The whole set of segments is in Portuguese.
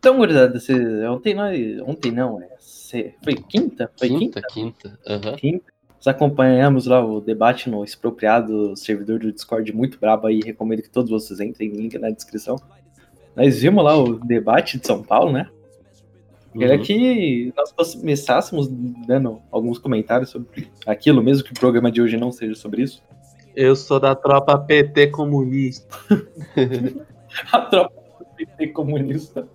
Então, gurizada, você, ontem, nós, ontem não, é, foi quinta? Foi quinta? Quinta, aham. Quinta. Nós acompanhamos lá o debate no expropriado servidor do Discord muito brabo aí, recomendo que todos vocês entrem, link na descrição. Nós vimos lá o debate de São Paulo, né? Queria Uhum. que nós começássemos dando alguns comentários sobre aquilo, mesmo que o programa de hoje não seja sobre isso. Eu sou da tropa PT comunista. A tropa PT comunista.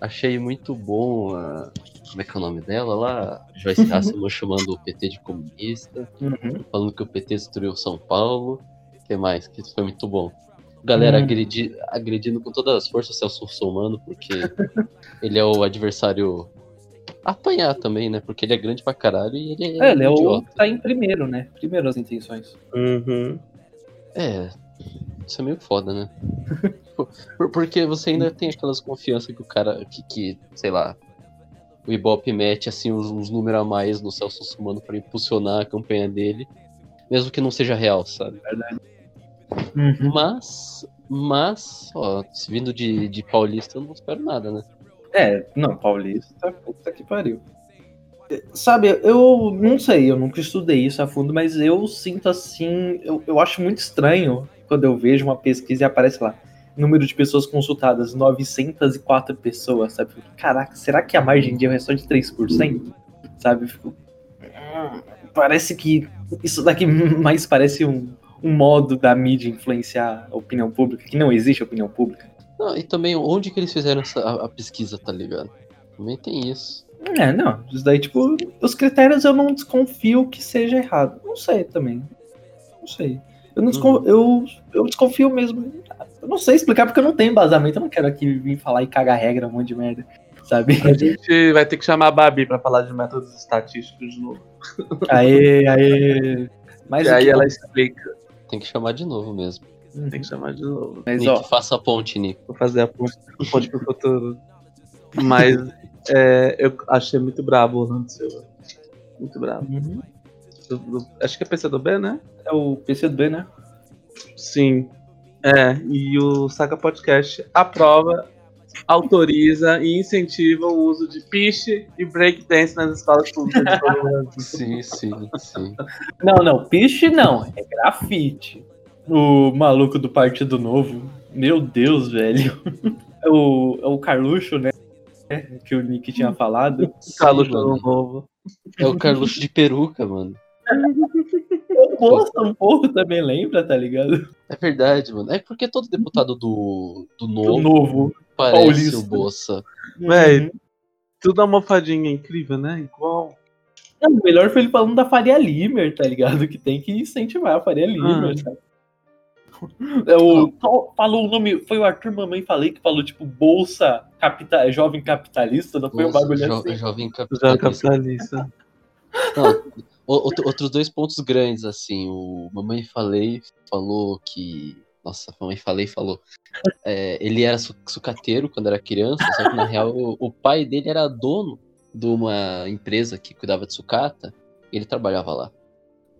Achei muito bom a. Como é que é o nome dela lá? Joyce Hasselman chamando o PT de comunista, Uhum. falando que o PT destruiu São Paulo. O que mais? Que isso foi muito bom. Galera Hum. agredi- agredindo com todas as forças Celso Russomano, porque ele é o adversário. Apanhar também, né? Porque ele é grande pra caralho e ele é, É, ele é o tá em primeiro, né? Primeiro as intenções. Uhum. É, isso é meio foda, né? Por- por- porque você ainda tem aquelas confianças que o cara, que, que sei lá, o Ibope mete assim uns, uns números a mais no Celso Russomano pra impulsionar a campanha dele, mesmo que não seja real, sabe? Uhum. Mas, mas, ó, se vindo de, de paulista, eu não espero nada, né? É, não, Paulista, puta que pariu. Sabe, eu não sei, eu nunca estudei isso a fundo, mas eu sinto assim, eu, eu acho muito estranho quando eu vejo uma pesquisa e aparece lá, número de pessoas consultadas, 904 pessoas, sabe? Caraca, será que a margem de erro é só de 3%? Sabe? Fico, "Hum, parece que isso daqui mais parece um, um modo da mídia influenciar a opinião pública, que não existe opinião pública. Não, e também onde que eles fizeram essa, a, a pesquisa, tá ligado? Também tem isso. É, não, isso daí, tipo, os critérios eu não desconfio que seja errado. Não sei também. Não sei. Eu, não descon- eu, eu desconfio mesmo. Eu não sei explicar porque eu não tenho embasamento. Eu não quero aqui vir falar e cagar regra, um monte de merda. Sabe? A gente vai ter que chamar a Babi pra falar de métodos estatísticos de novo. Aê, aê. Mas e aí ela explica. Tem que chamar de novo mesmo. Tem que chamar de novo. Mas, Nem ó, faça a ponte, Nico. Vou fazer a ponte, a ponte pro futuro. Mas é, eu achei muito brabo o Orlando Silva. Muito brabo. uhum. Do- do- acho que é PC do B, né? é o PC do B, né? Sim. É, e o Saga Podcast aprova, autoriza e incentiva o uso de piche e breakdance nas escolas públicas de todo mundo. Sim, sim, sim. Não, não, piche não. É grafite. O maluco do Partido Novo. Meu Deus, velho. É o, é o Carluxo, né? Que o Nick tinha falado. Sim, do mano. Novo. É o Carluxo de peruca, mano. O Bolsa um pouco também lembra, tá ligado? É verdade, mano. É porque todo deputado do, do Do Novo novo. parece paulista. o Bolsa. Véi, tudo almofadinha incrível, né? Igual. Não, o melhor foi ele falando da Faria Limer, tá ligado? Que tem que incentivar a Faria Limer, Ah. É o, falou o nome, foi o Arthur Mamãe Falei que falou, tipo, Bolsa capita, Jovem Capitalista, não foi um Nossa, bagulho jo- assim? Jovem Já capitalista. capitalista. Não, o- outro- outros dois pontos grandes, assim. O Mamãe Falei falou que. Nossa, Mamãe Falei falou. é, ele era su- sucateiro quando era criança, só que na real o, o pai dele era dono de uma empresa que cuidava de sucata. E ele trabalhava lá.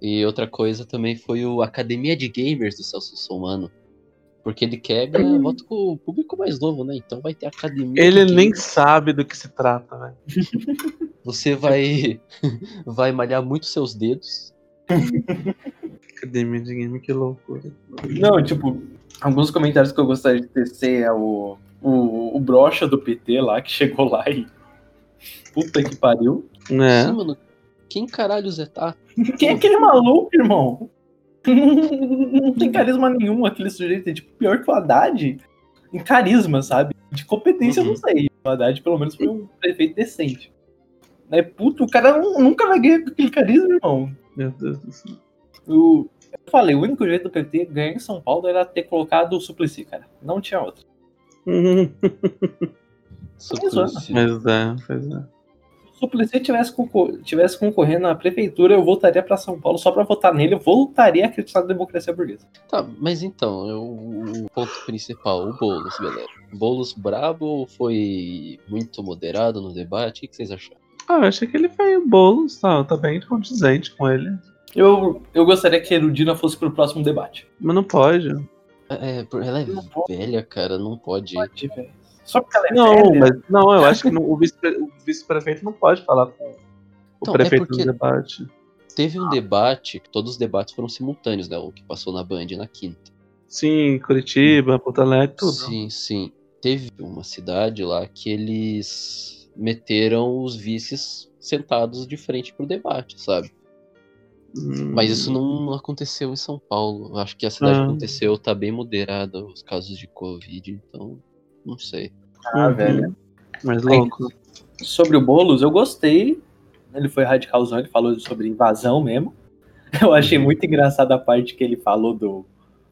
E outra coisa também foi o Academia de Gamers do Celso Somano. Porque ele quer ganhar voto com o público mais novo, né? Então vai ter academia. Ele nem sabe do que se trata, velho. Você vai vai malhar muito seus dedos. Academia de game, que loucura. Não, tipo, alguns comentários que eu gostaria de tecer é o, o, o brocha do PT lá, que chegou lá e. Puta que pariu. É. Sim, mano. Quem caralho Zé tá? Quem é aquele maluco, irmão? Não, tem carisma nenhum aquele sujeito. É tipo pior que o Haddad em carisma, sabe? De competência eu não Uhum. sei. O Haddad pelo menos foi um prefeito decente. Né, puto, o cara nu- nunca vai ganhar com aquele carisma, irmão. Meu Deus do céu. O, eu falei, o único jeito do PT ganhar em São Paulo era ter colocado o Suplicy, cara. Não tinha outro. Suplicy. Mas é, pois é. Se o Suplicy tivesse, concor tivesse concorrendo na prefeitura, eu voltaria pra São Paulo só pra votar nele. Eu voltaria a acreditar na democracia burguesa. Tá, mas então, eu- o ponto principal, o Boulos, galera. Boulos brabo foi muito moderado no debate? O que vocês acharam? Ah, eu achei que ele foi o Boulos, tá, tá bem condizente com ele. Eu, eu gostaria que a Erudina fosse pro próximo debate. Mas não pode. É, por- ela é Não pode. velha, cara, não pode. Pode, velho. Só porque ela é Não, velha? mas não, eu acho que não- o vice- o vice-prefeito não pode falar com o Então, é prefeito porque- no debate. Teve um debate, todos os debates foram simultâneos, né? O que passou na Band na quinta. Sim, Curitiba, Porto Alegre, tudo. Sim, sim. Teve uma cidade lá que eles meteram os vices sentados de frente pro debate, sabe? Hum, Mas isso não aconteceu em São Paulo. Acho que a cidade Ah. aconteceu, tá bem moderada os casos de Covid, então não sei. Ah, Uhum. velho. Mais louco. Sobre o Boulos, eu gostei. Ele foi radicalzão, ele falou sobre invasão mesmo. Eu achei Uhum. muito engraçada a parte que ele falou do,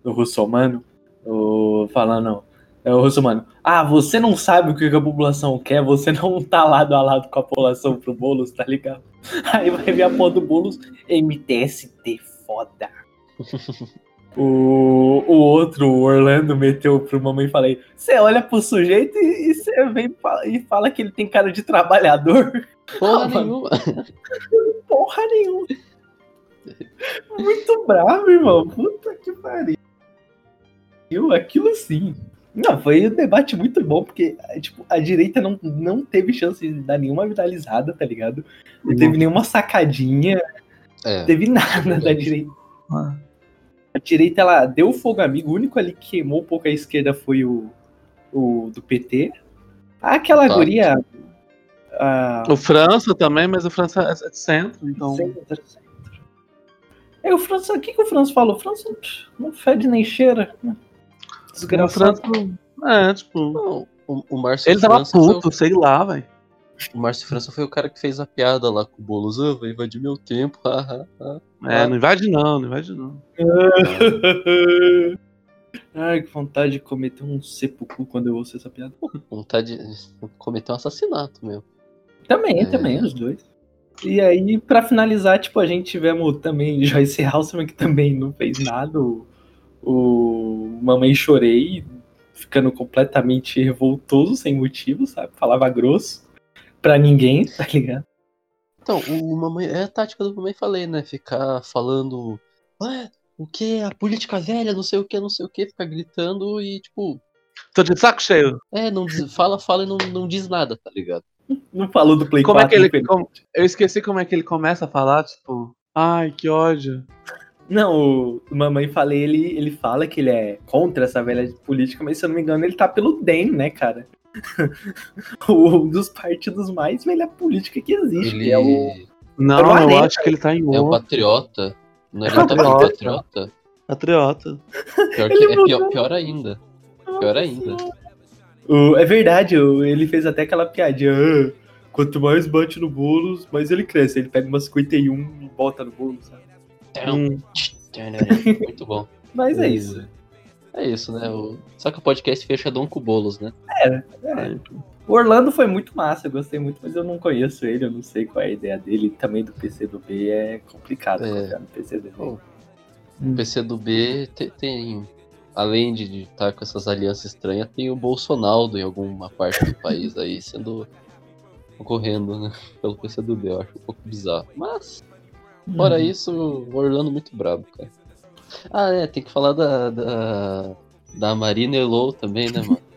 do russomano. O, falando, é o russomano. Ah, você não sabe o que a população quer, você não tá lado a lado com a população pro Boulos, tá ligado? Aí vai ver a porra do Boulos, MTST foda. O, o outro, o Orlando, meteu pro mamãe e falei: Você olha pro sujeito e você vem e fala- que ele tem cara de trabalhador. Porra Ah, nenhuma. Porra nenhuma. Muito bravo, irmão. Puta que pariu. Aquilo sim. Não, foi um debate muito bom, porque tipo, a direita não, não teve chance de dar nenhuma viralizada, tá ligado? Não teve nenhuma sacadinha, É, não teve nada da direita. Ah, A direita, ela deu fogo amigo. O único ali que queimou um pouco a esquerda foi o, o do PT. Aquela Tá. guria. A, O França também, mas o França é de centro, então. Centro, centro. É, o França, o que, que o França falou? O França não fede nem cheira. né? O Desgraçado. França. É, tipo. não, o, o Márcio Ele tava França foi o- puto, sei lá, velho. O Márcio França foi o cara que fez a piada lá com o Boulos. Ah, vai invadir meu tempo. haha, haha. É, não invade não, não invade não. Ai, que vontade de cometer um sepulcro quando eu ouço essa piada. Vontade de cometer um assassinato mesmo. Também, É. também, os dois. E aí, pra finalizar, tipo, a gente tivemos também Joyce Halseman, que também não fez nada. O, o Mamãe Chorei, ficando completamente revoltoso, sem motivo, sabe? Falava grosso pra ninguém, tá ligado? Então, o mamãe, é a tática do mamãe falei, né? Ficar falando. Ué, o que? A política velha, não sei o que, não sei o que, ficar gritando e, tipo, Tô de saco cheio. é, não diz- fala, fala e não, não diz nada, tá ligado? Não falou do Play Como é 4. que ele. como- eu esqueci como é que ele começa a falar, tipo. Ai, que ódio. Não, o Mamãe Falei, ele, ele fala que ele é contra essa velha política, mas se eu não me engano, ele tá pelo DEM, né, cara? um dos partidos mais velha política que existe. Ele que é o. Não, o eu acho que ele tá em é o outro. patriota. Não é É ele tá patriota. patriota? Patriota. Pior, que, Ele é pior, pior ainda. Pior ainda. o- é verdade, o- ele fez até aquela piadinha. "Ah, quanto mais bate no Boulos, mais ele cresce. Ele pega uma 51 e bota no Boulos, sabe? Hum. Muito bom. Mas é isso. É isso, né? O... Só que o podcast fechadão com bolos, né? É. O Orlando foi muito massa, eu gostei muito, mas eu não conheço ele, eu não sei qual é a ideia dele. Também do PC do B é complicado É. no PC do B. Pô, O PC do B te- tem, além de estar com essas alianças estranhas, tem o Bolsonaro em alguma parte do país aí sendo ocorrendo, né? Pelo PC do B, eu acho um pouco bizarro. Mas, fora Uhum. isso, o Orlando muito brabo, cara. Ah, é, tem que falar da, da, da Marina Elo também, né, mano?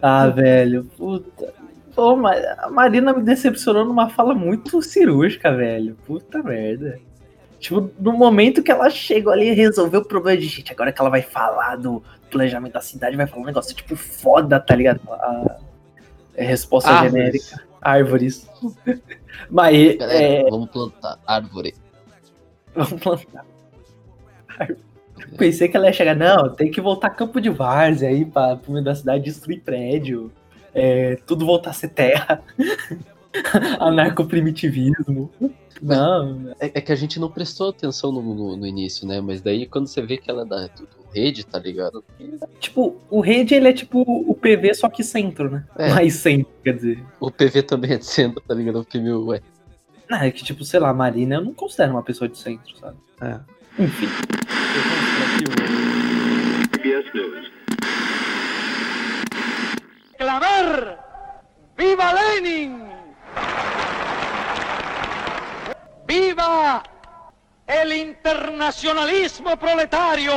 Ah, velho, puta. Pô, mas a Marina me decepcionou numa fala muito cirúrgica, velho. Puta merda. Tipo, no momento que ela chegou ali e resolveu o problema de gente, agora que ela vai falar do planejamento da cidade, vai falar um negócio tipo foda, tá ligado? A, é resposta Árvores. genérica. Árvores. Mas Galera, é, vamos plantar árvore. vamos plantar. Pensei que ela ia chegar, não, tem que voltar campo de várzea aí pra, pro meio da cidade destruir prédio. é, tudo voltar a ser terra. Anarcoprimitivismo. Não, É, é que a gente não prestou atenção no, no, no início, né? Mas daí quando você vê que ela é da do, rede, tá ligado? tipo, o rede ele é tipo o PV, só que centro, né? É. Mais centro, quer dizer. O PV também é de centro, tá ligado? Porque, meu, ué. Não, é que, tipo, sei lá, a Marina eu não considero uma pessoa de centro, sabe? É. Enfim. clamar ¡Viva Lenin! Viva el internacionalismo proletario!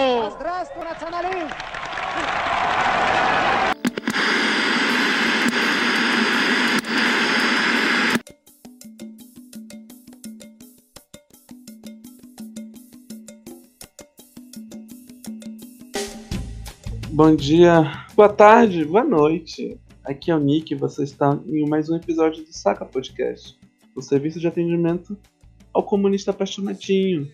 Bom dia, boa tarde, boa noite. Aqui é o Nick, você está em mais um episódio do Saca Podcast, o serviço de atendimento ao comunista apaixonadinho.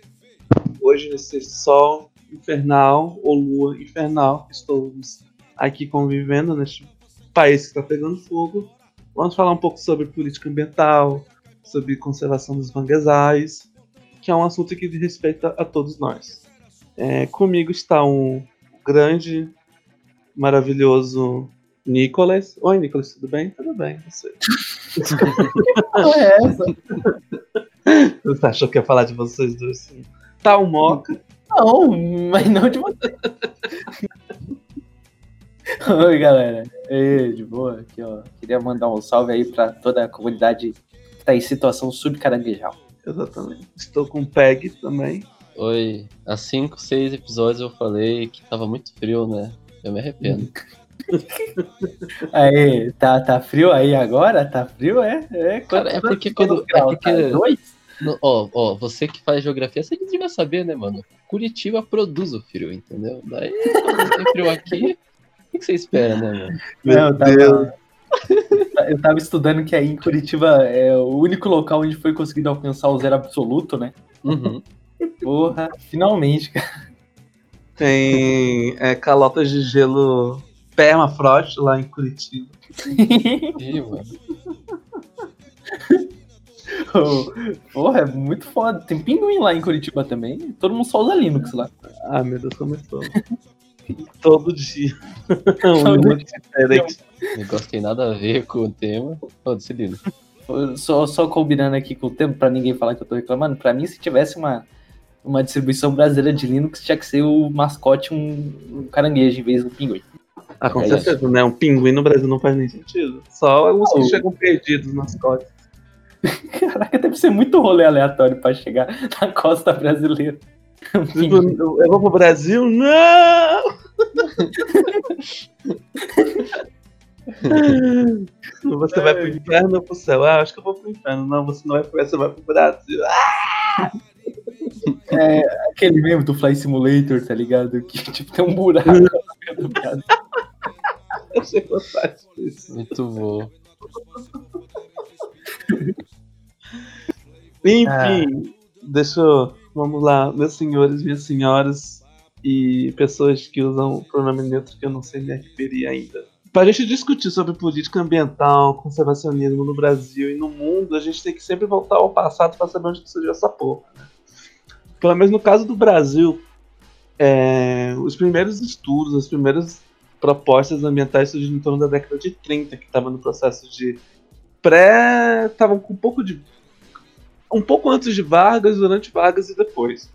Hoje, nesse sol infernal, ou lua infernal, estamos aqui convivendo neste país que está pegando fogo. Vamos falar um pouco sobre política ambiental, sobre conservação dos manguezais, que é um assunto que diz respeito a todos nós. É, comigo está um grande, maravilhoso Nicolas. Oi, Nicolas, tudo bem? Tudo bem, você. é essa? Você achou que ia falar de vocês dois? Tá um moca. Não, mas não de você. Oi, galera. Ei, de boa. Aqui, ó. Queria mandar um salve aí pra toda a comunidade que tá em situação subcaranguejal. Exatamente. Estou com o Peg também. Oi, há 5, 6 episódios eu falei que tava muito frio, né? Eu me arrependo. Aí, tá, tá frio aí agora? Tá frio, é? É, Cara, é porque quando. É porque, no, ó, ó, você que faz geografia, você devia saber, né, mano? Curitiba produz o frio, entendeu? Daí, quando tem frio aqui, o que você espera, né, mano? Meu eu tava, eu tava estudando que aí em Curitiba é o único local onde foi conseguido alcançar o zero absoluto, né? Uhum. Porra, finalmente, cara. Tem é, calotas de gelo permafrost lá em Curitiba. Ih, mano. Porra, é muito foda. Tem pinguim lá em Curitiba também. Todo mundo só usa Linux lá. Ah, meu Deus, começou. Todo dia. um Linux diferente. Negócio tem nada a ver com o tema. Foda-se, Linux. Só, só combinando aqui com o tempo, pra ninguém falar que eu tô reclamando, pra mim, se tivesse uma, uma distribuição brasileira de Linux, tinha que ser o mascote um, um caranguejo em vez do pinguim. Ah, com certeza, né? Um pinguim no Brasil não faz nem sentido. Só alguns que chegam perdidos nas costas. Caraca, deve ser muito rolê aleatório pra chegar na costa brasileira. Eu vou pro Brasil? Não! você vai pro inferno ou pro céu? Ah, acho que eu vou pro inferno. Não, você não vai pro você vai pro Brasil. Ah! É aquele mesmo do Fly Simulator, tá ligado? Que tipo tem um buraco no Brasil. Eu sei gostar disso. Muito bom. Enfim, deixa eu. Vamos lá, meus senhores, minhas senhoras e pessoas que usam o pronome neutro que eu não sei me referir ainda. Para a gente discutir sobre política ambiental, conservacionismo no Brasil e no mundo, a gente tem que sempre voltar ao passado para saber onde surgiu essa porra. Né? Pelo menos no caso do Brasil, é, os primeiros estudos, as primeiras propostas ambientais surgiram em torno da década de 30, que estava no processo de pré. estavam com um pouco de. um pouco antes de Vargas, durante Vargas e depois.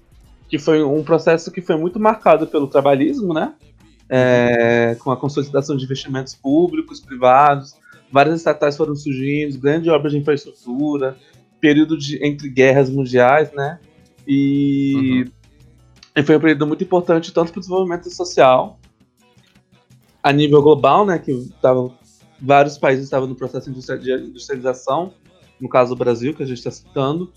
Que foi um processo que foi muito marcado pelo trabalhismo, né? É, com a consolidação de investimentos públicos, privados, várias estatais foram surgindo, grandes obras de infraestrutura, período de, entre guerras mundiais, né? E, uhum. e foi um período muito importante tanto para o desenvolvimento social a nível global, né? Que tava, vários países estavam no processo de industrialização, no caso do Brasil, que a gente está citando.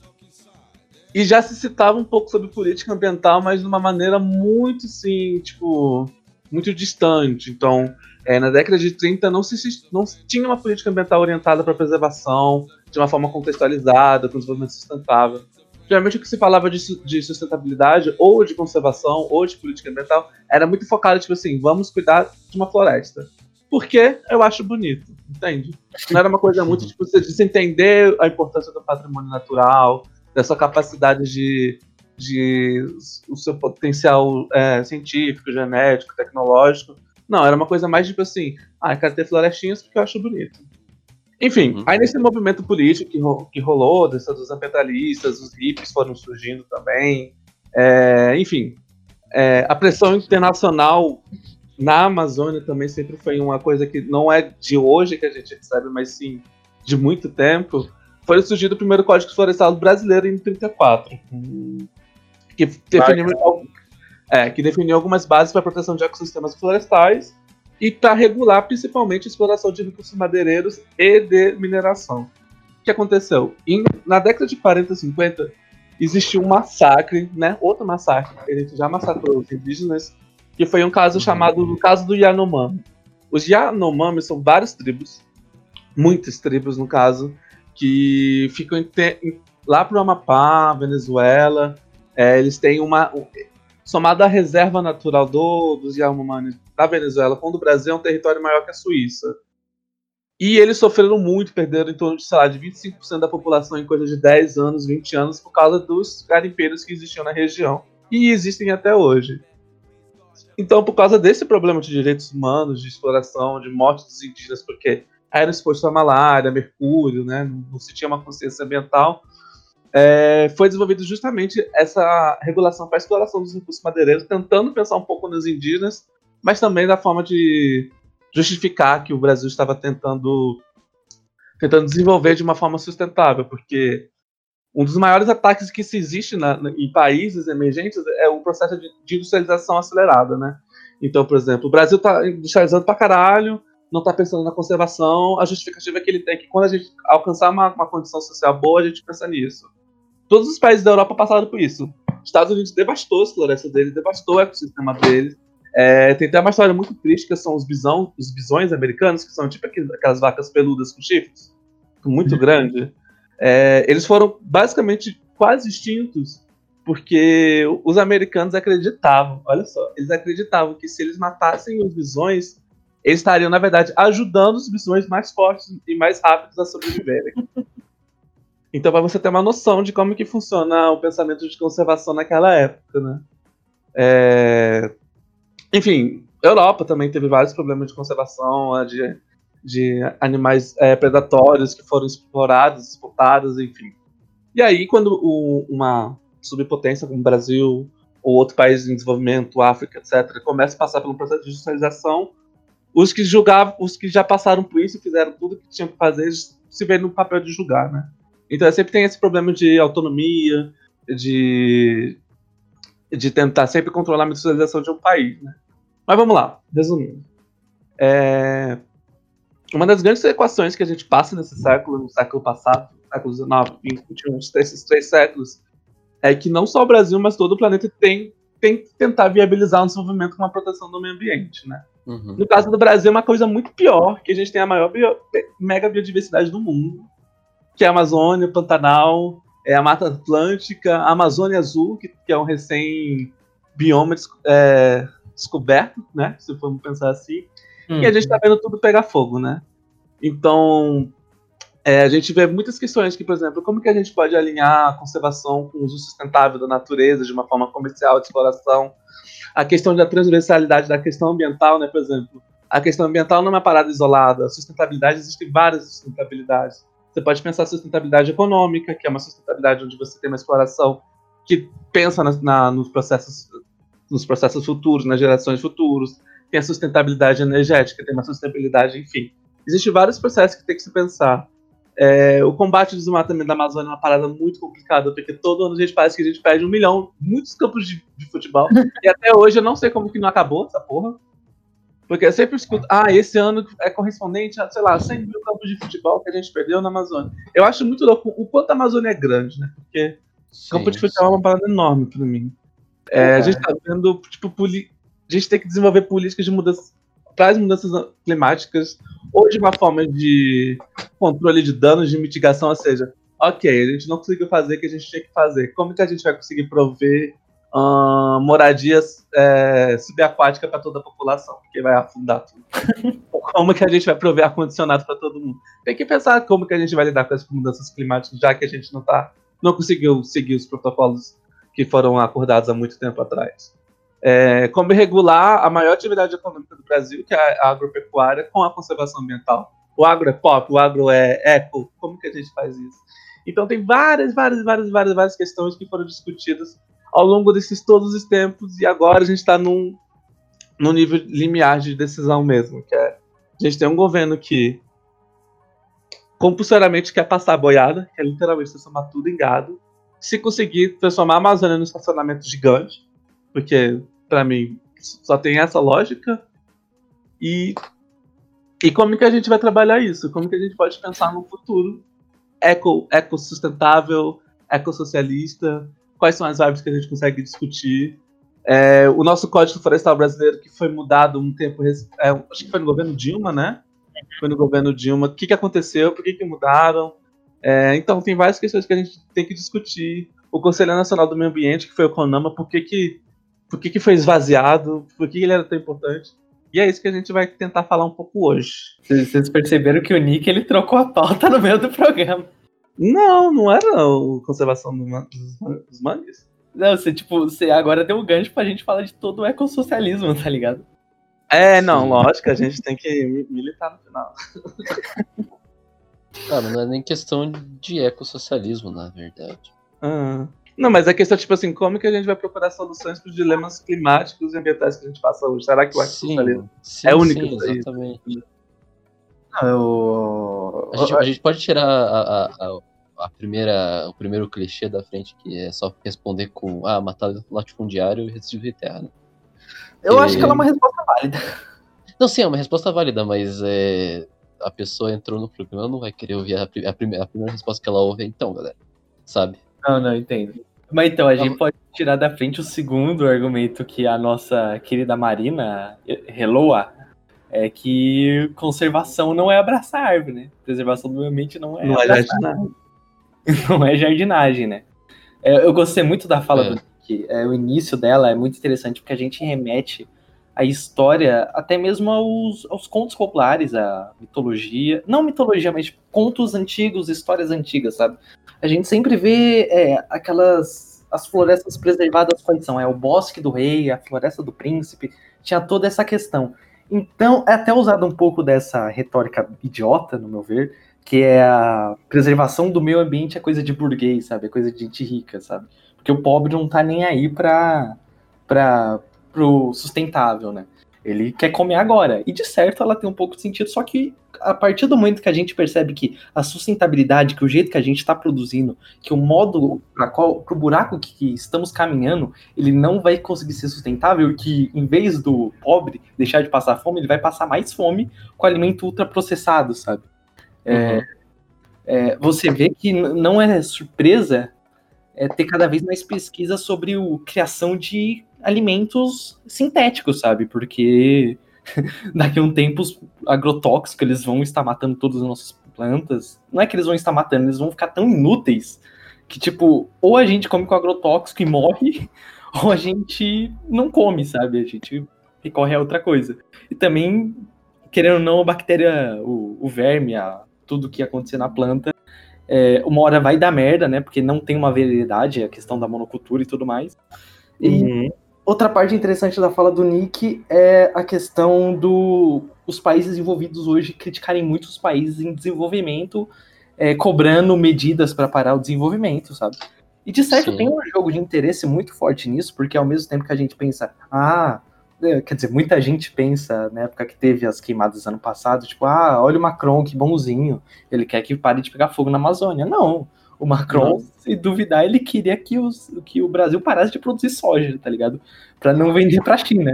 E já se citava um pouco sobre política ambiental, mas de uma maneira muito, sim, tipo, muito distante. Então, é, na década de 30 não se, não se tinha uma política ambiental orientada para preservação, de uma forma contextualizada, com desenvolvimento sustentável geralmente o que se falava de, de, sustentabilidade, ou de conservação, ou de política ambiental, era muito focado, tipo assim, vamos cuidar de uma floresta. Porque eu acho bonito, entende? Não era uma coisa muito, tipo, de se entender a importância do patrimônio natural, da sua capacidade de, de o seu potencial é, científico, genético, tecnológico. Não, era uma coisa mais tipo assim, ah, eu quero ter florestinhas porque eu acho bonito. Enfim, uhum. aí nesse movimento político que, ro que rolou, dos ambientalistas, os hippies foram surgindo também. É, enfim, é, a pressão internacional na Amazônia também sempre foi uma coisa que não é de hoje que a gente recebe, mas sim de muito tempo. Foi surgido o primeiro Código Florestal brasileiro em 34, que definiu, é, que definiu algumas bases para a proteção de ecossistemas florestais e para regular principalmente a exploração de recursos madeireiros e de mineração. O que aconteceu? Em, na década de 40 e 50, existiu um massacre, né? Outro massacre. A gente já massacrou os indígenas que foi um caso chamado o caso do Yanomami. Os Yanomami são várias tribos, muitas tribos no caso, que ficam lá pro Amapá, Venezuela. É, eles têm uma. Somada à reserva natural do, dos Yanomami da Venezuela, quando o Brasil é um território maior que a Suíça. E eles sofreram muito, perderam em torno de, sei lá, de 25% da população em coisa de 10 anos, 20 anos, por causa dos garimpeiros que existiam na região. E existem até hoje. Então, por causa desse problema de direitos humanos, de exploração, de morte dos indígenas, porque eram expostos a malária, mercúrio, né, não se tinha uma consciência ambiental, é, foi desenvolvido justamente essa regulação para a exploração dos recursos madeireiros, tentando pensar um pouco nos indígenas, mas também da forma de justificar que o Brasil estava tentando tentando desenvolver de uma forma sustentável, porque um dos maiores ataques que se existe na, em países emergentes é o processo de, de industrialização acelerada, né? Então, por exemplo, o Brasil está industrializando pra caralho, não está pensando na conservação, a justificativa que ele tem é que quando a gente alcançar uma, uma condição social boa, a gente pensa nisso. Todos os países da Europa passaram por isso. Os Estados Unidos devastou as florestas deles, devastou o ecossistema deles. É, tem até uma história muito triste que são os, bisão, os bisões americanos, que são tipo aquelas vacas peludas com chifres, muito grande. É, eles foram basicamente quase extintos porque os americanos acreditavam, olha só, eles acreditavam que se eles matassem os bisões, eles estariam, na verdade, ajudando os bisões mais fortes e mais rápidos a sobreviverem. Então, para você ter uma noção de como que funciona o pensamento de conservação naquela época, né? É, Enfim, Europa também teve vários problemas de conservação, de, de animais é, predatórios que foram explorados, exportados, enfim. E aí, quando o- uma subpotência como o Brasil ou outro país em desenvolvimento, África, etc., começa a passar pelo processo de industrialização, os que julgavam, os que já passaram por isso fizeram tudo o que tinham que fazer, se veem no papel de julgar, né? Então sempre tem esse problema de autonomia, de, de tentar sempre controlar a industrialização de um país, né? Mas vamos lá, resumindo. É, Uma das grandes equações que a gente passa nesse século, no século passado, século XIX, XX, XXI, esses três séculos, é que não só o Brasil, mas todo o planeta tem, tem que tentar viabilizar um desenvolvimento com uma proteção do meio ambiente, né? Uhum. No caso do Brasil, é uma coisa muito pior, que a gente tem a maior bio- mega biodiversidade do mundo, que é a Amazônia, o Pantanal, é a Mata Atlântica, a Amazônia Azul, que, que é um recém bioma des- é, descoberto, né? Se formos pensar assim. E a gente tá vendo tudo pegar fogo, né? Então, é, a gente vê muitas questões que, por exemplo, como que a gente pode alinhar a conservação com o uso sustentável da natureza de uma forma comercial, de exploração? A questão da transversalidade da questão ambiental, né? Por exemplo, a questão ambiental não é uma parada isolada. A sustentabilidade, existem várias sustentabilidades. Você pode pensar a sustentabilidade econômica, que é uma sustentabilidade onde você tem uma exploração que pensa na- na- nos processos nos processos futuros, nas gerações futuras. Tem a sustentabilidade energética, tem uma sustentabilidade, enfim. Existem vários processos que tem que se pensar. É, o combate ao desmatamento da Amazônia é uma parada muito complicada, porque todo ano a gente parece que a gente perde um milhão, muitos campos de, de futebol. e até hoje eu não sei como que não acabou essa porra. Porque eu sempre escuto, ah, esse ano é correspondente a, sei lá, 100 mil campos de futebol que a gente perdeu na Amazônia. Eu acho muito louco o quanto a Amazônia é grande, né? Porque campo de Sim, futebol é uma parada enorme pra mim. É, a gente tá vendo, tipo, poli- a gente tem que desenvolver políticas de mudança para as mudanças climáticas, ou de uma forma de controle de danos, de mitigação, ou seja, ok, a gente não conseguiu fazer o que a gente tinha que fazer. Como que a gente vai conseguir prover moradias é, subaquáticas para toda a população? Porque vai afundar tudo. Como que a gente vai prover ar-condicionado para todo mundo? Tem que pensar como que a gente vai lidar com as mudanças climáticas, já que a gente não tá, não conseguiu seguir os protocolos que foram acordados há muito tempo atrás. É, como regular a maior atividade econômica do Brasil, que é a agropecuária, com a conservação ambiental. O agro é pop, o agro é eco, como que a gente faz isso? Então tem várias, várias, várias, várias, várias questões que foram discutidas ao longo desses todos os tempos, e agora a gente está num, num nível limiar de decisão mesmo, que é a gente tem um governo que compulsoriamente quer passar a boiada, que é literalmente transformar tudo em gado, se conseguir transformar a Amazônia num estacionamento gigante, porque para mim só tem essa lógica. E e como que a gente vai trabalhar isso? Como que a gente pode pensar no futuro eco, ecossustentável, ecossocialista? Quais são as vibes que a gente consegue discutir? É, o nosso Código Florestal Brasileiro, que foi mudado um tempo, é, acho que foi no governo Dilma, né? Foi no governo Dilma. O que, que aconteceu? Por que, que mudaram? É, então, tem várias questões que a gente tem que discutir. O Conselho Nacional do Meio Ambiente, que foi o CONAMA, por que, que, por que, que foi esvaziado? Por que ele era tão importante? E é isso que a gente vai tentar falar um pouco hoje. Vocês perceberam que o Nick ele trocou a pauta no meio do programa. Não, não era o conservação do, dos, dos mangues. Não, você, tipo, você agora deu um gancho pra gente falar de todo o ecossocialismo, tá ligado? É, não, Sim. lógico, a gente tem que militar no final. Mas não é nem questão de ecossocialismo, na verdade. Ah. Não, mas é questão, tipo assim, como que a gente vai procurar soluções para os dilemas climáticos e ambientais que a gente passa hoje? Será que o sim, é único? Sim, exatamente. Não, eu... a, gente, a, gente, pode tirar a, a, a, primeira, o primeiro clichê da frente, que é só responder com ah, matar latifundiário e restituir terra, né? Eu e... acho que ela é uma resposta válida. Não, sim, é uma resposta válida, mas é, a pessoa entrou no programa, não vai querer ouvir a, a, primeira, a primeira resposta que ela ouve, então, galera. Sabe? Não, não, entendo. Mas então, a gente pode tirar da frente o segundo argumento que a nossa querida Marina reloa, é que conservação não é abraçar árvore, né? Preservação do meio ambiente não é. Não é jardinagem. não é jardinagem, né? É, eu gostei muito da fala é. do Nick. É, o início dela é muito interessante porque a gente remete a história, até mesmo aos, aos contos populares, a mitologia. Não mitologia, mas tipo, contos antigos, histórias antigas, sabe? A gente sempre vê é, aquelas. As florestas preservadas quais são? É o bosque do rei, a floresta do príncipe, tinha toda essa questão. Então, é até usado um pouco dessa retórica idiota, no meu ver, que é a preservação do meio ambiente é coisa de burguês, sabe? É coisa de gente rica, sabe? Porque o pobre não tá nem aí pra, pra, pro sustentável, né? Ele quer comer agora. E de certo ela tem um pouco de sentido, só que a partir do momento que a gente percebe que a sustentabilidade, que o jeito que a gente está produzindo, que o modo para pro buraco que estamos caminhando, ele não vai conseguir ser sustentável, que em vez do pobre deixar de passar fome, ele vai passar mais fome com alimento ultraprocessado, sabe? É, uhum. É, é, você vê que não é surpresa é, ter cada vez mais pesquisa sobre a criação de alimentos sintéticos, sabe? Porque daqui a um tempo os agrotóxicos eles vão estar matando todas as nossas plantas. Não é que eles vão estar matando, eles vão ficar tão inúteis que, tipo, ou a gente come com agrotóxico e morre, ou a gente não come, sabe? A gente recorre a outra coisa. E também, querendo ou não, a bactéria, o, o verme, a, tudo que acontecer na planta, é, uma hora vai dar merda, né? Porque não tem uma veridade, a questão da monocultura e tudo mais. E uhum. Outra parte interessante da fala do Nick é a questão do os países envolvidos hoje criticarem muito os países em desenvolvimento, é, cobrando medidas para parar o desenvolvimento, sabe? E de certo Sim. tem um jogo de interesse muito forte nisso, porque ao mesmo tempo que a gente pensa, ah, é, quer dizer, muita gente pensa, na época que teve as queimadas ano passado, tipo, ah, olha o Macron, que bonzinho, ele quer que pare de pegar fogo na Amazônia. Não, o Macron, se duvidar, ele queria que, os, que o Brasil parasse de produzir soja, tá ligado? Para não vender para a China,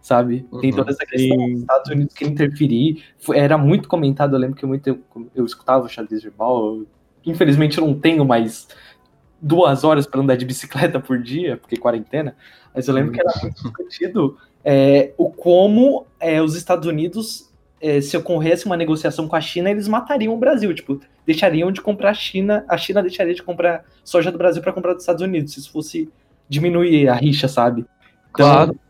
sabe? Uhum. Tem toda essa questão dos Estados Unidos que interferir. Foi, era muito comentado, eu lembro que muito, eu, eu escutava o Charles Gerbal, infelizmente eu não tenho mais duas horas para andar de bicicleta por dia, porque quarentena, mas eu lembro que era muito discutido é, o como é, os Estados Unidos, é, se ocorresse uma negociação com a China, eles matariam o Brasil, tipo, deixariam de comprar a China, a China deixaria de comprar soja do Brasil para comprar dos Estados Unidos, se isso fosse diminuir a rixa, sabe? Então, claro.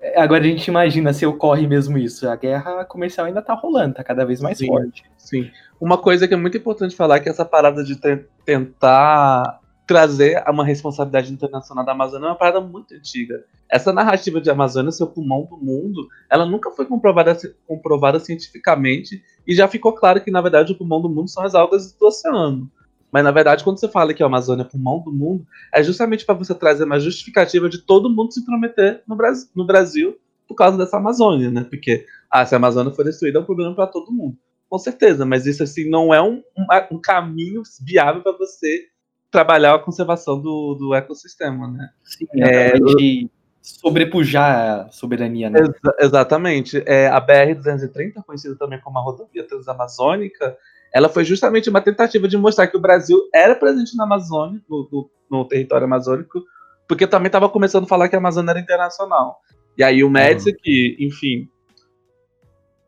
É, agora a gente imagina se ocorre mesmo isso. A guerra comercial ainda tá rolando, tá cada vez mais sim, forte. Sim. Uma coisa que é muito importante falar é que essa parada de tentar trazer uma responsabilidade internacional da Amazônia é uma parada muito antiga. Essa narrativa de Amazônia ser o pulmão do mundo, ela nunca foi comprovada, comprovada cientificamente e já ficou claro que, na verdade, o pulmão do mundo são as algas do oceano. Mas, na verdade, quando você fala que a Amazônia é pulmão do mundo, é justamente para você trazer uma justificativa de todo mundo se intrometer no Brasil, no Brasil por causa dessa Amazônia, né? Porque, ah, se a Amazônia for destruída, é um problema para todo mundo. Com certeza, mas isso, assim, não é um, um, um caminho viável para você trabalhar a conservação do, do ecossistema, né? Sim, é, de sobrepujar a soberania, né? Ex exatamente. É, a BR-230, conhecida também como a rodovia transamazônica, ela foi justamente uma tentativa de mostrar que o Brasil era presente na Amazônia, no, no, no território amazônico, porque também tava começando a falar que a Amazônia era internacional. E aí o Médici, uhum. que, enfim,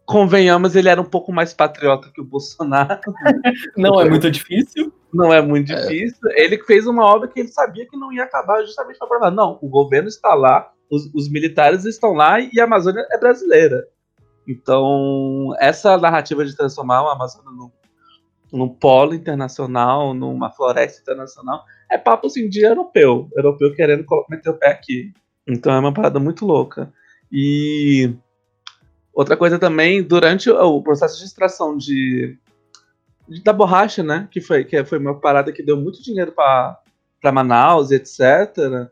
convenhamos, ele era um pouco mais patriota que o Bolsonaro. Não é muito difícil. Não é muito é. difícil. Ele fez uma obra que ele sabia que não ia acabar justamente para provar. Não, o governo está lá, os, os, militares estão lá e a Amazônia é brasileira. Então, essa narrativa de transformar a Amazônia num, num polo internacional, numa floresta internacional, é papo assim de europeu. Europeu querendo meter o pé aqui. Então é uma parada muito louca. E outra coisa também, durante o processo de extração de da borracha, né? Que foi, que foi uma parada que deu muito dinheiro para Manaus, etc.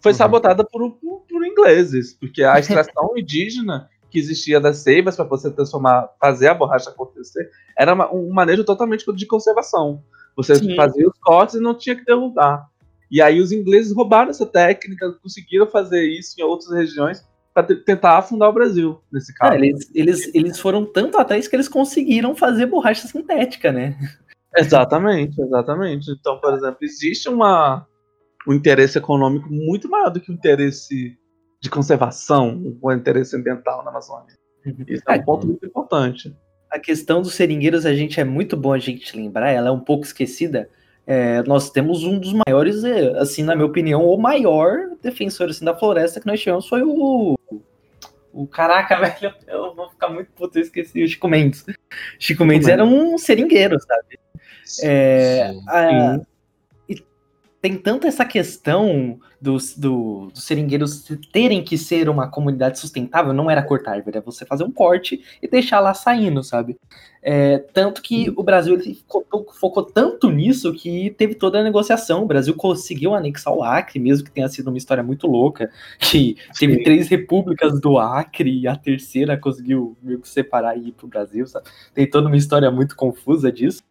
Foi uhum. sabotada por, por, por ingleses, porque a extração indígena que existia das seivas para você transformar, fazer a borracha acontecer, era uma, um manejo totalmente de conservação. Você Sim. fazia os cortes e não tinha que derrubar. E aí os ingleses roubaram essa técnica, conseguiram fazer isso em outras regiões para tentar afundar o Brasil, nesse caso. Eles, eles, eles foram tanto atrás que eles conseguiram fazer borracha sintética, né? Exatamente, exatamente. Então, por exemplo, existe uma, um interesse econômico muito maior do que o interesse de conservação, o interesse ambiental na Amazônia. Uhum. Isso é um ponto muito importante. A questão dos seringueiros, a gente é muito bom a gente lembrar, ela é um pouco esquecida, é, nós temos um dos maiores, é, assim, na minha opinião, o maior defensor assim, da floresta que nós tivemos foi o. O caraca, velho, eu vou ficar muito puto, eu esqueci o Chico Mendes. Chico Mendes era um seringueiro, sabe? É, a, tem tanto essa questão dos, do, dos seringueiros terem que ser uma comunidade sustentável, não era cortar árvore, é você fazer um corte e deixar lá saindo, sabe? É, tanto que uhum. o Brasil ele focou, focou, tanto nisso que teve toda a negociação. O Brasil conseguiu anexar o Acre, mesmo que tenha sido uma história muito louca, que teve Sim. três repúblicas do Acre e a terceira conseguiu meio que separar e ir pro Brasil, sabe? Tem toda uma história muito confusa disso.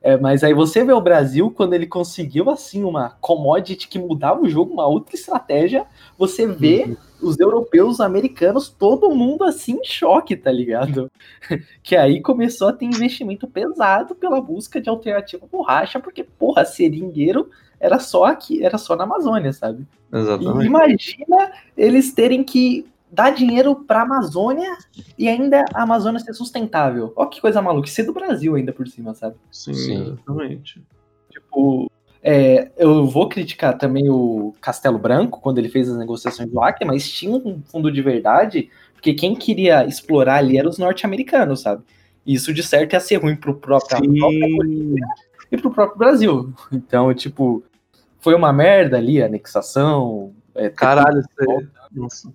É, mas aí você vê o Brasil, quando ele conseguiu assim uma commodity que mudava o jogo, uma outra estratégia, você vê uhum. os europeus, os americanos, todo mundo assim em choque, tá ligado? que aí começou a ter investimento pesado pela busca de alternativa borracha, porque, porra, seringueiro era só aqui, era só na Amazônia, sabe? Exatamente. E imagina eles terem que dar dinheiro para a Amazônia e ainda a Amazônia ser sustentável. Ó que coisa maluca, ser do Brasil ainda por cima, sabe? Sim, Sim. exatamente. Tipo, é, eu vou criticar também o Castelo Branco quando ele fez as negociações do Acre, mas tinha um fundo de verdade, porque quem queria explorar ali eram os norte-americanos, sabe? E isso de certo ia ser ruim pro próprio e pro próprio Brasil. Então, tipo, foi uma merda ali a anexação. É, Caralho, você... Nossa.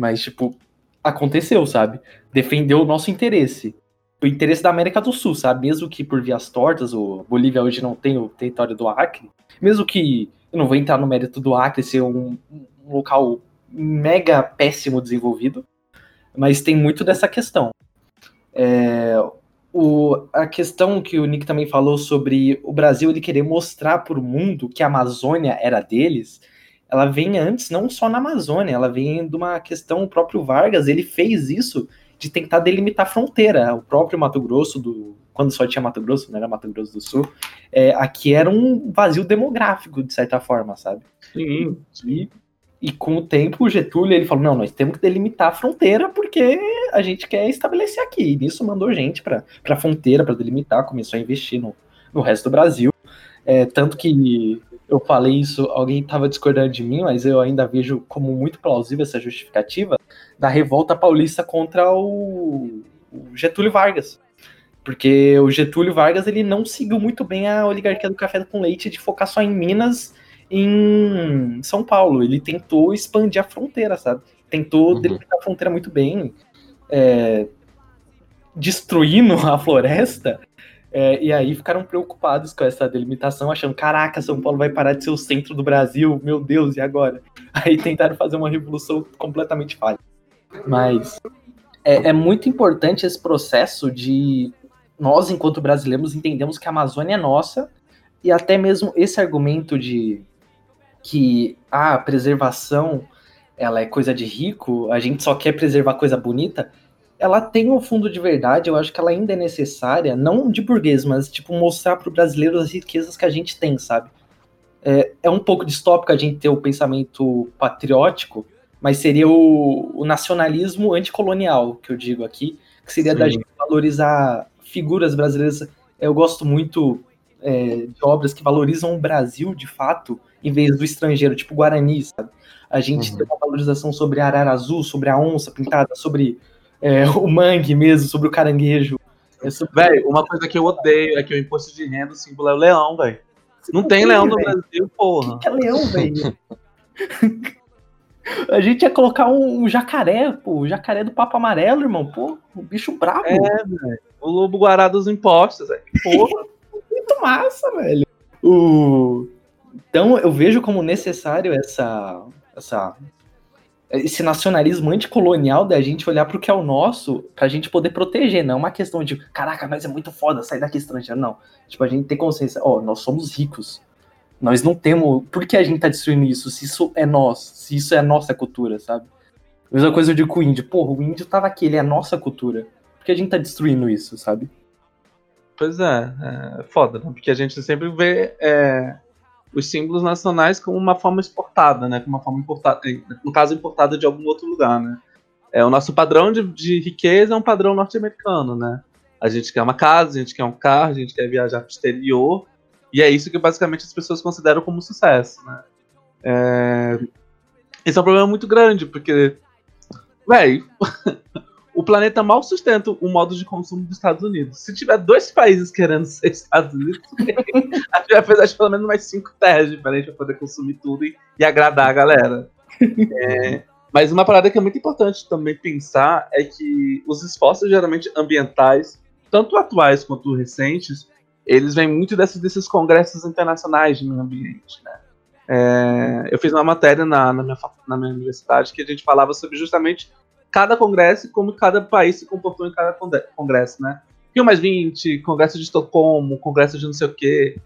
Mas, tipo, aconteceu, sabe? Defendeu o nosso interesse. O interesse da América do Sul, sabe? Mesmo que por vias tortas, o Bolívia hoje não tem o território do Acre. Mesmo que, eu não vou entrar no mérito do Acre ser um, um local mega péssimo desenvolvido, mas tem muito dessa questão. É, o, a questão que o Nick também falou sobre o Brasil ele querer mostrar para o mundo que a Amazônia era deles, ela vem antes, não só na Amazônia, ela vem de uma questão, o próprio Vargas, ele fez isso de tentar delimitar a fronteira. O próprio Mato Grosso, do, quando só tinha Mato Grosso, não era Mato Grosso do Sul, é, aqui era um vazio demográfico, de certa forma, sabe? Sim. E, e com o tempo, o Getúlio, ele falou, não, nós temos que delimitar a fronteira porque a gente quer estabelecer aqui. E nisso mandou gente para a fronteira, para delimitar, começou a investir no, no resto do Brasil. É, tanto que eu falei isso, alguém estava discordando de mim, mas eu ainda vejo como muito plausível essa justificativa da revolta paulista contra o, o Getúlio Vargas. Porque o Getúlio Vargas ele não seguiu muito bem a oligarquia do café com leite de focar só em Minas em São Paulo. Ele tentou expandir a fronteira, sabe? Tentou uhum. delimitar a fronteira muito bem, é, destruindo a floresta é, e aí ficaram preocupados com essa delimitação, achando, caraca, São Paulo vai parar de ser o centro do Brasil, meu Deus, e agora? Aí tentaram fazer uma revolução completamente falha. Mas é, é muito importante esse processo de nós, enquanto brasileiros, entendemos que a Amazônia é nossa, e até mesmo esse argumento de que ah, a preservação ela é coisa de rico, a gente só quer preservar coisa bonita, ela tem um fundo de verdade, eu acho que ela ainda é necessária, não de burguês, mas tipo mostrar para o brasileiro as riquezas que a gente tem, sabe? É, é um pouco distópico a gente ter o pensamento patriótico, mas seria o, o nacionalismo anticolonial, que eu digo aqui, que seria Sim. da gente valorizar figuras brasileiras. Eu gosto muito é, de obras que valorizam o Brasil de fato, em vez do estrangeiro, tipo Guarani, sabe? A gente uhum. tem uma valorização sobre a arara azul, sobre a onça pintada, sobre é, o mangue mesmo, sobre o caranguejo. É sobre... Velho, uma coisa que eu odeio é que o imposto de renda, o símbolo é o leão, velho. Não, tem leão no véio. Brasil, porra. O que é leão, velho? A gente ia colocar um, um, jacaré, pô, o jacaré do Papo Amarelo, irmão, pô, o bicho bravo. É, velho. O lobo guará dos impostos, velho. Porra. Muito massa, velho. O... Então eu vejo como necessário essa, essa, esse nacionalismo anticolonial da gente olhar pro que é o nosso pra gente poder proteger, não é uma questão de, caraca, mas é muito foda sair daqui estrangeiro, não. Tipo, a gente tem consciência, ó, oh, nós somos ricos, nós não temos. Por que a gente tá destruindo isso? Se isso é nós, se isso é a nossa cultura, sabe? Mesma coisa eu digo com o índio. Porra, o índio tava aqui, ele é a nossa cultura. Por que a gente tá destruindo isso, sabe? Pois é, é foda, né? Porque a gente sempre vê é, os símbolos nacionais como uma forma exportada, né? Como uma forma importada, no caso, importada de algum outro lugar, né? É, o nosso padrão de, de riqueza é um padrão norte-americano, né? A gente quer uma casa, a gente quer um carro, a gente quer viajar para o exterior, e é isso que basicamente as pessoas consideram como sucesso, né? É... Esse é um problema muito grande, porque, velho, o planeta mal sustenta o modo de consumo dos Estados Unidos. Se tiver dois países querendo ser Estados Unidos, a gente vai fazer pelo menos mais cinco terras diferentes para poder consumir tudo e, e, agradar a galera. É... Mas uma parada que é muito importante também pensar é que os esforços geralmente ambientais, tanto atuais quanto recentes, eles vêm muito desses, desses congressos internacionais de meio ambiente, né? É, eu fiz uma matéria na, na, minha, na minha universidade que a gente falava sobre justamente cada congresso e como cada país se comportou em cada congresso, né? Rio mais 20, Congresso de Estocolmo, Congresso de não sei o quê.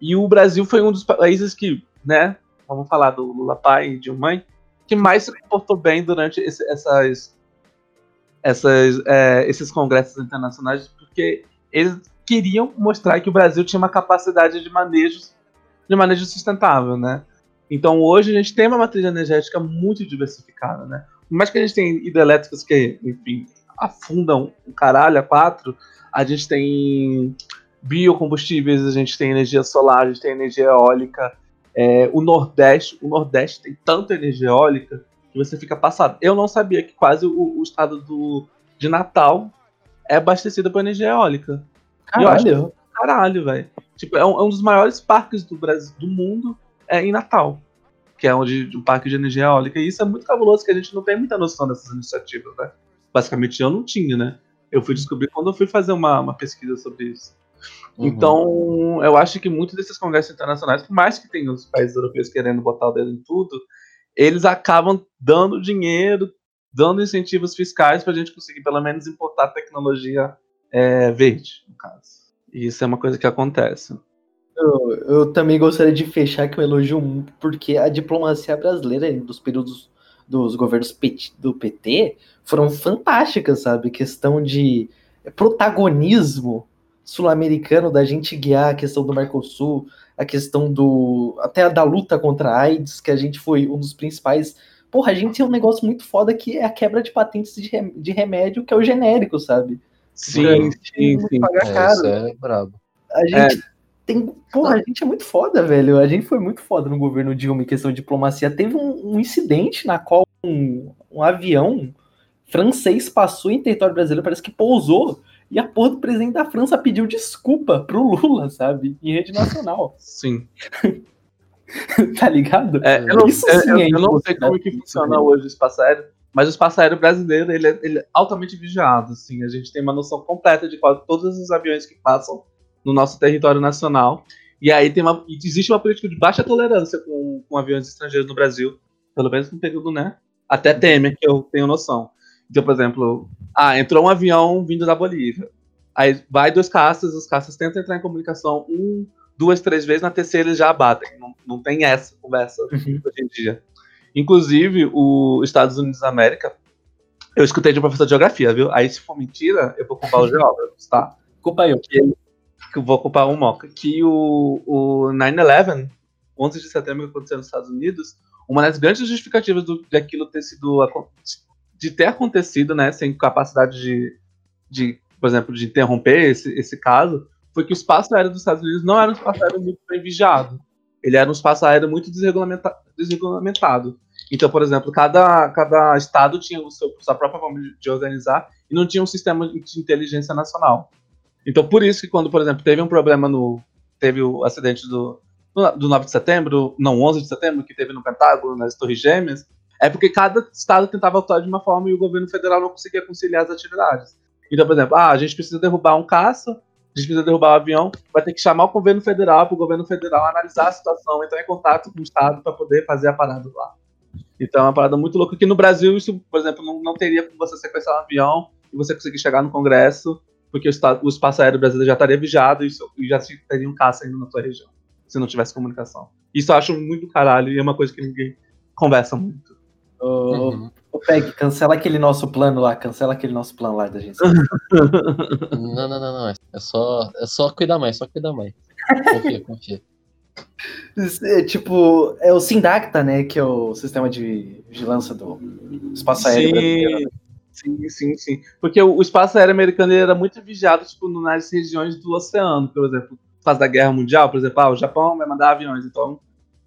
E o Brasil foi um dos países que, né, vamos falar do Lula pai e Dilma mãe, que mais se comportou bem durante esse, essas, essas, é, esses congressos internacionais, porque eles queriam mostrar que o Brasil tinha uma capacidade de manejo, de manejo sustentável, né? Então hoje a gente tem uma matriz energética muito diversificada, né? Por mais que a gente tenha hidrelétricas que, enfim, afundam o caralho a quatro, a gente tem biocombustíveis, a gente tem energia solar, a gente tem energia eólica. É, o Nordeste, o Nordeste tem tanta energia eólica que você fica passado. Eu não sabia que quase o, o estado do, de Natal é abastecido por energia eólica. Caralho. caralho, velho. Tipo, é um, é um, dos maiores parques do Brasil, do mundo, é em Natal. Que é onde um parque de energia eólica. E isso é muito cabuloso, que a gente não tem muita noção dessas iniciativas, né? Basicamente eu não tinha, né? Eu fui descobrir quando eu fui fazer uma, uma pesquisa sobre isso. Uhum. Então, eu acho que muitos desses congressos internacionais, por mais que tenham os países europeus querendo botar o dedo em tudo, eles acabam dando dinheiro, dando incentivos fiscais para a gente conseguir pelo menos importar tecnologia é, verde, no caso. E isso é uma coisa que acontece. Eu, eu também gostaria de fechar com um elogio porque a diplomacia brasileira dos períodos dos governos do PT foram fantásticas, sabe? Questão de protagonismo sul-americano da gente guiar a questão do Mercosul, a questão do até da luta contra a AIDS, que a gente foi um dos principais. Porra, a gente tem um negócio muito foda que é a quebra de patentes de remédio, que é o genérico, sabe? Sim, sim, sim. Pagar é, caro. Isso é brabo. A gente é. Tem. Porra, a gente é muito foda, velho. A gente foi muito foda no governo Dilma em questão de diplomacia. Teve um, um incidente na qual um, um, avião francês passou em território brasileiro, parece que pousou. E a porra do presidente da França pediu desculpa pro Lula, sabe? Em rede nacional. Sim. tá ligado? É, eu não, Isso sim eu, é eu não sei como que funciona hoje o espaço aéreo, mas o espaço aéreo brasileiro ele é, ele é, altamente vigiado. Assim, a gente tem uma noção completa de quase todos os aviões que passam no nosso território nacional. E aí tem uma, existe uma política de baixa tolerância com, com aviões estrangeiros no Brasil, pelo menos no período, né? Até Temer, que eu tenho noção. Então, por exemplo, ah, entrou um avião vindo da Bolívia. Aí vai dois caças, os caças tentam entrar em comunicação um, duas, três vezes, na terceira eles já abatem. Não, não tem essa conversa uhum. hoje em dia. Inclusive, os Estados Unidos da América, eu escutei de um professor de geografia, viu? Aí, se for mentira, eu vou culpar os geógrafos, tá? Culpa eu. Que, que eu vou culpar o Moca. Que o, o 9-11 11 de setembro que aconteceu nos Estados Unidos, uma das grandes justificativas do, de aquilo ter sido de ter acontecido, né, sem capacidade de, de por exemplo, de interromper esse, esse caso, foi que o espaço aéreo dos Estados Unidos não era um espaço aéreo muito bem vigiado. Ele era um espaço aéreo muito desregulamenta, desregulamentado. Então, por exemplo, cada, cada estado tinha o seu, sua própria forma de, de organizar e não tinha um sistema de inteligência nacional. Então, por isso que quando, por exemplo, teve um problema no. Teve o acidente do, do 9 de setembro, não, 11 de setembro, que teve no Pentágono, nas Torres Gêmeas, é porque cada estado tentava atuar de uma forma e o governo federal não conseguia conciliar as atividades. Então, por exemplo, ah, a gente precisa derrubar um caça, a gente precisa derrubar um avião, vai ter que chamar o governo federal para o governo federal analisar a situação, entrar em contato com o estado para poder fazer a parada lá. Então é uma parada muito louca que no Brasil isso, por exemplo, não, não teria como você sequestrar um avião e você conseguir chegar no Congresso, porque o, estado, o espaço aéreo brasileiro já estaria vigiado e, e já teria um caça indo na sua região, se não tivesse comunicação. Isso eu acho muito caralho e é uma coisa que ninguém conversa muito. Ô, uhum. Peg, cancela aquele nosso plano lá, cancela aquele nosso plano lá da gente. não, não, não, não. É só, é só cuidar mais, só cuidar mais. Confia, confia. É, tipo, é o Sindacta, né? Que é o sistema de vigilância do espaço aéreo sim, brasileiro. Sim, sim, sim. Porque o, espaço aéreo americano era muito vigiado tipo, nas regiões do oceano, por exemplo. Por causa da guerra mundial, por exemplo, ah, o Japão vai mandar aviões, então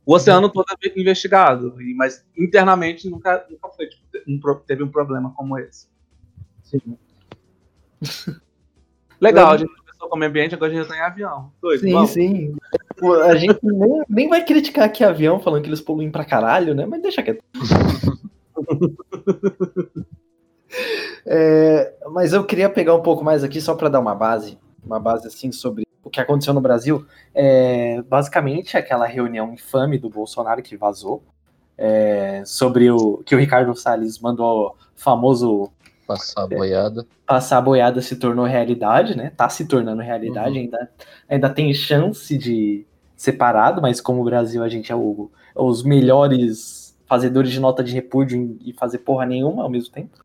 o oceano uhum. todo é investigado, mas internamente nunca, nunca foi, tipo, um, teve um problema como esse. Sim. Legal, a gente começou com o meio ambiente, agora a gente já tá em avião. Doido, sim, vamos. sim. A gente nem, nem vai criticar aqui avião, falando que eles poluem pra caralho, né? Mas deixa quieto. é, mas eu queria pegar um pouco mais aqui só para dar uma base, uma base assim sobre o que aconteceu no Brasil. É, basicamente, aquela reunião infame do Bolsonaro que vazou é, sobre o que o Ricardo Salles mandou famoso Passar a boiada. Passar a boiada se tornou realidade, né? Tá se tornando realidade, uhum. ainda, ainda tem chance de separado, mas como o Brasil a gente é, o, é os melhores fazedores de nota de repúdio e fazer porra nenhuma ao mesmo tempo.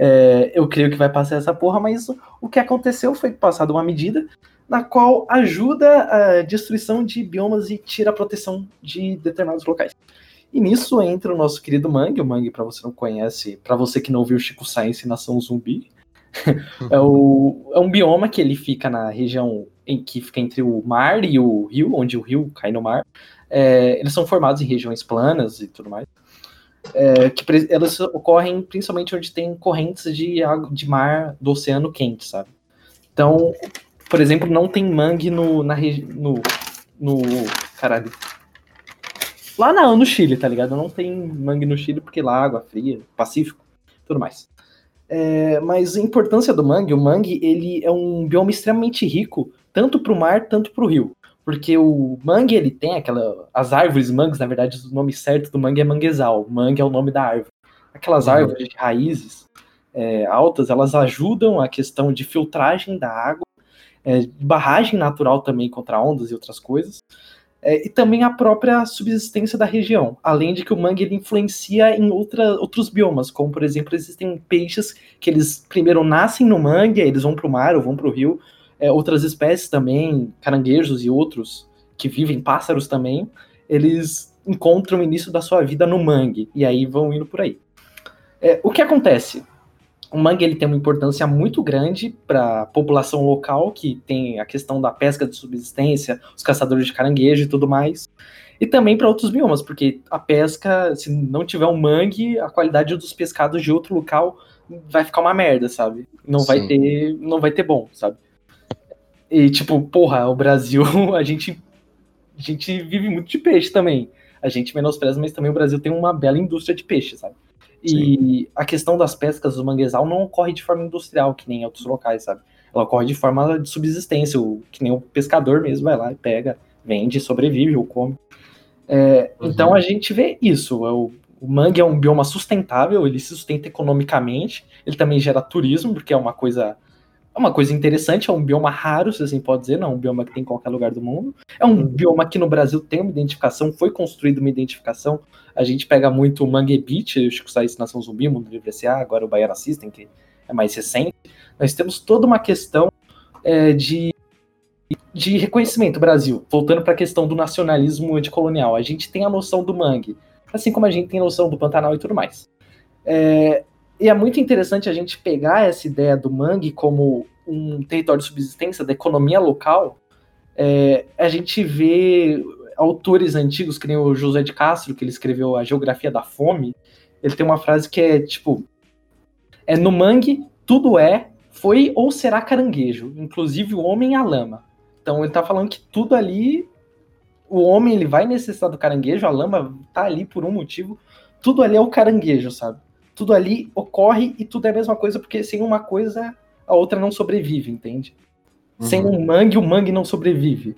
É, eu creio que vai passar essa porra, mas o que aconteceu foi passada uma medida na qual ajuda a destruição de biomas e tira a proteção de determinados locais. E nisso entra o nosso querido Mangue. O Mangue, para você não conhece, para você que não viu Chico Science Nação Zumbi, é, o, é um bioma que ele fica na região em que fica entre o mar e o rio, onde o rio cai no mar. É, eles são formados em regiões planas e tudo mais. É, que elas ocorrem principalmente onde tem correntes de água de mar do oceano quente, sabe? Então, por exemplo, não tem mangue no, na, no, no caralho, Lá na, no Chile, tá ligado? Não tem mangue no Chile porque lá água fria, Pacífico, tudo mais. É, mas a importância do mangue, o mangue ele é um bioma extremamente rico, tanto para o mar, tanto para o rio. Porque o mangue ele tem aquela. As árvores mangues, na verdade, o nome certo do mangue é manguezal. Mangue é o nome da árvore. Aquelas uhum. árvores de raízes é, altas, elas ajudam a questão de filtragem da água, é, barragem natural também contra ondas e outras coisas é, e também a própria subsistência da região, além de que o mangue ele influencia em outra, outros biomas, como por exemplo existem peixes que eles primeiro nascem no mangue, eles vão para o mar ou vão para o rio, é, outras espécies também, caranguejos e outros que vivem, pássaros também, eles encontram o início da sua vida no mangue e aí vão indo por aí. É, o que acontece? o mangue ele tem uma importância muito grande para a população local, que tem a questão da pesca de subsistência, os caçadores de caranguejo e tudo mais. E também para outros biomas, porque a pesca, se não tiver um mangue, a qualidade dos pescados de outro local vai ficar uma merda, sabe? Não vai ter, não vai ter bom, sabe? E tipo, porra, o Brasil, a gente a gente vive muito de peixe também. A gente menospreza, mas também o Brasil tem uma bela indústria de peixe, sabe? E Sim. a questão das pescas do manguezal não ocorre de forma industrial, que nem em outros locais, sabe? Ela ocorre de forma de subsistência, que nem o pescador mesmo vai lá e pega, vende, sobrevive ou come. É, uhum. Então a gente vê isso. É o, o mangue é um bioma sustentável, ele se sustenta economicamente, ele também gera turismo, porque é uma coisa é uma coisa interessante, é um bioma raro, se assim pode dizer, não é um bioma que tem em qualquer lugar do mundo. É um uhum. bioma que no Brasil tem uma identificação, foi construída uma identificação. A gente pega muito o Mangue Beach, o Chico Saís Nação Zumbi, Mundo Livre S.A., agora o Baiana System, que é mais recente. Nós temos toda uma questão é, de de reconhecimento, Brasil, voltando para a questão do nacionalismo anticolonial, a gente tem a noção do mangue, assim como a gente tem a noção do Pantanal e tudo mais. É, e é muito interessante a gente pegar essa ideia do mangue como um território de subsistência da economia local. É, a gente vê autores antigos, que nem o José de Castro, que ele escreveu A Geografia da Fome, ele tem uma frase que é tipo: É no mangue, tudo é, foi ou será caranguejo, inclusive o homem e a lama. Então ele tá falando que tudo ali, o homem ele vai necessitar do caranguejo, a lama tá ali por um motivo, tudo ali é o caranguejo, sabe? Tudo ali ocorre e tudo é a mesma coisa, porque sem uma coisa, a outra não sobrevive, entende? Uhum. Sem um mangue, o mangue não sobrevive.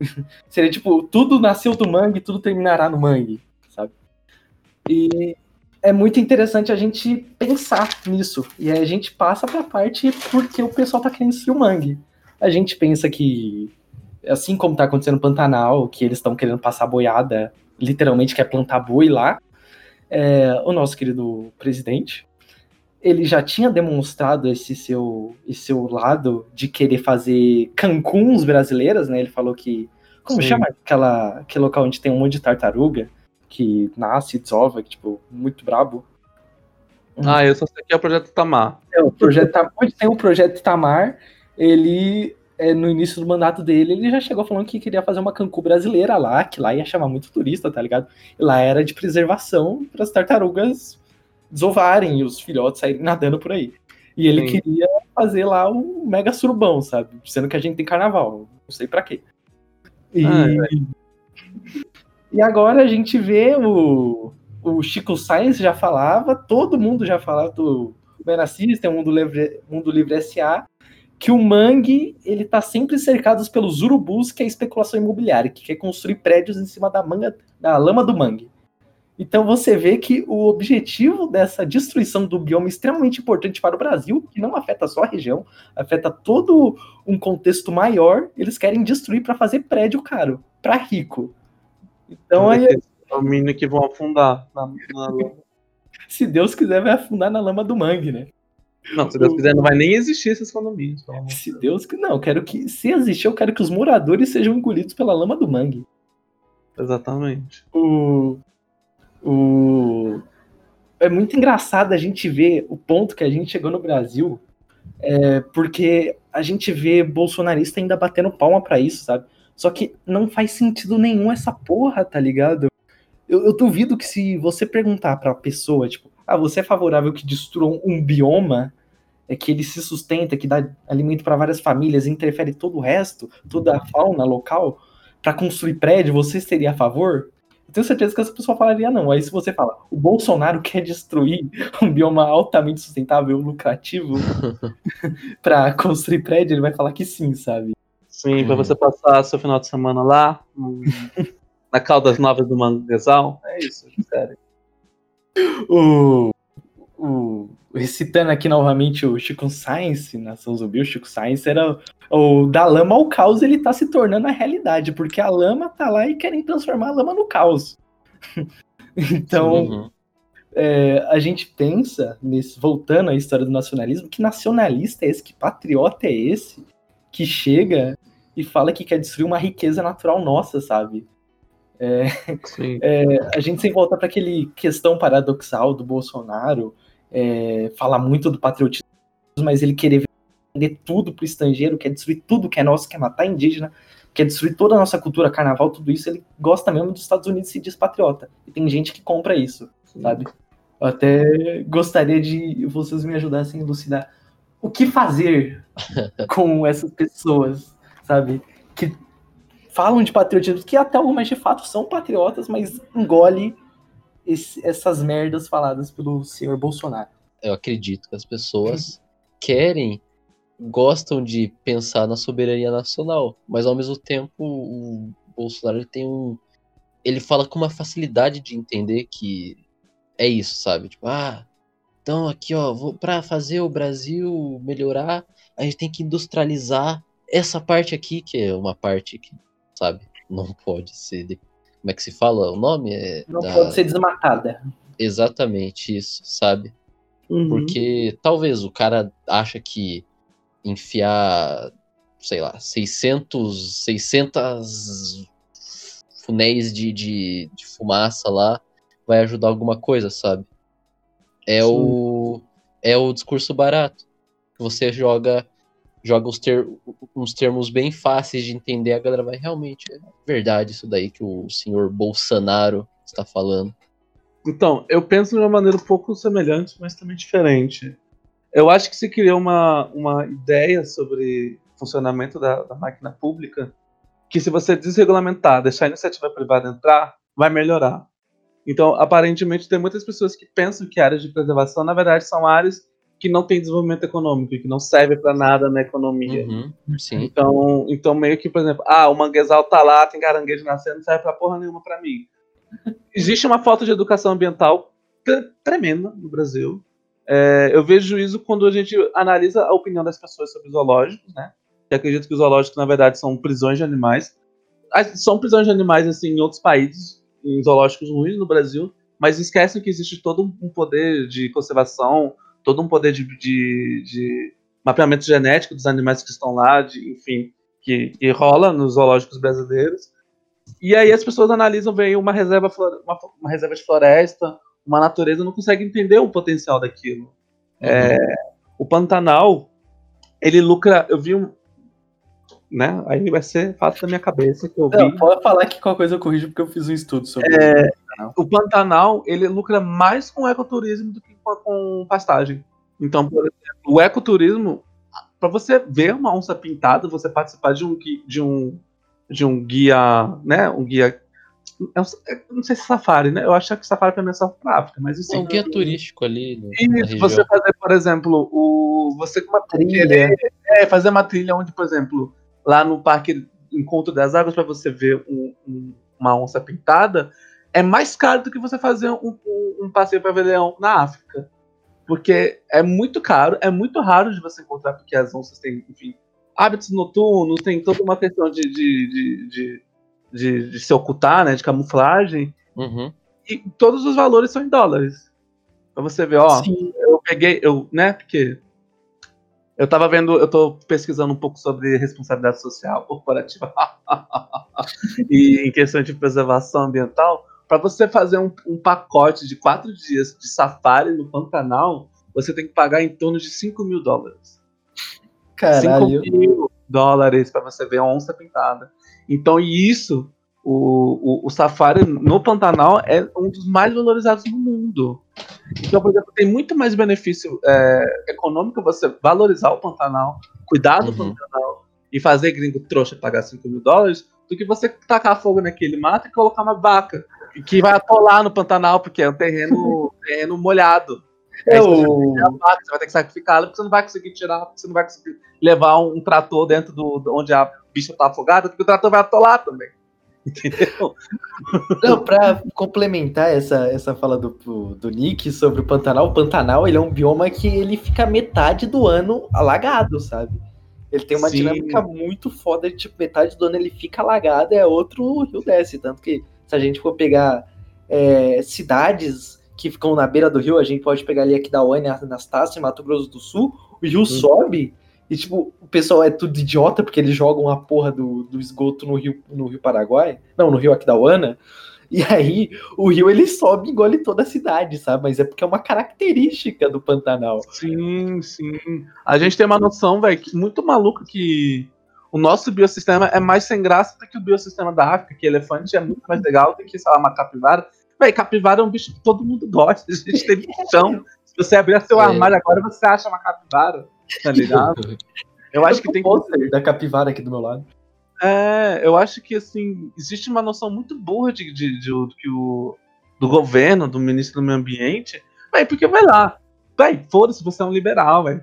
Seria tipo, tudo nasceu do mangue, tudo terminará no mangue, sabe? E é muito interessante a gente pensar nisso. E aí a gente passa pra parte porque o pessoal tá querendo destruir o mangue a gente pensa que, assim como está acontecendo no Pantanal, que eles estão querendo passar boiada, literalmente quer plantar boi lá, é, o nosso querido presidente, ele já tinha demonstrado esse seu, esse seu lado de querer fazer Cancuns brasileiras, né? Ele falou que. Como Sim. chama aquela, aquele local onde tem um monte de tartaruga que nasce e desova, que, tipo, muito brabo? Ah, eu só sei que é o projeto Tamar. É, o projeto Onde tem o projeto Tamar, ele é, no início do mandato dele, ele já chegou falando que queria fazer uma Cancún brasileira lá, que lá ia chamar muito turista, tá ligado? E lá era de preservação para as tartarugas desovarem e os filhotes saírem nadando por aí. E ele Sim. queria fazer lá um mega surubão, sabe? Sendo que a gente tem carnaval, não sei para quê. E... Ah, é. e agora a gente vê o, o Chico Sainz já falava, todo mundo já falava do Ben System, Mundo Livre, Mundo Livre SA, que o mangue ele tá sempre cercado pelos urubus, que é a especulação imobiliária, que quer construir prédios em cima da manga, da lama do mangue. Então você vê que o objetivo dessa destruição do bioma é extremamente importante para o Brasil, que não afeta só a região, afeta todo um contexto maior, eles querem destruir para fazer prédio caro, para rico. Então aí é o mínimo que vão afundar na, na lama. Se Deus quiser vai afundar na lama do mangue, né? Não, se Deus quiser, não vai nem existir esses condomínios. Se Deus não, quero que. Se existir, eu quero que os moradores sejam engolidos pela lama do mangue. Exatamente. O. O. É muito engraçado a gente ver o ponto que a gente chegou no Brasil. É, porque a gente vê bolsonarista ainda batendo palma para isso, sabe? Só que não faz sentido nenhum essa porra, tá ligado? Eu, eu duvido que se você perguntar pra pessoa, tipo, ah, você é favorável que destruam um bioma é que ele se sustenta, que dá alimento para várias famílias, interfere todo o resto, toda a fauna local, para construir prédio, você seria a favor? Eu tenho certeza que essa pessoa falaria não. Aí se você fala, o Bolsonaro quer destruir um bioma altamente sustentável, lucrativo, para construir prédio, ele vai falar que sim, sabe? Sim, para você passar seu final de semana lá, na Caldas Novas do Manguezal. É isso, sério o, o, recitando aqui novamente o Chico Science, Nação Zumbi, o Chico Science era o da lama ao caos, ele tá se tornando a realidade, porque a lama tá lá e querem transformar a lama no caos. então, uhum. é, a gente pensa, nesse, voltando à história do nacionalismo, que nacionalista é esse, que patriota é esse, que chega e fala que quer destruir uma riqueza natural nossa, sabe? É, é, a gente sempre volta para aquele questão paradoxal do Bolsonaro, é, falar muito do patriotismo, mas ele querer vender tudo pro estrangeiro, quer destruir tudo que é nosso, quer matar indígena, quer destruir toda a nossa cultura, carnaval, tudo isso, ele gosta mesmo dos Estados Unidos e se diz patriota. E tem gente que compra isso, sabe? Eu até gostaria de vocês me ajudassem a elucidar o que fazer com essas pessoas, sabe? Que falam de patriotismo, que até algumas de fato são patriotas, mas engole esse, essas merdas faladas pelo senhor Bolsonaro. Eu acredito que as pessoas querem, gostam de pensar na soberania nacional, mas ao mesmo tempo o Bolsonaro tem um. Ele fala com uma facilidade de entender que é isso, sabe? Tipo, ah, então aqui, ó, para fazer o Brasil melhorar, a gente tem que industrializar essa parte aqui, que é uma parte que sabe? Não pode ser. De... Como é que se fala o nome? É Não da... pode ser desmatada. Exatamente isso, sabe? Uhum. Porque talvez o cara acha que enfiar sei lá, 600, 600 funéis de, de, de fumaça lá vai ajudar alguma coisa, sabe? É o é o discurso barato. Você joga joga os ter, uns termos bem fáceis de entender, a galera vai realmente é verdade isso daí que o senhor Bolsonaro está falando. Então, eu penso de uma maneira um pouco semelhante, mas também diferente. Eu acho que se criou uma, uma ideia sobre funcionamento da, da máquina pública que se você desregulamentar, deixar a iniciativa privada entrar, vai melhorar. Então, aparentemente, tem muitas pessoas que pensam que áreas de preservação, na verdade, são áreas que não têm desenvolvimento econômico, que não servem para nada na economia. Uhum. Então, então, meio que, por exemplo, ah, o manguezal tá lá, tem caranguejo nascendo, não serve para porra nenhuma para mim. Existe uma falta de educação ambiental tremenda no Brasil. É, eu vejo isso quando a gente analisa a opinião das pessoas sobre zoológicos, né? Eu acredito que os zoológicos, na verdade, são prisões de animais. São prisões de animais, assim, em outros países, em zoológicos ruins no Brasil, mas esquecem que existe todo um poder de conservação, todo um poder de, de, de mapeamento genético dos animais que estão lá, de, enfim, que, que rola nos zoológicos brasileiros. E aí as pessoas analisam, veem uma reserva, uma, uma reserva de floresta, uma natureza, não conseguem entender o potencial daquilo. Uhum. É, o Pantanal, ele lucra. Eu vi um. Né? Aí vai ser fácil da minha cabeça que eu vi. Não, pode falar que qualquer coisa eu corrijo, porque eu fiz um estudo sobre é, o Pantanal, ele lucra mais com ecoturismo do que com pastagem. Então, por exemplo, o ecoturismo, para você ver uma onça pintada, você participar de um, de um de um guia, né? Um guia. Eu não sei se é safari, né? Eu acho que safari também é só pra África, mas assim. É um guia turístico ali. Isso, você fazer, por exemplo, o. Você com uma trilha. É, fazer uma trilha onde, por exemplo, lá no Parque Encontro das Águas, para você ver um, um, uma onça pintada, é mais caro do que você fazer um, um passeio para ver leão na África. Porque é muito caro, é muito raro de você encontrar, porque as onças têm, enfim, hábitos noturnos, tem toda uma questão de, de, de, de, de, de se ocultar, né? De camuflagem. Uhum. E todos os valores são em dólares. Pra você ver, ó, Sim. eu peguei, eu, né? Porque eu tava vendo, eu tô pesquisando um pouco sobre responsabilidade social corporativa e em questão de preservação ambiental. Para você fazer um, um, pacote de quatro dias de safari no Pantanal, você tem que pagar em torno de 5 mil dólares. Caralho. 5 mil dólares para você ver a onça pintada. Então, e isso, o, o, o, safari no Pantanal é um dos mais valorizados no mundo. Então, por exemplo, tem muito mais benefício é, econômico você valorizar o Pantanal, cuidar do uhum. Pantanal e fazer gringo trouxa pagar 5 mil dólares do que você tacar fogo naquele mato e colocar uma vaca que vai atolar no Pantanal, porque é um terreno, terreno molhado. É o... Você vai ter que sacrificá-la porque você não vai conseguir tirar, porque você não vai conseguir levar um, um trator dentro do onde a bicha tá afogada, porque o trator vai atolar também. Entendeu? Não, pra complementar essa, essa fala do, do Nick sobre o Pantanal, o Pantanal ele é um bioma que ele fica metade do ano alagado, sabe? Ele tem uma Sim. dinâmica muito foda, tipo, metade do ano ele fica alagado, é outro rio desce. Tanto que se a gente for pegar é, cidades que ficam na beira do rio, a gente pode pegar ali aqui da Oane, Anastácia, Mato Grosso do Sul, o rio hum. sobe e, tipo, o pessoal é tudo idiota porque eles jogam a porra do, do esgoto no rio, no rio Paraguai, não, no rio Aquidauana, e aí o rio ele sobe e engole toda a cidade, sabe? Mas é porque é uma característica do Pantanal. Sim, sim. A gente tem uma noção, velho, muito maluca que o nosso biossistema é mais sem graça do que o biossistema da África, que elefante é muito mais legal do que, sei lá, uma capivara. Véi, capivara é um bicho que todo mundo gosta. A gente tem bichão. Se você abrir seu é. armário agora, você acha uma capivara. Tá ligado? Eu acho que tem que. da capivara aqui do meu lado. É, eu acho que assim, existe uma noção muito burra de, de, de, de que o do governo, do ministro do meio ambiente, véi, porque vai lá, véi, foda-se, você é um liberal, velho.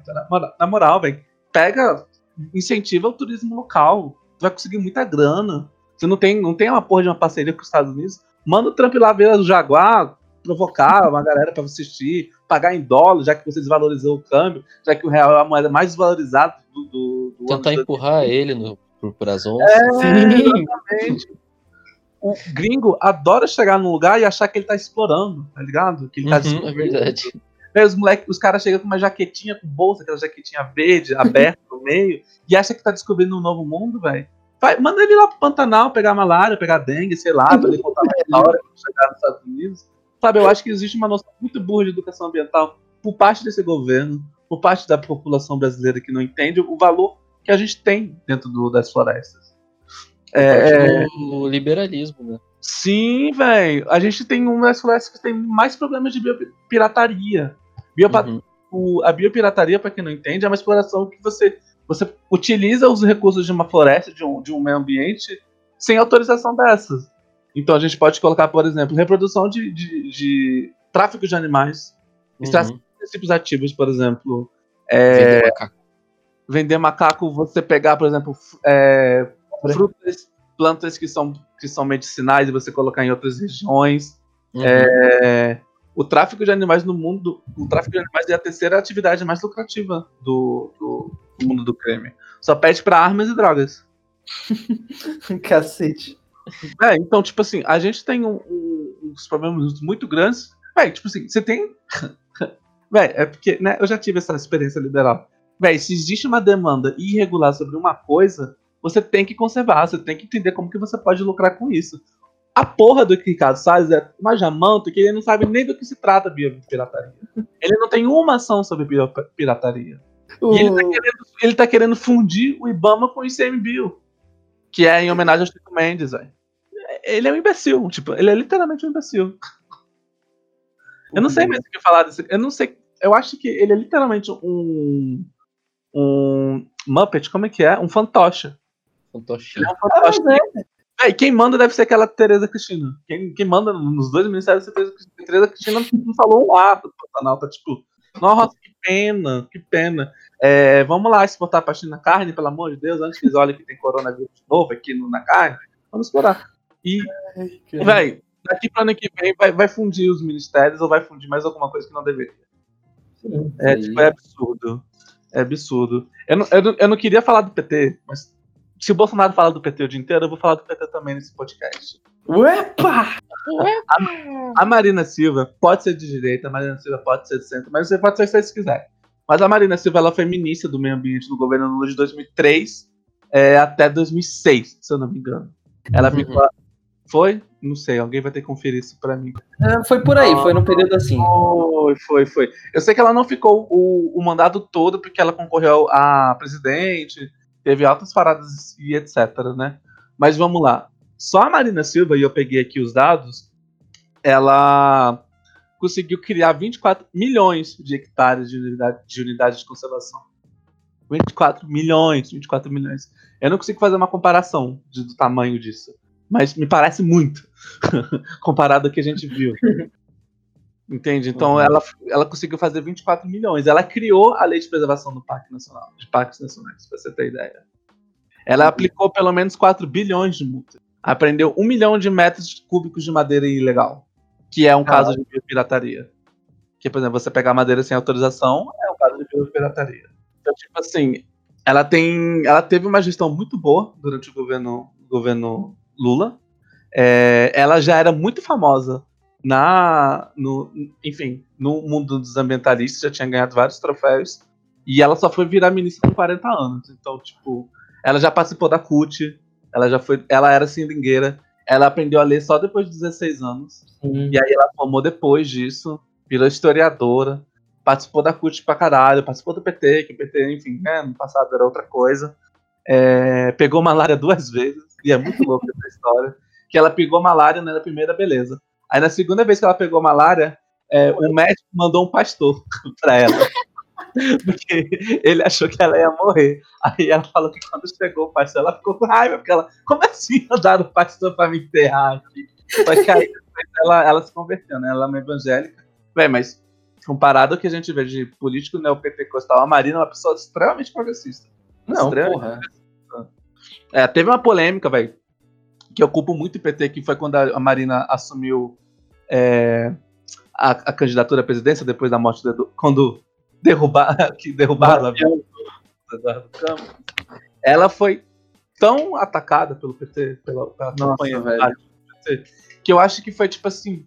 Na moral, velho, pega, incentiva o turismo local, tu vai conseguir muita grana. Você não tem, não tem uma porra de uma parceria com os Estados Unidos, Manda o Trump lá ver o Jaguar, provocar uma galera para assistir, pagar em dólar, já que você desvalorizou o câmbio, já que o real é a moeda mais desvalorizada do. do, do Tentar empurrar ele no, as onças. É, exatamente. O gringo adora chegar num lugar e achar que ele tá explorando, tá ligado? Que ele tá uhum, é verdade. Véi, os moleque, os caras chegam com uma jaquetinha com bolsa, aquela jaquetinha verde, aberta no meio, e acha que tá descobrindo um novo mundo, velho. Manda ele lá pro Pantanal pegar malária, pegar dengue, sei lá, pra ele contar uma história quando chegar nos Estados Unidos. Sabe, eu acho que existe uma noção muito burra de educação ambiental por parte desse governo, por parte da população brasileira que não entende o valor que a gente tem dentro do, das florestas. É, o liberalismo, né? Sim, velho. A gente tem uma das florestas que tem mais problemas de biopirataria. Biopa uhum. o, a biopirataria, para quem não entende, é uma exploração que você, você utiliza os recursos de uma floresta, de um, de um meio ambiente, sem autorização dessas. Então a gente pode colocar, por exemplo, reprodução de, de, de tráfico de animais, uhum. extração de princípios ativos, por exemplo. É, vender macaco. Vender macaco, você pegar, por exemplo, é, frutas, plantas que são, que são medicinais e você colocar em outras regiões. Uhum. É, o tráfico de animais no mundo, o tráfico de animais é a terceira atividade mais lucrativa do, do, do mundo do crime. Só pede para armas e drogas. Cacete. É, então, tipo assim, a gente tem um, um, uns problemas muito grandes. Véi, tipo assim, você tem. Véi, é porque, né, eu já tive essa experiência liberal. Véi, se existe uma demanda irregular sobre uma coisa, você tem que conservar, você tem que entender como que você pode lucrar com isso. A porra do que Ricardo Salles é uma jamanta que ele não sabe nem do que se trata biopirataria. Ele não tem uma ação sobre biopirataria. Uh. E ele tá, querendo, ele tá, querendo, fundir o Ibama com o ICMBio. Que é em homenagem ao Chico Mendes, velho. Ele é um imbecil, tipo, ele é literalmente um imbecil. Eu não sei mais o que falar desse. Eu não sei. Eu acho que ele é literalmente um. Um Muppet, como é que é? Um fantoche. Fantoche. Ele é um fantoche. Ah, é, quem manda deve ser aquela Tereza Cristina. Quem, quem manda nos dois ministérios deve ser Tereza Cristina. Tereza Cristina não falou um ato do Pantanal, tá tipo, nossa, que pena, que pena. É, vamos lá exportar a China carne, pelo amor de Deus, antes que eles olhem que tem coronavírus novo aqui no, na carne. Vamos explorar. E, vai, daqui para ano que vem vai, vai fundir os ministérios ou vai fundir mais alguma coisa que não deveria. Sim, é, tipo, é absurdo. É absurdo. Eu não, eu, não, eu não queria falar do PT, mas se o Bolsonaro falar do PT o dia inteiro, eu vou falar do PT também nesse podcast. Uepa! A, a, Marina Silva pode ser de direita, a Marina Silva pode ser de centro, mas você pode ser se quiser. Mas a Marina Silva ela foi ministra do meio ambiente do governo Lula de 2003 é, até 2006, se eu não me engano. Ela ficou. Foi? Não sei, alguém vai ter que conferir isso pra mim. É, foi por aí, foi num período assim. Foi, foi, foi. Eu sei que ela não ficou o, o mandato todo porque ela concorreu a presidente, teve altas paradas e etc, né? Mas vamos lá. Só a Marina Silva, e eu peguei aqui os dados, ela conseguiu criar 24 milhões de hectares de unidade de, unidade de conservação. 24 milhões, 24 milhões. Eu não consigo fazer uma comparação de, do tamanho disso, mas me parece muito comparado ao que a gente viu. Entende? Então uhum. ela, ela conseguiu fazer 24 milhões. Ela criou a lei de preservação do Parque Nacional, de Parques Nacionais, para você ter ideia. Ela uhum. aplicou pelo menos 4 bilhões de multa. Aprendeu 1 milhão de metros cúbicos de madeira ilegal, que é um caso de pirataria. Que, por exemplo, você pegar madeira sem autorização é um caso de pirataria. Então, tipo assim, ela tem. Ela teve uma gestão muito boa durante o governo, governo Lula. É, ela já era muito famosa na, no, enfim, no mundo dos ambientalistas, já tinha ganhado vários troféus, e ela só foi virar ministra com 40 anos. Então, tipo, ela já participou da CUT, ela já foi, ela era seringueira, ela aprendeu a ler só depois de 16 anos, Sim. e aí ela formou depois disso, virou historiadora, participou da CUT pra caralho, participou do PT, que o PT, enfim, né, no passado era outra coisa. É, pegou malária duas vezes, e é muito louco essa história, que ela pegou malária na primeira, beleza. Aí na segunda vez que ela pegou malária, é, o médico mandou um pastor pra ela. Porque ele achou que ela ia morrer. Aí ela falou que quando chegou o pastor, ela ficou com raiva, porque ela, como assim mandaram o pastor pra me enterrar aqui? Só que aí ela, ela se converteu, né? Ela é uma evangélica. Bem, mas comparado ao que a gente vê de político neopentecostal, a Marina é uma pessoa extremamente progressista. Não, porra. É, teve uma polêmica, velho, que eu culpo muito o PT, que foi quando a Marina assumiu é, a, a, candidatura à presidência depois da morte do quando derrubar, que derrubaram Eduardo Campos. Ela foi tão atacada pelo PT, pela, pela Nossa, campanha velho. PT, que eu acho que foi tipo assim.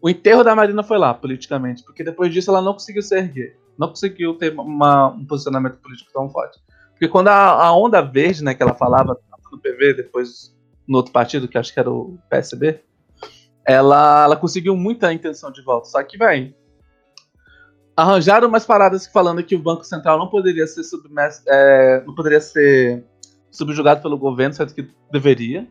o enterro da Marina foi lá, politicamente, porque depois disso ela não conseguiu se erguer. Não conseguiu ter uma, um posicionamento político tão forte. Porque quando a, a, onda verde, né, que ela falava no PV, depois no outro partido, que acho que era o PSB, ela, ela conseguiu muita intenção de volta. Só que, velho, arranjaram umas paradas falando que o Banco Central não poderia ser submerso, é, não poderia ser subjugado pelo governo, certo que deveria.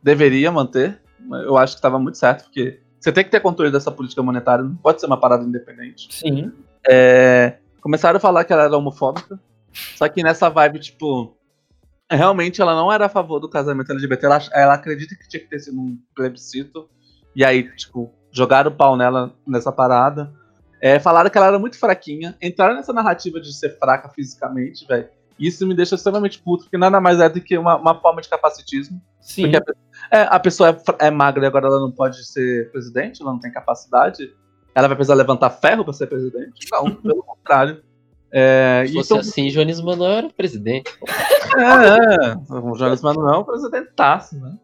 Deveria manter. Eu acho que estava muito certo, porque você tem que ter controle dessa política monetária, não pode ser uma parada independente. Sim. É, começaram a falar que ela era homofóbica, só que nessa vibe, tipo, realmente ela não era a favor do casamento LGBT, ela, ela acredita que tinha que ter sido um plebiscito, e aí, tipo, jogaram o pau nela nessa parada. É, falaram que ela era muito fraquinha, entraram nessa narrativa de ser fraca fisicamente, velho. Isso me deixa extremamente puto, porque nada mais é do que uma, uma forma de capacitismo. Sim. Porque a, é, a pessoa é, é, magra e agora ela não pode ser presidente, ela não tem capacidade. Ela vai precisar levantar ferro para ser presidente? Não, pelo contrário. É, Se fosse então, assim, Jones Manuel era presidente. É, é. o Jones Manuel é um presidentaço, né?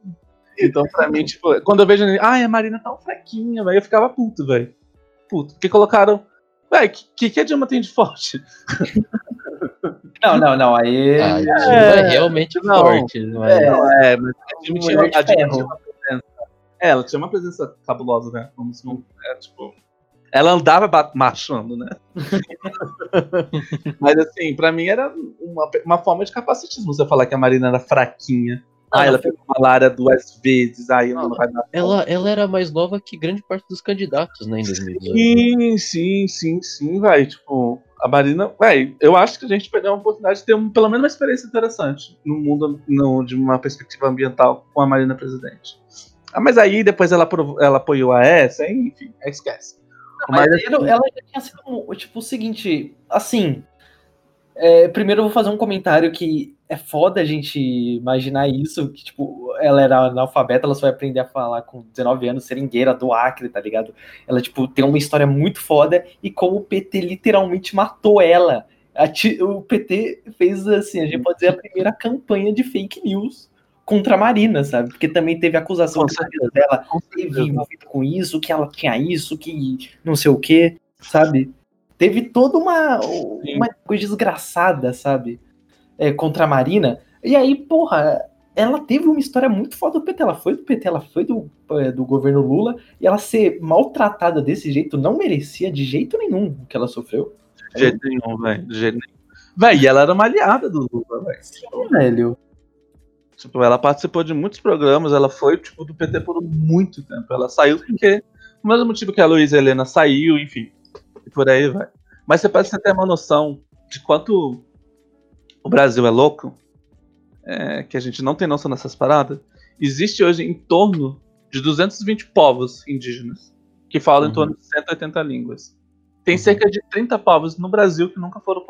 Então, pra mim, tipo, quando eu vejo. Ai, a Marina tá um fraquinha, velho, eu ficava puto, velho. Puto. Porque colocaram. Véi, o que, que a Dilma tem de forte? Não, não, não. Aí. A Dilma é, é realmente não, forte. Não é, é, mas a Dilma tinha, a Dilma tinha uma presença. É, ela tinha uma presença cabulosa, né? Como se não. É, tipo. Ela andava marchando, né? mas assim, pra mim era uma, uma forma de capacitismo você falar que a Marina era fraquinha. Ah, ela pegou malária duas vezes, aí não, não vai dar. Ela, ela era mais nova que grande parte dos candidatos, né, em 2018. Sim, sim, sim, sim, vai. Tipo, a Marina, vai, eu acho que a gente perdeu uma oportunidade de ter um, pelo menos uma experiência interessante no mundo, no, de uma perspectiva ambiental com a Marina presidente. Ah, mas aí depois ela, ela apoiou a essa, enfim, esquece. Mas, mas ela, ela já tinha sido, tipo, o seguinte, assim, é, primeiro eu vou fazer um comentário que é foda a gente imaginar isso, que, tipo, ela era analfabeta, ela só vai aprender a falar com 19 anos, seringueira do Acre, tá ligado? Ela, tipo, tem uma história muito foda e como o PT literalmente matou ela. o PT fez, assim, a gente pode dizer, a primeira campanha de fake news contra a Marina, sabe? Porque também teve acusação de dela teve envolvido com isso, que ela tinha isso, que não sei o que, sabe? Teve toda uma, uma coisa desgraçada, sabe? é, contra a Marina. E aí, porra, ela teve uma história muito foda do PT. Ela foi do PT, ela foi do, é, do governo Lula, e ela ser maltratada desse jeito não merecia de jeito nenhum o que ela sofreu. De jeito nenhum, velho. De jeito nenhum. Véi, e ela era uma aliada do Lula, velho. Sim, velho. Tipo, ela participou de muitos programas, ela foi, tipo, do PT por muito tempo. Ela saiu porque. O mesmo motivo que a Luísa Helena saiu, enfim. E por aí vai. Mas você pode ter uma noção de quanto o Brasil é louco, é, que a gente não tem noção dessas paradas, existe hoje em torno de 220 povos indígenas que falam uhum. em torno de 180 línguas. Tem uhum. cerca de 30 povos no Brasil que nunca foram,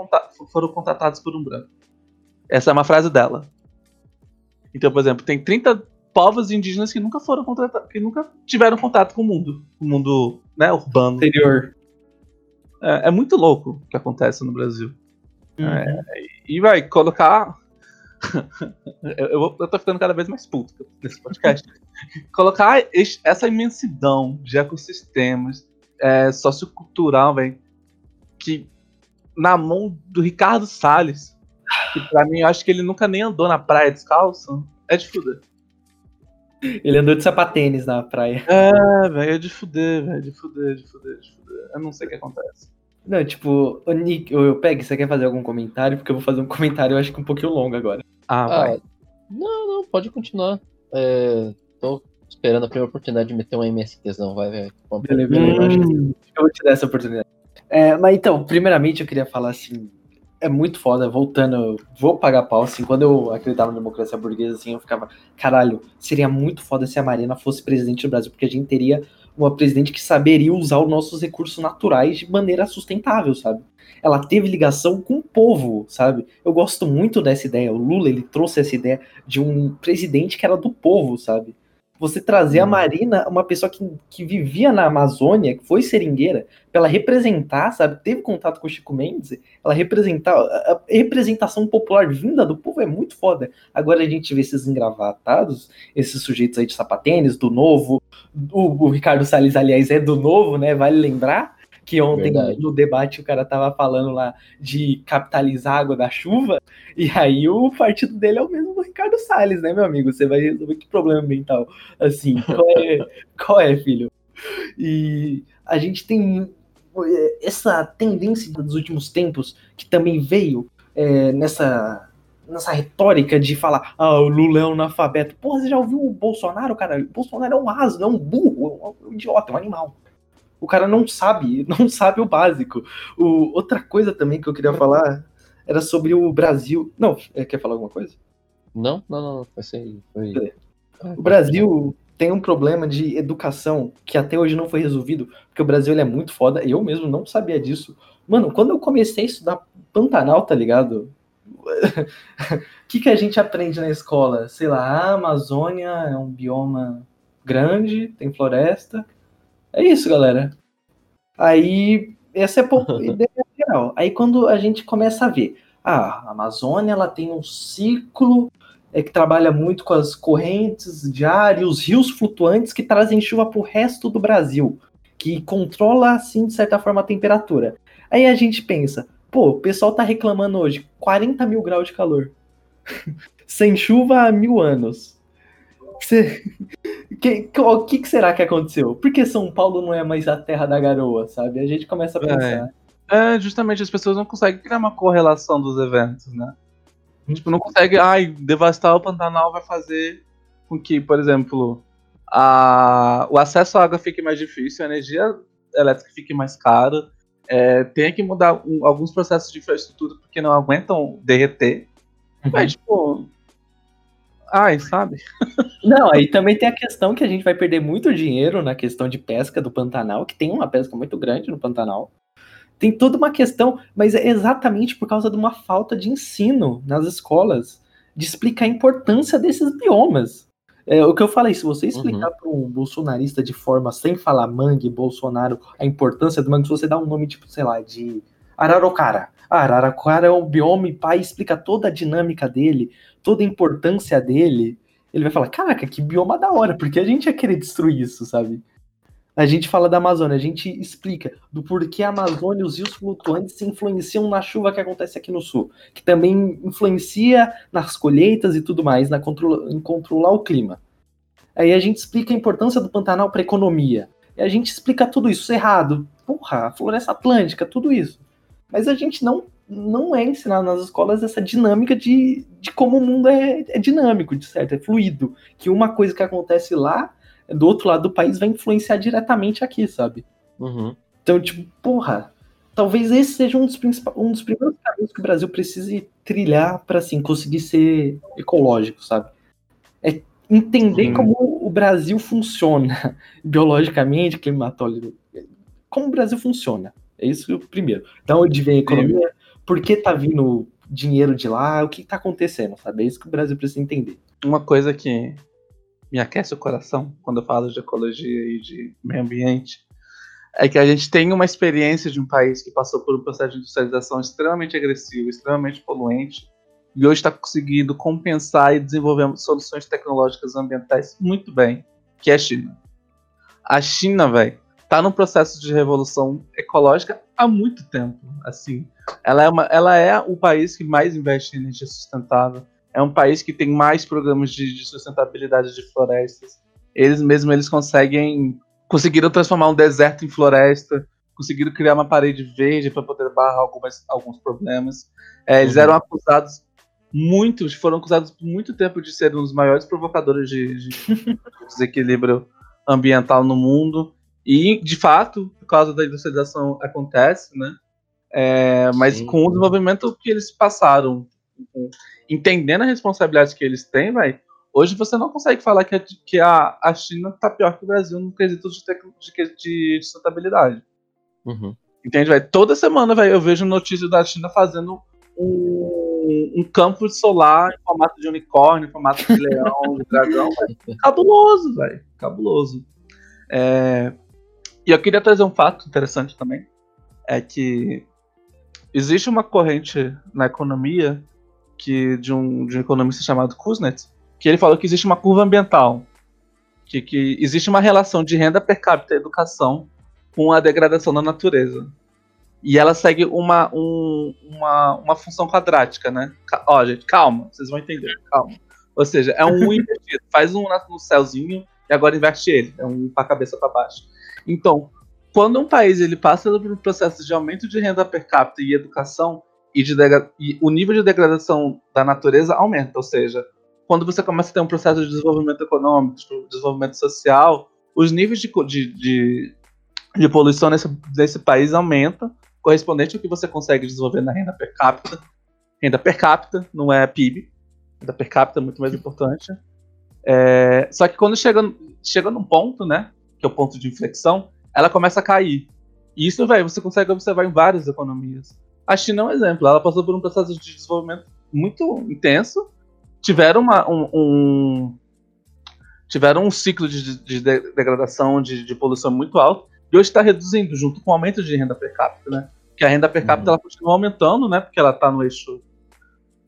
foram contratados por um branco. Essa é uma frase dela. Então, por exemplo, tem 30 povos indígenas que nunca foram contratados, que nunca tiveram contato com o mundo, o mundo né, urbano. Exterior. É, é, muito louco o que acontece no Brasil. Uhum. É, e vai colocar. eu, eu, eu tô ficando cada vez mais puto nesse podcast. colocar essa imensidão de ecossistemas é, sociocultural, velho, que na mão do Ricardo Salles, que pra mim eu acho que ele nunca nem andou na praia descalço, é de fuder. Ele andou de sapatênis na praia. É, velho, é de fuder, velho, de fuder, de fuder, de fuder. Eu não sei o que acontece. Não, tipo, o Nick, o Peg, você quer fazer algum comentário? Porque eu vou fazer um comentário, eu acho que um pouquinho longo agora. Ah, ah vai. Não, não, pode continuar. É, tô esperando a primeira oportunidade de meter um MSTzão, vai, vai. Beleza, beleza. Hum. Eu vou te dar essa oportunidade. É, mas então, primeiramente eu queria falar assim, é muito foda, voltando, vou pagar pau, assim, quando eu acreditava na democracia burguesa, assim, eu ficava, caralho, seria muito foda se a Marina fosse presidente do Brasil, porque a gente teria uma presidente que saberia usar os nossos recursos naturais de maneira sustentável, sabe? Ela teve ligação com o povo, sabe? Eu gosto muito dessa ideia. O Lula, ele trouxe essa ideia de um presidente que era do povo, sabe? Você trazer a Hum. Marina, uma pessoa que, que vivia na Amazônia, que foi seringueira, pra ela representar, sabe? Teve contato com o Chico Mendes, ela representar. A a representação popular vinda do povo é muito foda. Agora a gente vê esses engravatados, esses sujeitos aí de sapatênis, do novo. O, o Ricardo Salles, aliás, é do novo, né? Vale lembrar que ontem Verdade. no debate o cara tava falando lá de capitalizar a água da chuva, e aí o partido dele é o mesmo do Ricardo Salles, né, meu amigo? Você vai resolver que problema mental? Assim, qual é, qual é filho? E a gente tem essa tendência dos últimos tempos que também veio é, nessa nessa retórica de falar, ah, o Lula é analfabeto. Porra, você já ouviu o Bolsonaro, cara? O Bolsonaro é um asno, é um burro, é um idiota, é um animal. O cara não sabe, não sabe o básico. O, outra coisa também que eu queria falar era sobre o Brasil. Não, é, quer falar alguma coisa? Não, não, não, foi assim. Foi... O Brasil tem um problema de educação que até hoje não foi resolvido, porque o Brasil é muito foda. Eu mesmo não sabia disso. Mano, quando eu comecei a estudar Pantanal, tá ligado? O que, que a gente aprende na escola? Sei lá, a Amazônia é um bioma grande, tem floresta. É isso, galera. Aí, essa é a ideia geral. Aí, quando a gente começa a ver, ah, a Amazônia ela tem um ciclo é, que trabalha muito com as correntes de ar e os rios flutuantes que trazem chuva para o resto do Brasil, que controla, assim, de certa forma, a temperatura. Aí a gente pensa, pô, o pessoal tá reclamando hoje 40 mil graus de calor. Sem chuva há mil anos. Cê- que- que- O que, que será que aconteceu? Por que São Paulo não é mais a terra da garoa, sabe? A gente começa a pensar. É, justamente as pessoas não conseguem criar uma correlação dos eventos, né? Tipo, não consegue, ai, devastar o Pantanal vai fazer com que, por exemplo, a, o acesso à água fique mais difícil, a energia elétrica fique mais cara, é, tenha que mudar um- alguns processos de infraestrutura porque não aguentam derreter. Mas, tipo. Ai, sabe? Não, aí também tem a questão que a gente vai perder muito dinheiro na questão de pesca do Pantanal, que tem uma pesca muito grande no Pantanal. Tem toda uma questão, mas é exatamente por causa de uma falta de ensino nas escolas, de explicar a importância desses biomas. É, o que eu falei, se você explicar para um bolsonarista de forma sem falar mangue, Bolsonaro, a importância do mangue, se você dá um nome tipo, sei lá, de Araraquara. Ah, Araraquara é um bioma e pai explica toda a dinâmica dele, toda a importância dele, ele vai falar, caraca, que bioma da hora, porque a gente ia querer destruir isso, sabe? A gente fala da Amazônia, a gente explica do porquê a Amazônia e os rios flutuantes se influenciam na chuva que acontece aqui no sul, que também influencia nas colheitas e tudo mais, na controla, em controlar o clima. Aí a gente explica a importância do Pantanal para a economia. E a gente explica tudo isso errado. Porra, a floresta atlântica, tudo isso. Mas a gente não, não é ensinado nas escolas essa dinâmica de, de como o mundo é, é dinâmico, de certo, é fluido. Que uma coisa que acontece lá, do outro lado do país, vai influenciar diretamente aqui, sabe? Uhum. Então, tipo, porra, talvez esse seja um dos, principais, um dos primeiros caminhos que o Brasil precise trilhar para assim, conseguir ser ecológico, sabe? É entender Sim. como o Brasil funciona biologicamente, climatologicamente, como o Brasil funciona. É isso o primeiro. Da onde vem a economia, por que tá vindo dinheiro de lá, o que tá acontecendo, sabe? É isso que o Brasil precisa entender. Uma coisa que me aquece o coração quando eu falo de ecologia e de meio ambiente é que a gente tem uma experiência de um país que passou por um processo de industrialização extremamente agressivo, extremamente poluente, e hoje está conseguindo compensar e desenvolver soluções tecnológicas ambientais muito bem, que é a China. A China, velho, tá num processo de revolução ecológica há muito tempo. Assim, ela é, uma, ela é o país que mais investe em energia sustentável. É um país que tem mais programas de, de sustentabilidade de florestas. Eles mesmo eles conseguem conseguiram transformar um deserto em floresta, conseguiram criar uma parede verde para poder barrar algumas, alguns problemas. É, eles Uhum. eram acusados muitos, foram acusados por muito tempo de ser um dos maiores provocadores de, de desequilíbrio ambiental no mundo. E, de fato, por causa da industrialização acontece, né? É, mas Sim. com o desenvolvimento que eles passaram, entendendo a responsabilidade que eles têm, vai, hoje você não consegue falar que, a, que a, a China tá pior que o Brasil no quesito de, tec- de, de sustentabilidade. Uhum. Entende, vai? Toda semana, vai, eu vejo notícias da China fazendo um, um, campo solar em formato de unicórnio, em formato de leão, de dragão. Cabuloso, velho. Cabuloso. É... E eu queria trazer um fato interessante também. É que existe uma corrente na economia que de um, de um economista chamado Kuznets, que ele falou que existe uma curva ambiental, que, que existe uma relação de renda per capita e educação com a degradação da natureza. E ela segue uma, um, uma, uma função quadrática, né? Ó, gente, calma, vocês vão entender, calma. Ou seja, é um invertido. Faz um no céuzinho e agora inverte ele. É um para cabeça para baixo. Então, quando um país ele passa por um processo de aumento de renda per capita e educação, e, e o nível de degradação da natureza aumenta. Ou seja, quando você começa a ter um processo de desenvolvimento econômico, de desenvolvimento social, os níveis de, de, de, de poluição nesse, nesse país aumentam, correspondente ao que você consegue desenvolver na renda per capita. Renda per capita, não é PIB. Renda per capita é muito mais importante. É, só que quando chega, chega num ponto, né, que é o ponto de inflexão, ela começa a cair. E isso, velho, você consegue observar em várias economias. A China é um exemplo. Ela passou por um processo de desenvolvimento muito intenso. Tiveram uma, um, um tiveram um ciclo de, de degradação, de, de, poluição muito alto, e hoje está reduzindo, junto com o aumento de renda per capita, né? Que a renda per capita uhum. ela continua aumentando, né? Porque ela está no eixo,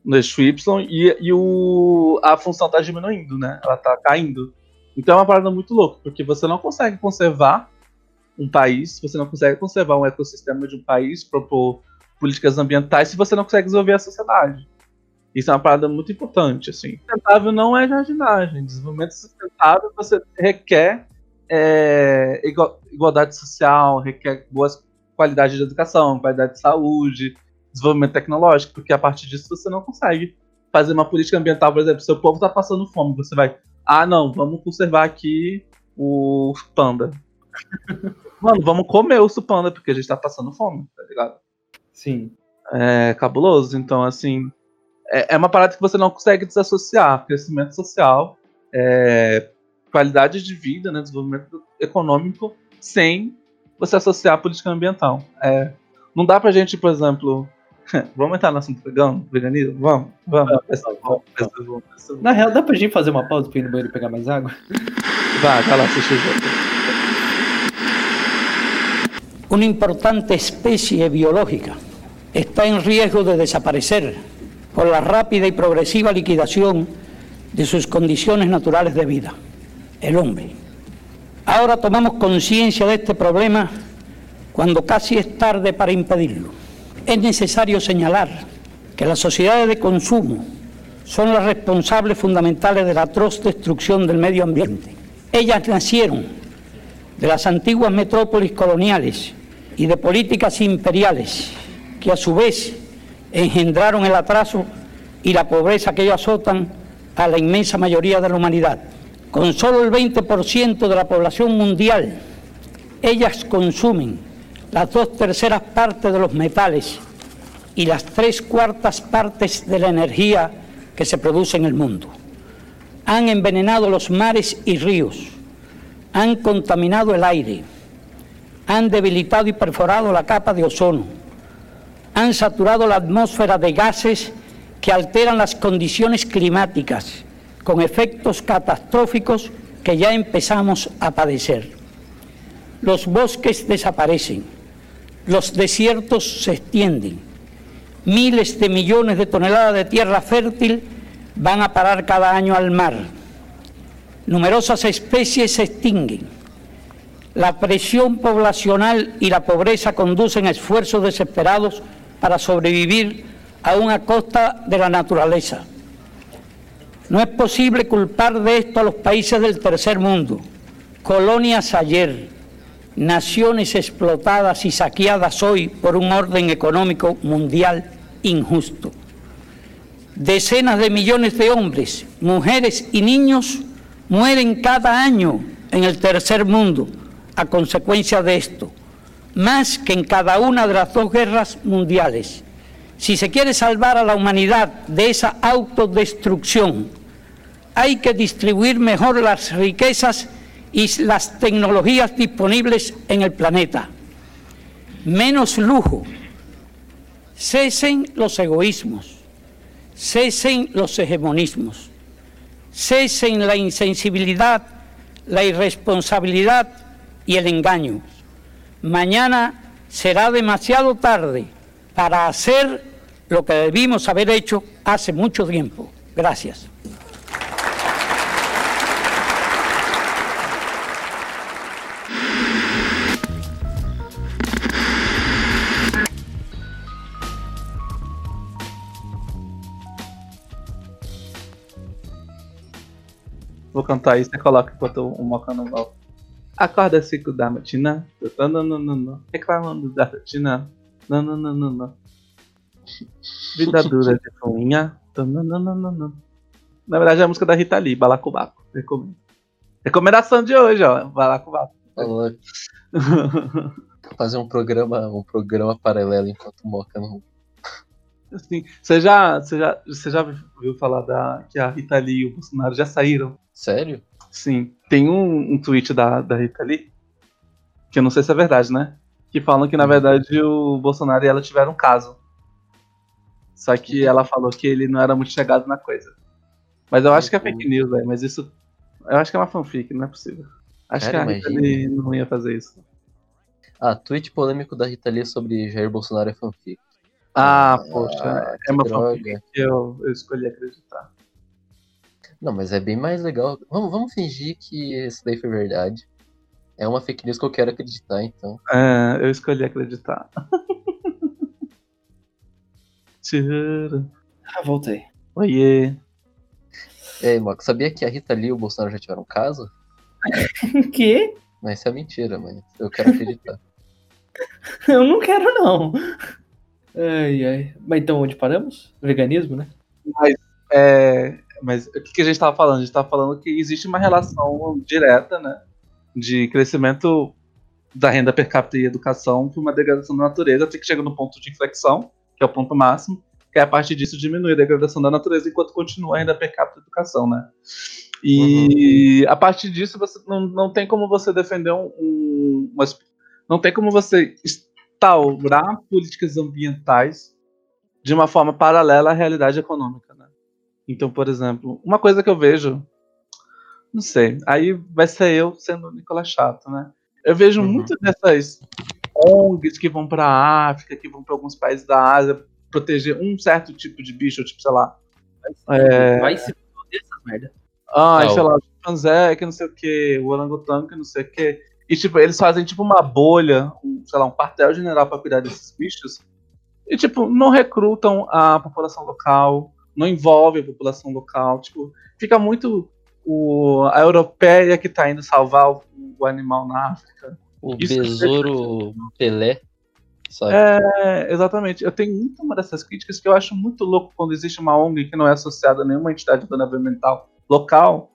no eixo Y, e, e o, a função está diminuindo, né? Ela está caindo. Então é uma parada muito louca, porque você não consegue conservar um país, você não consegue conservar um ecossistema de um país, propor políticas ambientais se você não consegue desenvolver a sociedade. Isso é uma parada muito importante, assim. Sustentável não é jardinagem. Desenvolvimento sustentável você requer é, igualdade social, requer boas qualidades de educação, qualidade de saúde, desenvolvimento tecnológico, porque a partir disso você não consegue fazer uma política ambiental, por exemplo, seu povo está passando fome, você vai, ah não, vamos conservar aqui o panda. Mano, vamos comer o panda, porque a gente está passando fome, tá ligado? Sim. É cabuloso. Então, assim, é, é uma parada que você não consegue desassociar. Crescimento social, é, qualidade de vida, né, desenvolvimento econômico, sem você associar a política ambiental. É, não dá pra gente, por exemplo. vamos entrar no assunto vegano, veganismo? Vamos, vamos. Na real, dá pra gente fazer uma pausa pra ir no banheiro pegar mais água? Vai, vai lá, assiste o jogo. Una importante especie biológica está en riesgo de desaparecer por la rápida y progresiva liquidación de sus condiciones naturales de vida, el hombre. Ahora tomamos conciencia de este problema cuando casi es tarde para impedirlo. Es necesario señalar que las sociedades de consumo son las responsables fundamentales de la atroz destrucción del medio ambiente. Ellas nacieron de las antiguas metrópolis coloniales y de políticas imperiales que a su vez engendraron el atraso y la pobreza que ellos azotan a la inmensa mayoría de la humanidad. Con solo el 20% de la población mundial, ellas consumen las dos terceras partes de los metales y las tres cuartas partes de la energía que se produce en el mundo. Han envenenado los mares y ríos, han contaminado el aire, han debilitado y perforado la capa de ozono, han saturado la atmósfera de gases que alteran las condiciones climáticas, con efectos catastróficos que ya empezamos a padecer. Los bosques desaparecen, los desiertos se extienden, miles de millones de toneladas de tierra fértil van a parar cada año al mar, numerosas especies se extinguen, la presión poblacional y la pobreza conducen a esfuerzos desesperados para sobrevivir aún a costa de la naturaleza. No es posible culpar de esto a los países del tercer mundo, colonias ayer, naciones explotadas y saqueadas hoy por un orden económico mundial injusto. Decenas de millones de hombres, mujeres y niños mueren cada año en el tercer mundo a consecuencia de esto más que en cada una de las dos guerras mundiales. Si se quiere salvar a la humanidad de esa autodestrucción, hay que distribuir mejor las riquezas y las tecnologías disponibles en el planeta. Menos lujo. Cesen los egoísmos. cesen los hegemonismos, cesen la insensibilidad, la irresponsabilidad y el engaño. Mañana será demasiado tarde para hacer lo que debimos haber hecho hace mucho tiempo. Gracias. Vou cantar isso e coloca enquanto o Moca não volta. Acorda às 5 da matina, nananana, reclamando da rotina, nananana. Vida dura de nananana. Na verdade é a música da Rita Lee, Balacobaco. Recomendo. Recomendação de hoje, ó, Balacobaco. Fazer um programa, um programa paralelo enquanto o Moca não. Assim, você já, você já, você já viu falar da que a Rita Lee e o Bolsonaro já saíram? Sério? Sim. Tem um, um tweet da, da Rita Lee, que eu não sei se é verdade, né? Que falam que na verdade o Bolsonaro e ela tiveram um caso. Só que ela falou que ele não era muito chegado na coisa. Mas eu acho que é fake news, velho. Mas isso. Eu acho que é uma fanfic, não é possível. Acho Cara, que a Rita. Lee não ia fazer isso. Ah, tweet polêmico da Rita Lee sobre Jair Bolsonaro é fanfic. Ah, Ah, poxa, que é uma droga. fanfic que eu, eu escolhi acreditar. Não, mas é bem mais legal. Vamos, vamos fingir que isso daí foi verdade. É uma fake news que eu quero acreditar, então. É, eu escolhi acreditar. Tchuru. Ah, voltei. Oiê. E aí, Moco, sabia que a Rita Lee e o Bolsonaro já tiveram um caso? O quê? Mas isso é mentira, mas eu quero acreditar. Eu não quero, não. Ai, ai. Mas então, onde paramos? Veganismo, né? É, mas o que, que a gente estava falando? A gente estava falando que existe uma relação direta, né? De crescimento da renda per capita e educação com uma degradação da natureza, até que chega no ponto de inflexão, que é o ponto máximo, que a partir disso diminuir a degradação da natureza enquanto continua a renda per capita e educação, né? E a partir disso você não, não tem como você defender um, um umas- não tem como você instaurar políticas ambientais de uma forma paralela à realidade econômica? Então, por exemplo, uma coisa que eu vejo, não sei, aí vai ser eu sendo o Nicolas Chato, né? Eu vejo Uhum. muito dessas ONGs que vão para a África, que vão para alguns países da Ásia proteger um certo tipo de bicho, tipo, sei lá, É. Vai se foder essas merda. ah, Ah, sei lá, o chimpanzé, que não sei o que, o orangotango, que não sei o que. E, tipo, eles fazem, tipo, uma bolha, um, sei lá, um quartel-general para cuidar desses bichos. E, tipo, não recrutam a população local, não envolvem a população local. Tipo, fica muito o, a europeia que tá indo salvar o, o animal na África. O Isso- besouro Pelé, sabe? É, exatamente. Eu tenho muito uma dessas críticas que eu acho muito louco quando existe uma ONG que não é associada a nenhuma entidade governamental local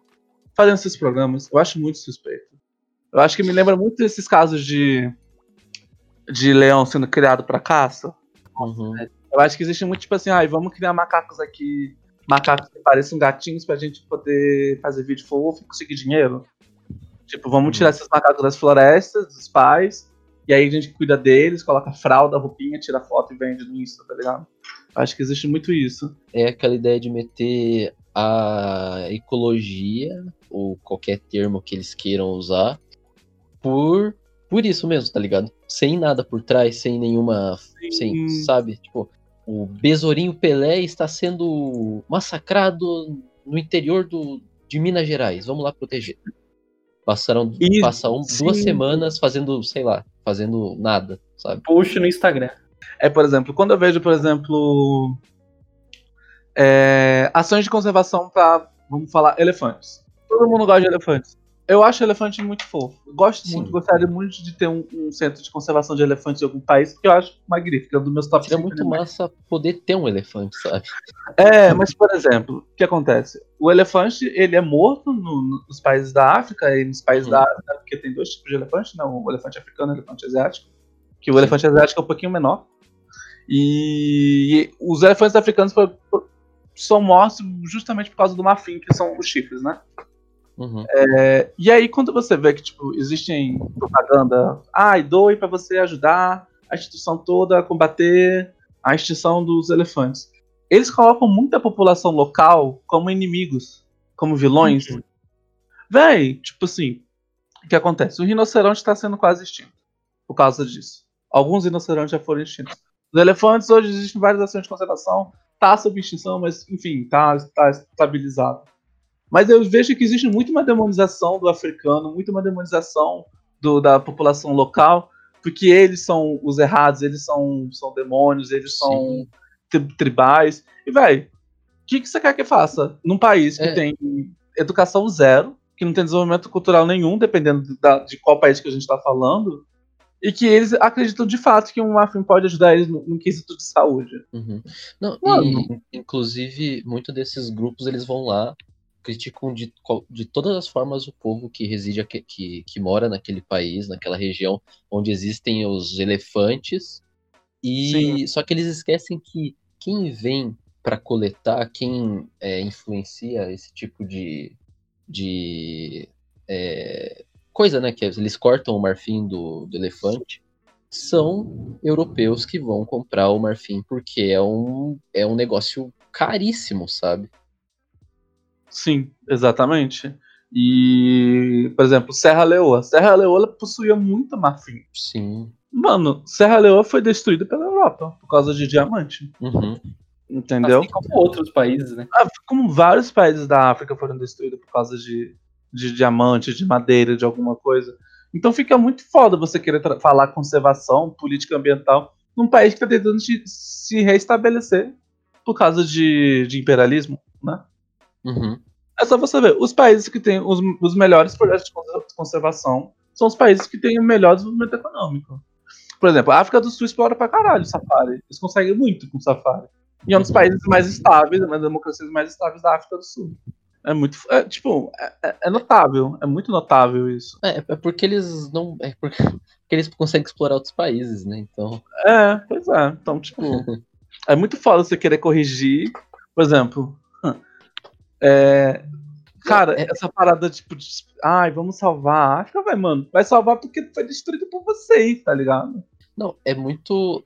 fazendo esses programas. Eu acho muito suspeito. Eu acho que me lembra muito desses casos de de leão sendo criado para caça. Uhum. Eu acho que existe muito tipo assim, ai, vamos criar macacos aqui, macacos que pareçam gatinhos pra gente poder fazer vídeo fofo e conseguir dinheiro. Tipo, vamos tirar esses macacos das florestas, dos pais, e aí a gente cuida deles, coloca fralda, roupinha, tira foto e vende no Insta, tá ligado? Eu acho que existe muito isso. É aquela ideia de meter a ecologia, ou qualquer termo que eles queiram usar, por, por isso mesmo, tá ligado? Sem nada por trás, sem nenhuma. Sem, sabe? Tipo, o besourinho Pelé está sendo massacrado no interior do, de Minas Gerais. Vamos lá proteger. Passaram E- passa um- duas semanas fazendo, sei lá, fazendo nada, sabe? Post no Instagram. É, por exemplo, quando eu vejo, por exemplo, é, ações de conservação para, vamos falar, elefantes. Todo mundo gosta de elefantes. Eu acho elefante muito fofo. Gosto Sim. muito, gostaria muito de ter um, um centro de conservação de elefantes em algum país, porque eu acho magnífico, é um dos meus top 5 muito animais. massa poder ter um elefante, sabe? É, mas por exemplo, o que acontece? O elefante, ele é morto no- no- nos países da África e nos países da Ásia, porque tem dois tipos de elefante, né? O elefante africano e o elefante asiático. Que o elefante asiático é um pouquinho menor. E os elefantes africanos por- por- são mortos justamente por causa do marfim, que são os chifres, né? Uhum. É, e aí, quando você vê que, tipo, existem propaganda, ai, doe pra você ajudar a instituição toda a combater a extinção dos elefantes. eles colocam muita população local como inimigos, como vilões. Uhum. Véi, tipo assim, o que acontece? O rinoceronte está sendo quase extinto por causa disso. Alguns rinocerontes já foram extintos. Os elefantes hoje existem várias ações de conservação, tá sob extinção, mas enfim, tá, tá estabilizado. Mas eu vejo que existe muito uma demonização do africano, muito uma demonização do, da população local, porque eles são os errados, eles são, são demônios, eles são tri tribais. E, velho, o que, que você quer que faça num país que É. tem educação zero, que não tem desenvolvimento cultural nenhum, dependendo da- de qual país que a gente está falando, e que eles acreditam de fato que um afim pode ajudar eles no, no quesito de saúde. Uhum. Não, e, inclusive, muitos desses grupos eles vão lá, criticam de, de todas as formas o povo que reside aqui, que, que mora naquele país, naquela região onde existem os elefantes. E Sim. só que eles esquecem que quem vem para coletar, quem é, influencia esse tipo de, de é, coisa, né? Que eles cortam o marfim do, do elefante são europeus que vão comprar o marfim porque é um, é um negócio caríssimo, sabe? Sim, exatamente. E, por exemplo, Serra Leoa. Serra Leoa possuía muito marfim. Sim. Mano, Serra Leoa foi destruída pela Europa por causa de diamante. Uhum. Entendeu? Assim como outros países, né? Ah, Como vários países da África foram destruídos por causa de, de diamante, de madeira, de alguma coisa. Então fica muito foda você querer falar conservação, política ambiental, num país que está tentando te- se restabelecer por causa de, de imperialismo, né? Uhum. É só você ver, os países que têm os, os melhores projetos de conser- conservação são os países que têm o melhor desenvolvimento econômico. Por exemplo, a África do Sul explora pra caralho o safari. Eles conseguem muito com o safari. E é um dos países mais estáveis, uma das democracias mais estáveis da África do Sul. É muito. É, tipo, é, é- é notável. É muito notável isso. É, é porque eles não. É porque, porque eles conseguem explorar outros países, né? Então. É, pois é. Então, tipo, é muito foda você querer corrigir. Por exemplo, é, cara, É- essa parada, tipo, de, ai, vamos salvar a África, vai, mano. Vai salvar porque foi destruído por vocês, tá ligado? Não, é muito.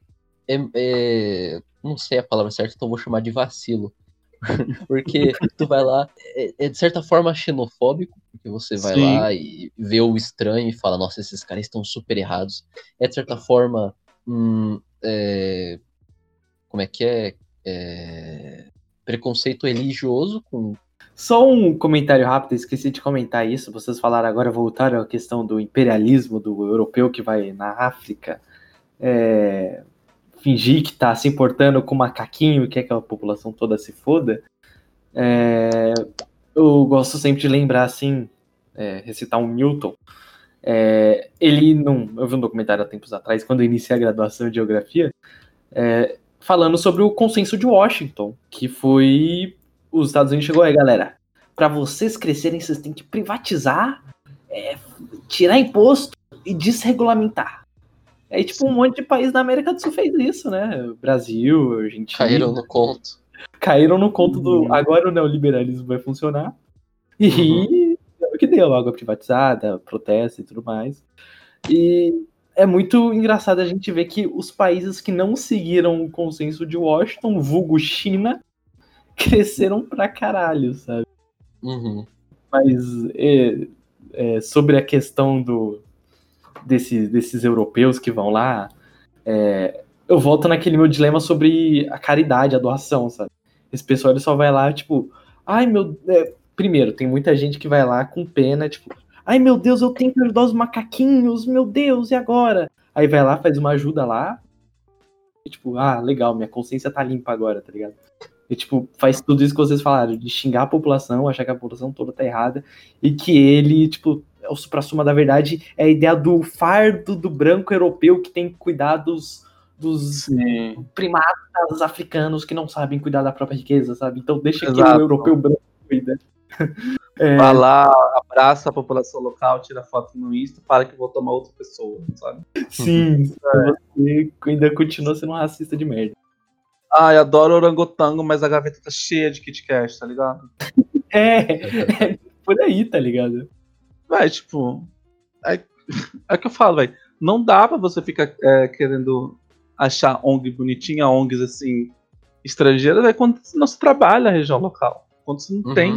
É, é- não sei a palavra certa, então vou chamar de vacilo. porque tu vai lá, é, é de certa forma xenofóbico, porque você vai Sim. lá e vê o estranho e fala, nossa, esses caras estão super errados. É de certa forma. hum, é, como é que é? É, Preconceito religioso com. Só um comentário rápido, esqueci de comentar isso. Vocês falaram agora, voltaram à questão do imperialismo do europeu que vai na África é, fingir que tá se importando com macaquinho e quer que a população toda se foda. É, eu gosto sempre de lembrar, assim, é, recitar um Newton. É, ele não. Eu vi um documentário há tempos atrás, quando eu iniciei a graduação em geografia, é, falando sobre o consenso de Washington, que foi os Estados Unidos chegou aí, galera. Para vocês crescerem, vocês têm que privatizar, é, tirar imposto e desregulamentar. Aí, tipo, um monte de país da América do Sul fez isso, né? Brasil, Argentina. Caíram no conto. caíram no conto do Uhum. agora o neoliberalismo vai funcionar. E é o que deu, água privatizada, protesto e tudo mais. E é muito engraçado a gente ver que os países que não seguiram o consenso de Washington, vulgo China, cresceram pra caralho, sabe? Uhum. Mas é, é, sobre a questão do, desse- desses europeus que vão lá, é, eu volto naquele meu dilema sobre a caridade, a doação, sabe? Esse pessoal ele só vai lá, tipo, ai meu. é, primeiro, tem muita gente que vai lá com pena, tipo, ai meu Deus, eu tenho que ajudar os macaquinhos, meu Deus, e agora? Aí vai lá, faz uma ajuda lá, e tipo, ah, legal, minha consciência tá limpa agora, tá ligado? E, tipo, faz tudo isso que vocês falaram, de xingar a população, achar que a população toda tá errada, e que ele, tipo, é o supra-suma da verdade, é a ideia do fardo do branco europeu que tem que cuidar dos, dos Sim. primatas africanos que não sabem cuidar da própria riqueza, sabe? Então deixa que Exato. o europeu branco cuida. É, Vai lá, abraça a população local, tira foto no Insta, fala que vou tomar outra pessoa, sabe? sim, você ainda continua sendo um racista de merda. Ai, adoro orangotango, mas a gaveta tá cheia de Kit Kat, tá ligado? É, é por aí, tá ligado? Vai, tipo. É, é o que eu falo, velho. Não dá pra você ficar é, querendo achar ONG bonitinha, ONGs assim, estrangeira é quando não se trabalha a região local, quando se não Uhum. tem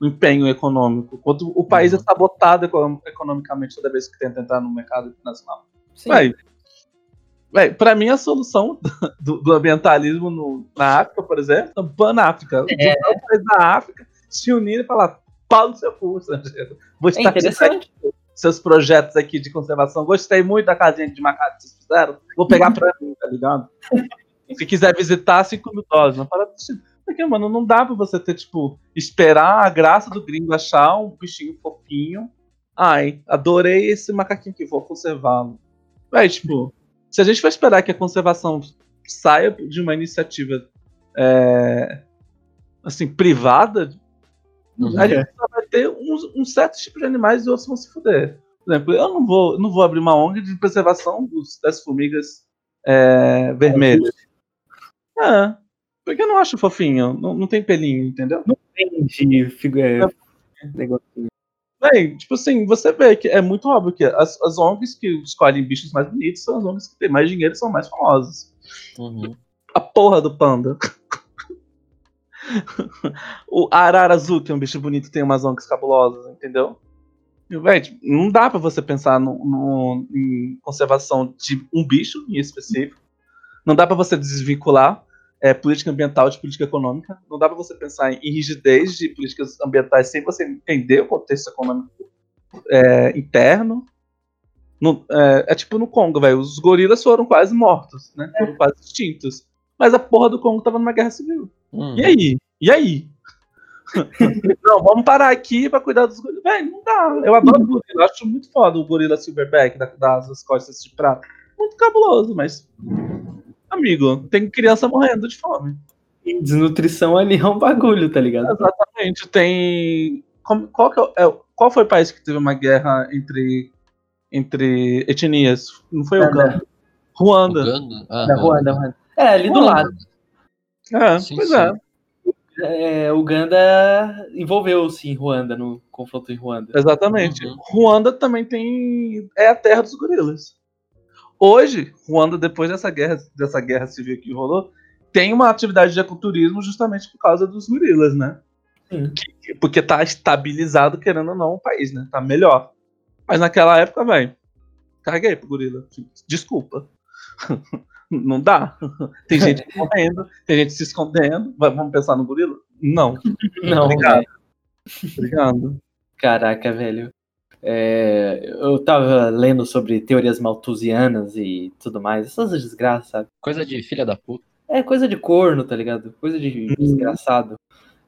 um empenho econômico, quando o país Uhum. é sabotado econom- economicamente toda vez que tenta entrar no mercado internacional. Sim. Véi, pra mim a solução do, do ambientalismo no- na África, por exemplo, é Pan-África. É. Os países da África se unirem e falar, pau no seu cu, estrangeiro. Vou É estar interessante. seus projetos aqui de conservação. Gostei muito da casinha de macaco que vocês fizeram. Vou pegar pra mim, tá ligado? Se quiser visitar, 5 mil dólares. Uma parada assim. Porque, mano, não dá pra você ter, tipo, esperar a graça do gringo achar um bichinho fofinho. Ai, adorei esse macaquinho aqui, vou conservá-lo. Véi, tipo, se a gente for esperar que a conservação saia de uma iniciativa é, assim, privada, Uhum. a gente só vai ter uns, um certo tipo de animais e outros vão se fuder. Por exemplo, eu não vou, não vou abrir uma ONG de preservação dos, das formigas é, vermelhas. É, porque eu não acho fofinho, não, não tem pelinho, entendeu? Entendi. Figu- é, negocinho. Bem, tipo assim, você vê que é muito óbvio que as, as ONGs que escolhem bichos mais bonitos são as ONGs que têm mais dinheiro e são mais famosas. Uhum. A porra do panda. o arara azul, que é um bicho bonito, tem umas ONGs cabulosas, entendeu? Véi, tipo, não dá pra você pensar no, no- em conservação de um bicho em específico. Não dá pra você desvincular é, política ambiental de política econômica. Não dá pra você pensar em rigidez de políticas ambientais sem você entender o contexto econômico é, interno. No- é, é tipo no Congo, velho. Os gorilas foram quase mortos, né? Foram quase extintos. Mas a porra do Congo tava numa guerra civil. Uhum. E aí? E aí? não, vamos parar aqui pra cuidar dos gorilas. Véi, não dá. Eu adoro gorila. Eu acho muito foda o gorila silverback da- das costas de prata. Muito cabuloso, mas. Amigo, tem criança morrendo de fome. E Desnutrição ali é um bagulho, tá ligado? Exatamente. Tem. qual, que é, o- qual foi o país que teve uma guerra entre, entre etnias? Não foi o Uganda? Ruanda. Uganda? Ah, Da Ruanda, Ruanda. É, ali do Ruanda. lado. É, Sim, pois sim. é. É, Uganda envolveu-se em Ruanda, no confronto em Ruanda. Exatamente. Uhum. Ruanda também tem. É a terra dos gorilas. Hoje, Ruanda, depois dessa guerra, dessa guerra civil que rolou, tem uma atividade de ecoturismo justamente por causa dos gorilas, né? Que- Porque tá estabilizado, querendo ou não, o país, né? Tá melhor. Mas naquela época, velho, caguei pro gorila. Desculpa. Não dá. Tem gente morrendo, tem gente se escondendo. Vamos pensar no gorila? Não. Não, Obrigado. velho. Obrigado. Caraca, velho. É, eu tava lendo sobre teorias malthusianas e tudo mais. Essas desgraças, sabe? Coisa de filha da puta. É coisa de corno, tá ligado? Coisa de desgraçado.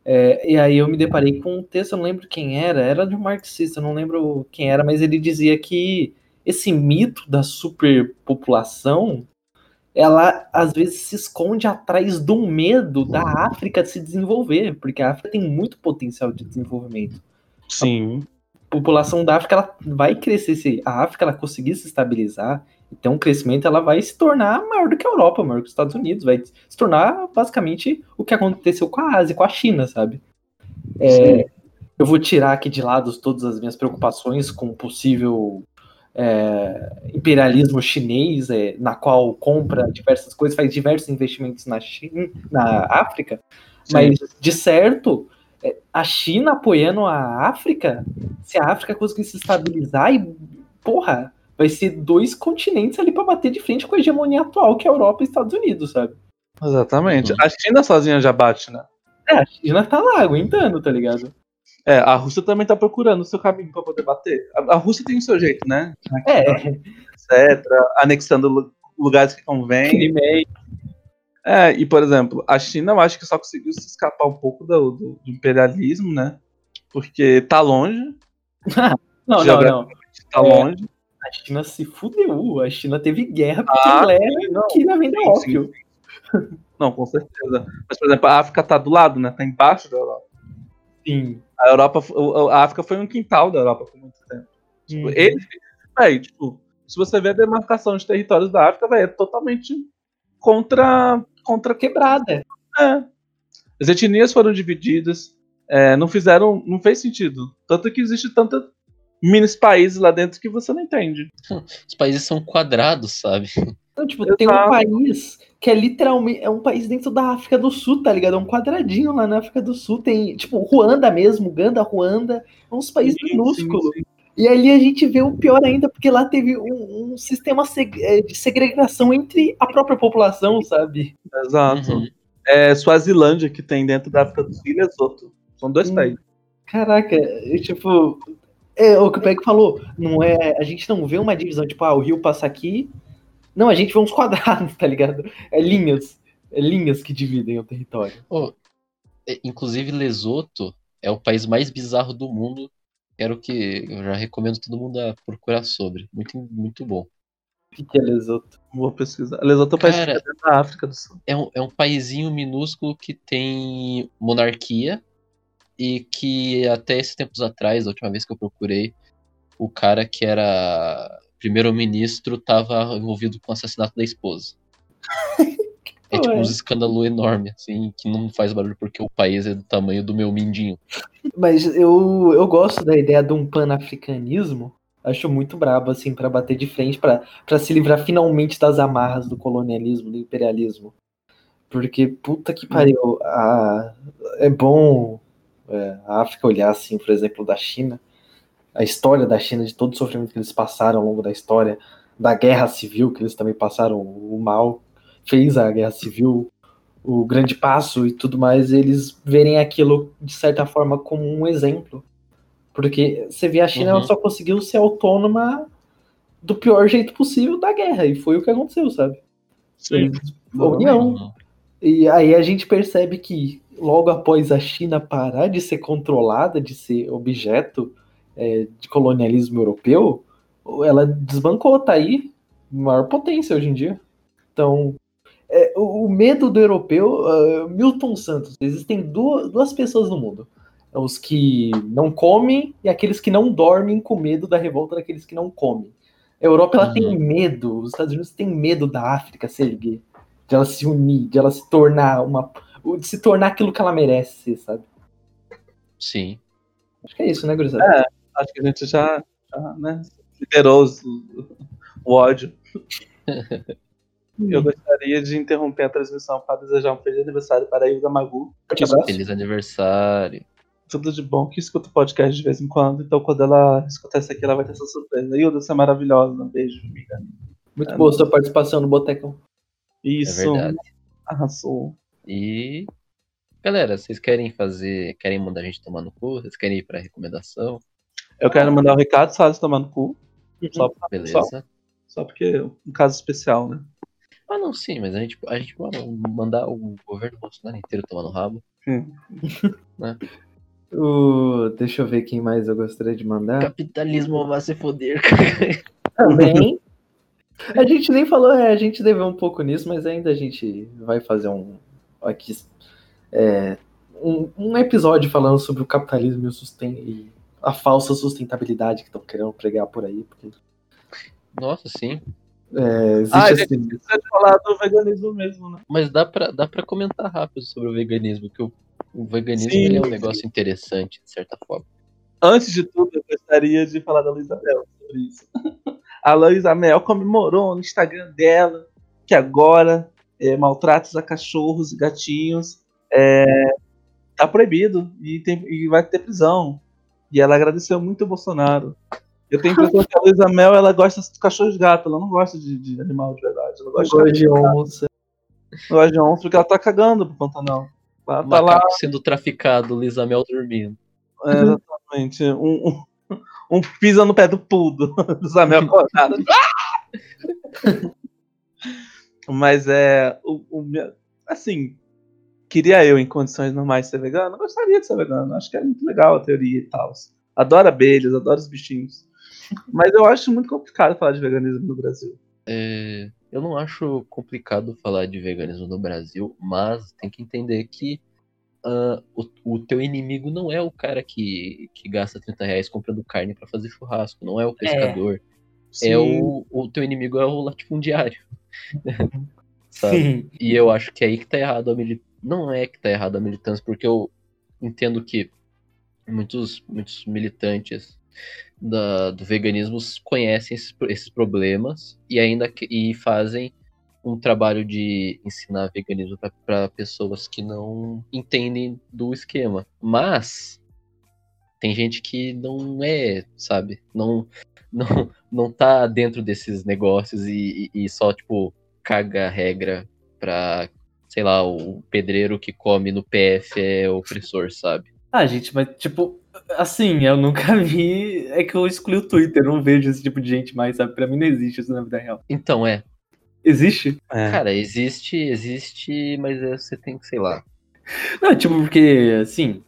É, e aí eu me deparei com um texto, eu não lembro quem era, era de um marxista, eu não lembro quem era, mas ele dizia que esse mito da superpopulação, ela às vezes se esconde atrás do medo da África se desenvolver, porque a África tem muito potencial de desenvolvimento. Sim. A população da África ela vai crescer, se a África ela conseguir se estabilizar, e ter um crescimento, ela vai se tornar maior do que a Europa, maior que os Estados Unidos, vai se tornar basicamente o que aconteceu com a Ásia, com a China, sabe? É, eu vou tirar aqui de lado todas as minhas preocupações com o possível é, imperialismo chinês, é, na qual compra diversas coisas, faz diversos investimentos na China, na África, mas de certo, a China apoiando a África, se a África conseguir se estabilizar e, porra, vai ser dois continentes ali pra bater de frente com a hegemonia atual, que é a Europa e Estados Unidos, sabe? Exatamente. Uhum. A China sozinha já bate, né? É, a China tá lá aguentando, tá ligado? É, a Rússia também tá procurando o seu caminho pra poder bater. A, a Rússia tem o seu jeito, né? É, Etc. Anexando lu- lugares que convém. Crimeia. É, e por exemplo, a China eu acho que só conseguiu se escapar um pouco do, do- do imperialismo, né? Porque tá longe, Não, não, não. tá É. longe. A China se fudeu. A China teve guerra porque Ah, é não. que vender Sim, ópio. Não, com certeza. Mas, por exemplo, a África tá do lado, né? Tá embaixo da Europa. Sim. A Europa, a África foi um quintal da Europa por muito tempo. Tipo, Uhum. ele, véi, tipo, se você vê a demarcação de territórios da África, véi, é totalmente contra, contra Quebrada. É. As etnias foram divididas, é, não fizeram, não fez sentido. Tanto que existe tantos mini países lá dentro que você não entende. Os países são quadrados, sabe? Então, tipo, tem um Exato. país que é literalmente. É um país dentro da África do Sul, tá ligado? É um quadradinho lá na África do Sul. Tem, tipo, Ruanda mesmo, Uganda, Ruanda. É uns países Sim, minúsculos. sim, sim. E ali a gente vê o pior ainda, porque lá teve um, um sistema eh, de segregação entre a própria população, sabe? Exato. Uhum. É Suazilândia que tem dentro da África do Sul e Lesoto. São dois Hum. países. Caraca, e, tipo. É o que o Peg falou. Não é, a gente não vê uma divisão, tipo, ah, o rio passa aqui. Não, a gente vê uns quadrados, tá ligado? É linhas. É linhas que dividem o território. É, inclusive, Lesoto é o país mais bizarro do mundo. Quero que eu já recomendo todo mundo a procurar sobre. Muito, muito bom. O que que é Lesoto? Vou pesquisar. Lesoto é um país Cara, dentro da África do Sul. É um, é um paizinho minúsculo que tem monarquia e que até esses tempos atrás, a última vez que eu procurei, o cara que era primeiro-ministro estava envolvido com o assassinato da esposa. É tipo um escândalo enorme, assim, que não faz barulho porque o país é do tamanho do meu mindinho. Mas eu, eu gosto da ideia de um panafricanismo. Acho muito brabo, assim, pra bater de frente, pra pra se livrar finalmente das amarras do colonialismo, do imperialismo. Porque, puta que pariu, a- é bom é, a África olhar, assim, por exemplo, da China, a história da China, de todo o sofrimento que eles passaram ao longo da história, da guerra civil, que eles também passaram, o mal fez a guerra civil, o grande passo e tudo mais, eles verem aquilo de certa forma como um exemplo. Porque você vê a China, Uhum. ela só conseguiu ser autônoma do pior jeito possível da guerra, e foi o que aconteceu, sabe? Eles- União. E aí a gente percebe que logo após a China parar de ser controlada, de ser objeto é, de colonialismo europeu, ela desbancou, tá aí, maior potência hoje em dia. Então, é, o, o medo do europeu, ah, Milton Santos, existem duas, duas pessoas no mundo. Os que não comem e aqueles que não dormem com medo da revolta daqueles que não comem. A Europa ela Uhum. tem medo, os Estados Unidos têm medo da África se erguer de ela se unir, de ela se tornar uma. de se tornar aquilo que ela merece ser, sabe? Sim. Acho que é isso, né, gurizada? É. Acho que a gente já, já né, liberou os- o ódio. Eu gostaria de interromper a transmissão para desejar um feliz aniversário para a Ilda Magu. Abraço. Feliz aniversário. Tudo de bom, que escuta o podcast de vez em quando. Então, quando ela escutar isso aqui, ela vai ter essa surpresa. Ilda, você é maravilhosa. Um beijo, amiga. Muito boa sua participação no Botecão. Isso. É. Arrasou. E. Galera, vocês querem fazer. Querem mandar a gente tomar no cu? Vocês querem ir pra recomendação? Eu quero mandar um recado, Salles tomando cu. Só, Beleza. só, só porque é um caso especial, né? Ah, não, sim, mas a gente, a gente pode mandar o governo Bolsonaro inteiro tomar no rabo. Hum. O- deixa eu ver quem mais eu gostaria de mandar. Capitalismo vai se foder. Também. A gente nem falou, é, a gente deveu um pouco nisso, mas ainda a gente vai fazer um aqui é, um, um episódio falando sobre o capitalismo e, o susten e a falsa sustentabilidade que estão querendo pregar por aí. Nossa, sim. É, Ah, esse- gente, precisa de falar do veganismo mesmo, né? Mas dá pra, dá pra comentar rápido sobre o veganismo, que o, o veganismo Sim. ele é um negócio interessante, de certa forma. Antes de tudo, eu gostaria de falar da Luísa Mel sobre isso. A Luísa Mel comemorou no Instagram dela que agora é, maltratos a cachorros e gatinhos é, tá proibido e, tem, e vai ter prisão. E ela agradeceu muito o Bolsonaro. Eu tenho a impressão que a Luísa Mel ela gosta de cachorro e gato, ela não gosta de, de animal de verdade. Ela gosta de, de onça. ela gosta de onça porque ela tá cagando pro Pantanal. Ela tá lá sendo traficado, Lisa Mel dormindo. É, exatamente. Um, um, um pisa no pé do pudo. do Samuel acordado. Mas é. O, o meu- assim, queria eu, em condições normais, ser vegano? Eu gostaria de ser vegano. Acho que é muito legal a teoria e tal. Adoro abelhas, adoro os bichinhos. Mas eu acho muito complicado falar de veganismo no Brasil. É, eu não acho complicado falar de veganismo no Brasil, mas tem que entender que ah, o, o teu inimigo não é o cara que, que gasta 30 reais comprando carne pra fazer churrasco, não é o pescador. É, o, o teu inimigo é o latifundiário. Sabe? Sim. E eu acho que é aí que tá errado a militância. Não é que tá errado a militância, porque eu entendo que muitos, muitos militantes da- do veganismo conhecem esses, esses problemas e ainda e fazem um trabalho de ensinar veganismo para pessoas que não entendem do esquema. Mas tem gente que não é, sabe? Não não, não tá dentro desses negócios e, e, e só, tipo, caga a regra pra, sei lá, o pedreiro que come no PF é opressor, sabe? Ah, gente, mas tipo, assim, eu nunca vi. É que eu excluí o Twitter, não vejo esse tipo de gente mais, sabe? Pra mim não existe isso na vida real. Então, é. Existe? É. Cara, existe, existe, mas é, você tem que, sei lá. Não, tipo, porque, assim,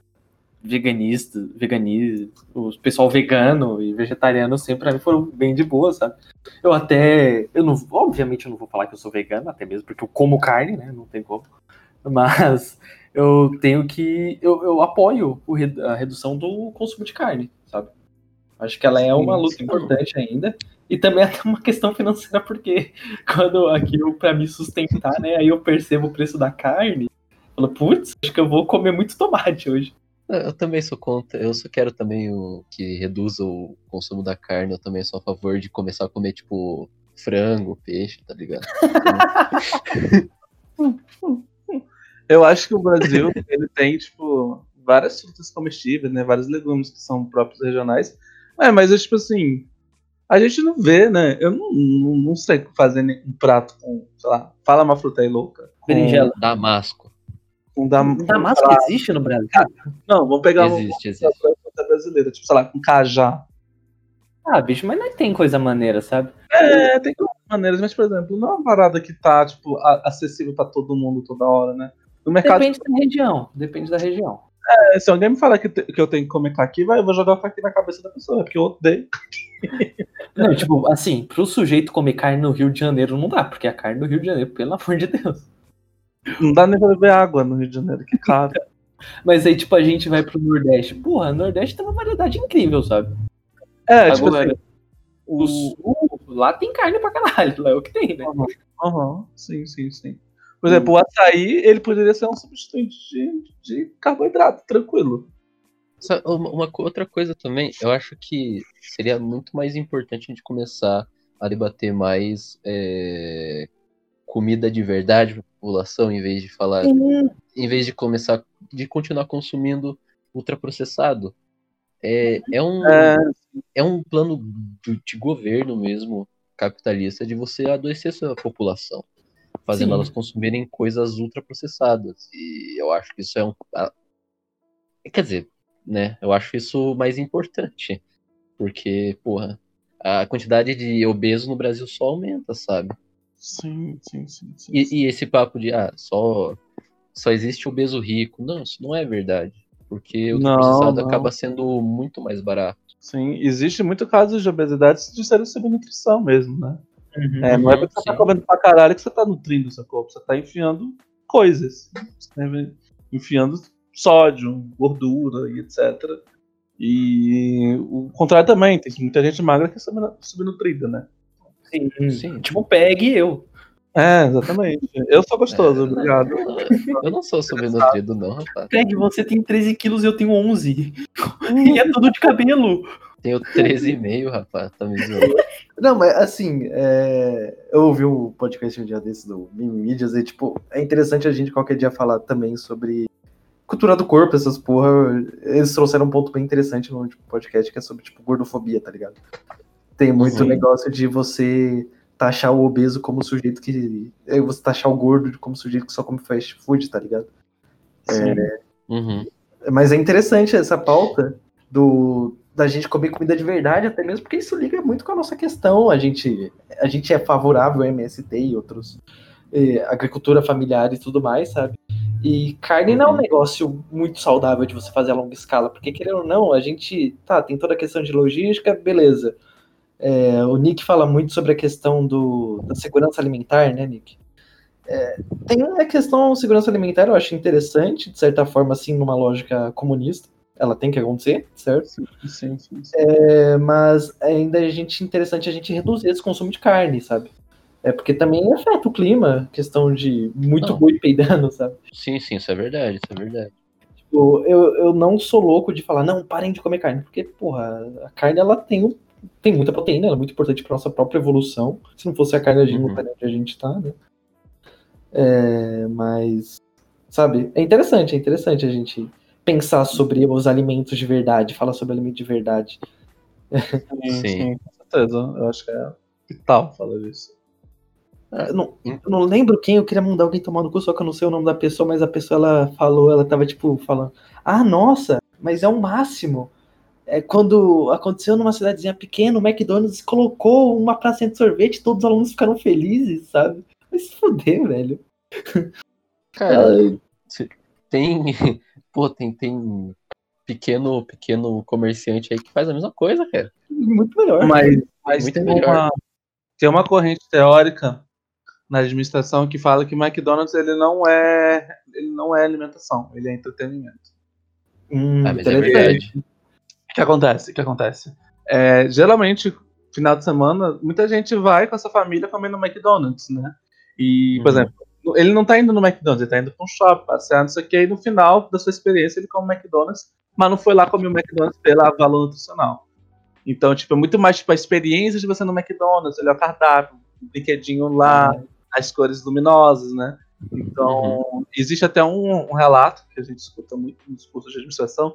veganista, veganismo, o pessoal vegano e vegetariano sempre pra mim foram bem de boa, sabe? Eu até, eu não, obviamente eu não vou falar que eu sou vegano, até mesmo porque eu como carne, né? Não tem como. Mas eu tenho que, eu, eu apoio o a redução do consumo de carne, sabe? Acho que ela é uma luta importante ainda. E também é até uma questão financeira, porque quando aquilo pra me sustentar, né? Aí eu percebo o preço da carne. Falo, putz, acho que eu vou comer muito tomate hoje. Eu eu também sou contra, eu só quero também o que reduza o consumo da carne, eu também sou a favor de começar a comer, tipo, frango, peixe, tá ligado? Eu acho que o Brasil ele tem, tipo, várias frutas comestíveis, né? Vários legumes que são próprios regionais. É, mas é tipo assim. A gente não vê, né? Eu não, não, não sei fazer um prato com, sei lá, fala uma fruta aí louca. Com, Berinjela. Damasco. Com dam, Damasco existe no Brasil? Não, vamos pegar uma Existe, existe. fruta brasileira, tipo, sei lá, com cajá. Ah, bicho, mas não tem coisa maneira, sabe? É, tem coisas maneiras, mas, por exemplo, não é uma parada que tá, tipo, acessível pra todo mundo toda hora, né? No mercado, Depende da região. Depende da região. é, se alguém me falar que, que eu tenho que comer caqui, vai, eu vou jogar o caqui na cabeça da pessoa, porque eu odeio. Não, tipo, assim, pro sujeito comer carne no Rio de Janeiro não dá, porque a carne do Rio de Janeiro, pelo amor de Deus. Não dá nem pra beber água no Rio de Janeiro, que é caro. Mas aí, tipo, a gente vai pro Nordeste. Porra, o Nordeste tem uma variedade incrível, sabe? É, tipo Agora, assim, o o, Sul, lá tem carne pra caralho, lá é o que tem, né? Aham, sim, sim, sim. Por exemplo, o açaí, ele poderia ser um substituinte de, de carboidrato, tranquilo. Só uma, uma outra coisa também, eu acho que seria muito mais importante a gente começar a debater mais é, comida de verdade para a população, em vez de falar, em vez de começar, de continuar consumindo ultraprocessado. É, é um É, é um plano do- de governo mesmo, capitalista, de você adoecer sua população, fazendo Sim. elas consumirem coisas ultraprocessadas. E eu acho que isso é um. Quer dizer, né? Eu acho isso mais importante. Porque, porra, a quantidade de obesos no Brasil só aumenta, sabe? sim, sim, sim. sim, E, sim. e esse papo de, ah, só, só existe obeso rico. Não, isso não é verdade. Porque o não. acaba sendo muito mais barato. Sim, existe muito casos de obesidade de ser subnutrição mesmo, né? Uhum. É, não é porque você tá comendo pra caralho que você tá nutrindo o seu corpo, você tá enfiando coisas. Você tá enfiando sódio, gordura e etc. E o contrário também, tem muita gente magra que é subnu- subnutrida, né? Sim. Sim. Tipo, pegue eu. É, exatamente. Eu sou gostoso, obrigado. Eu não sou subnutrido, não, rapaz. Pegue, você tem 13 quilos e eu tenho 11. e é tudo de cabelo. Tenho 13,5, rapaz. Tá me zoando. Não, mas assim, é, eu ouvi um podcast um dia desse do Mimídias e, tipo, é interessante a gente qualquer dia falar também sobre cultura do corpo, essas porra. Eles trouxeram um ponto bem interessante no último podcast que é sobre, tipo, gordofobia, tá ligado? Tem muito Sim. negócio de você taxar o obeso como sujeito que. é, Você taxar o gordo como sujeito que só come fast food, tá ligado? Uhum. Mas é interessante essa pauta do da gente comer comida de verdade, até mesmo porque isso liga muito com a nossa questão. A gente, a gente é favorável ao MST e outros eh, agricultura familiar e tudo mais, sabe? E carne não é um negócio muito saudável de você fazer a longa escala, porque querendo ou não, a gente tá tem toda a questão de logística, beleza. É, o Nick fala muito sobre a questão do, da segurança alimentar, né, Nick? É, tem a questão da segurança alimentar, eu acho interessante, de certa forma, assim, numa lógica comunista. Ela tem que acontecer, certo? Sim, sim, sim. É, mas ainda a gente interessante a gente reduzir esse consumo de carne, sabe? É porque também afeta o clima, questão de muito Não. boi peidando, sabe? Sim, sim, isso é verdade, isso é verdade. Tipo, eu, eu não sou louco de falar, não, parem de comer carne, porque, porra, a carne ela tem, tem muita proteína, ela é muito importante para nossa própria evolução. Se não fosse a carne, a gente não Uhum. estaria onde a gente tá, né? É, mas, sabe, é interessante, é interessante a gente pensar sobre os alimentos de verdade, falar sobre alimento de verdade. Sim, sim, com certeza. Eu acho que é vital falar disso. Eu não, eu não lembro quem, eu queria mandar alguém tomar no cu, só que eu não sei o nome da pessoa, mas a pessoa ela falou, ela tava tipo falando, ah, nossa, mas é o máximo. É quando aconteceu numa cidadezinha pequena, o McDonald's colocou uma praça de sorvete, todos os alunos ficaram felizes, sabe? Vai se fuder, velho. Cara, tem. Pô, tem, tem pequeno, pequeno comerciante aí que faz a mesma coisa, cara. Muito melhor. Mas, mas Muito tem, melhor. uma, tem uma corrente teórica na administração que fala que o McDonald's ele não é ele não é alimentação, ele é entretenimento. Hum, Ah, mas é verdade. O que acontece? O que acontece? É, geralmente, final de semana, muita gente vai com essa família comer no McDonald's, né? E, por Uhum. exemplo, ele não tá indo no McDonald's, ele tá indo pra um shopping, passear, não sei o que, e no final da sua experiência ele come McDonald's, mas não foi lá comer o McDonald's pela valor nutricional. Então, tipo, é muito mais tipo, a experiência de você no McDonald's, olhar o cardápio, o brinquedinho lá, as cores luminosas, né? Então, existe até um, um relato que a gente escuta muito nos cursos de administração,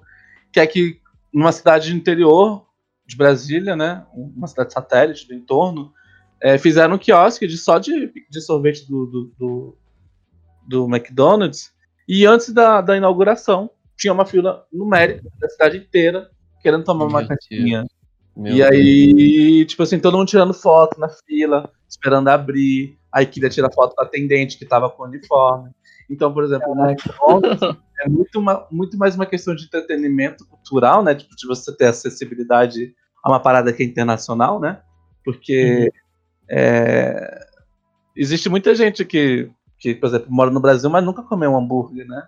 que é que numa cidade do interior de Brasília, né, uma cidade satélite do entorno, é, fizeram um quiosque de, só de, de sorvete do, do, do, do McDonald's, e antes da, da inauguração tinha uma fila numérica da cidade inteira querendo tomar uma Meu cantinha. Meu E Deus. aí, tipo assim, todo mundo tirando foto na fila, esperando abrir. Aí queria tirar foto com a atendente que tava com o uniforme. Então, por exemplo, o McDonald's é muito, ma- muito mais uma questão de entretenimento cultural, né? Tipo, de você ter acessibilidade a uma parada que é internacional, né? Porque é, existe muita gente que, que, por exemplo, mora no Brasil, mas nunca comeu um hambúrguer, né?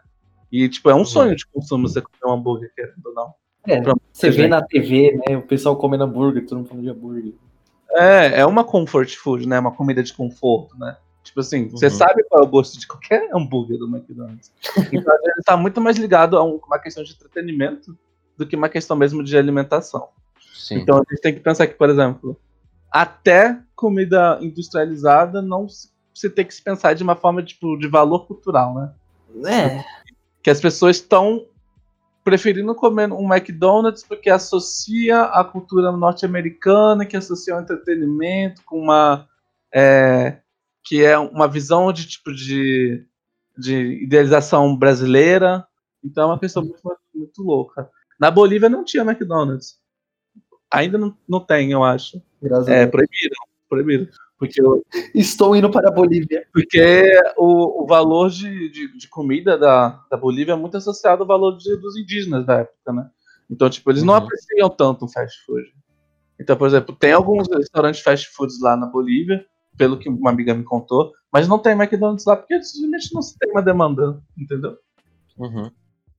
E, tipo, é um sonho de consumo você comer um hambúrguer, querendo ou não. É, você vê na TV, né? O pessoal comendo hambúrguer, todo mundo falando de hambúrguer. É, é uma comfort food, né? Uma comida de conforto, né? Tipo assim, você Uhum. sabe qual é o gosto de qualquer hambúrguer do McDonald's. Então ele tá muito mais ligado a um- uma questão de entretenimento do que uma questão mesmo de alimentação. Sim. Então a gente tem que pensar que, por exemplo, até comida industrializada não se se tem que se pensar de uma forma tipo, de valor cultural, né? É, que as pessoas estão preferindo comer um McDonald's porque associa a cultura norte-americana, que associa o entretenimento com uma é, que é uma visão de tipo de, de idealização brasileira. Então é uma questão muito, muito louca. Na Bolívia não tinha McDonald's. Ainda não, não tem, eu acho. graças É, proibiram, proibiram. Porque o- Estou indo para a Bolívia. porque o, o valor de, de, de comida da, da Bolívia é muito associado ao valor de- dos indígenas da época, né? Então, tipo, eles não Uhum. apreciam tanto o fast food. Então, por exemplo, tem alguns restaurantes fast foods lá na Bolívia, pelo que uma amiga me contou, mas não tem McDonald's lá porque simplesmente não se tem uma demanda, entendeu? Uhum.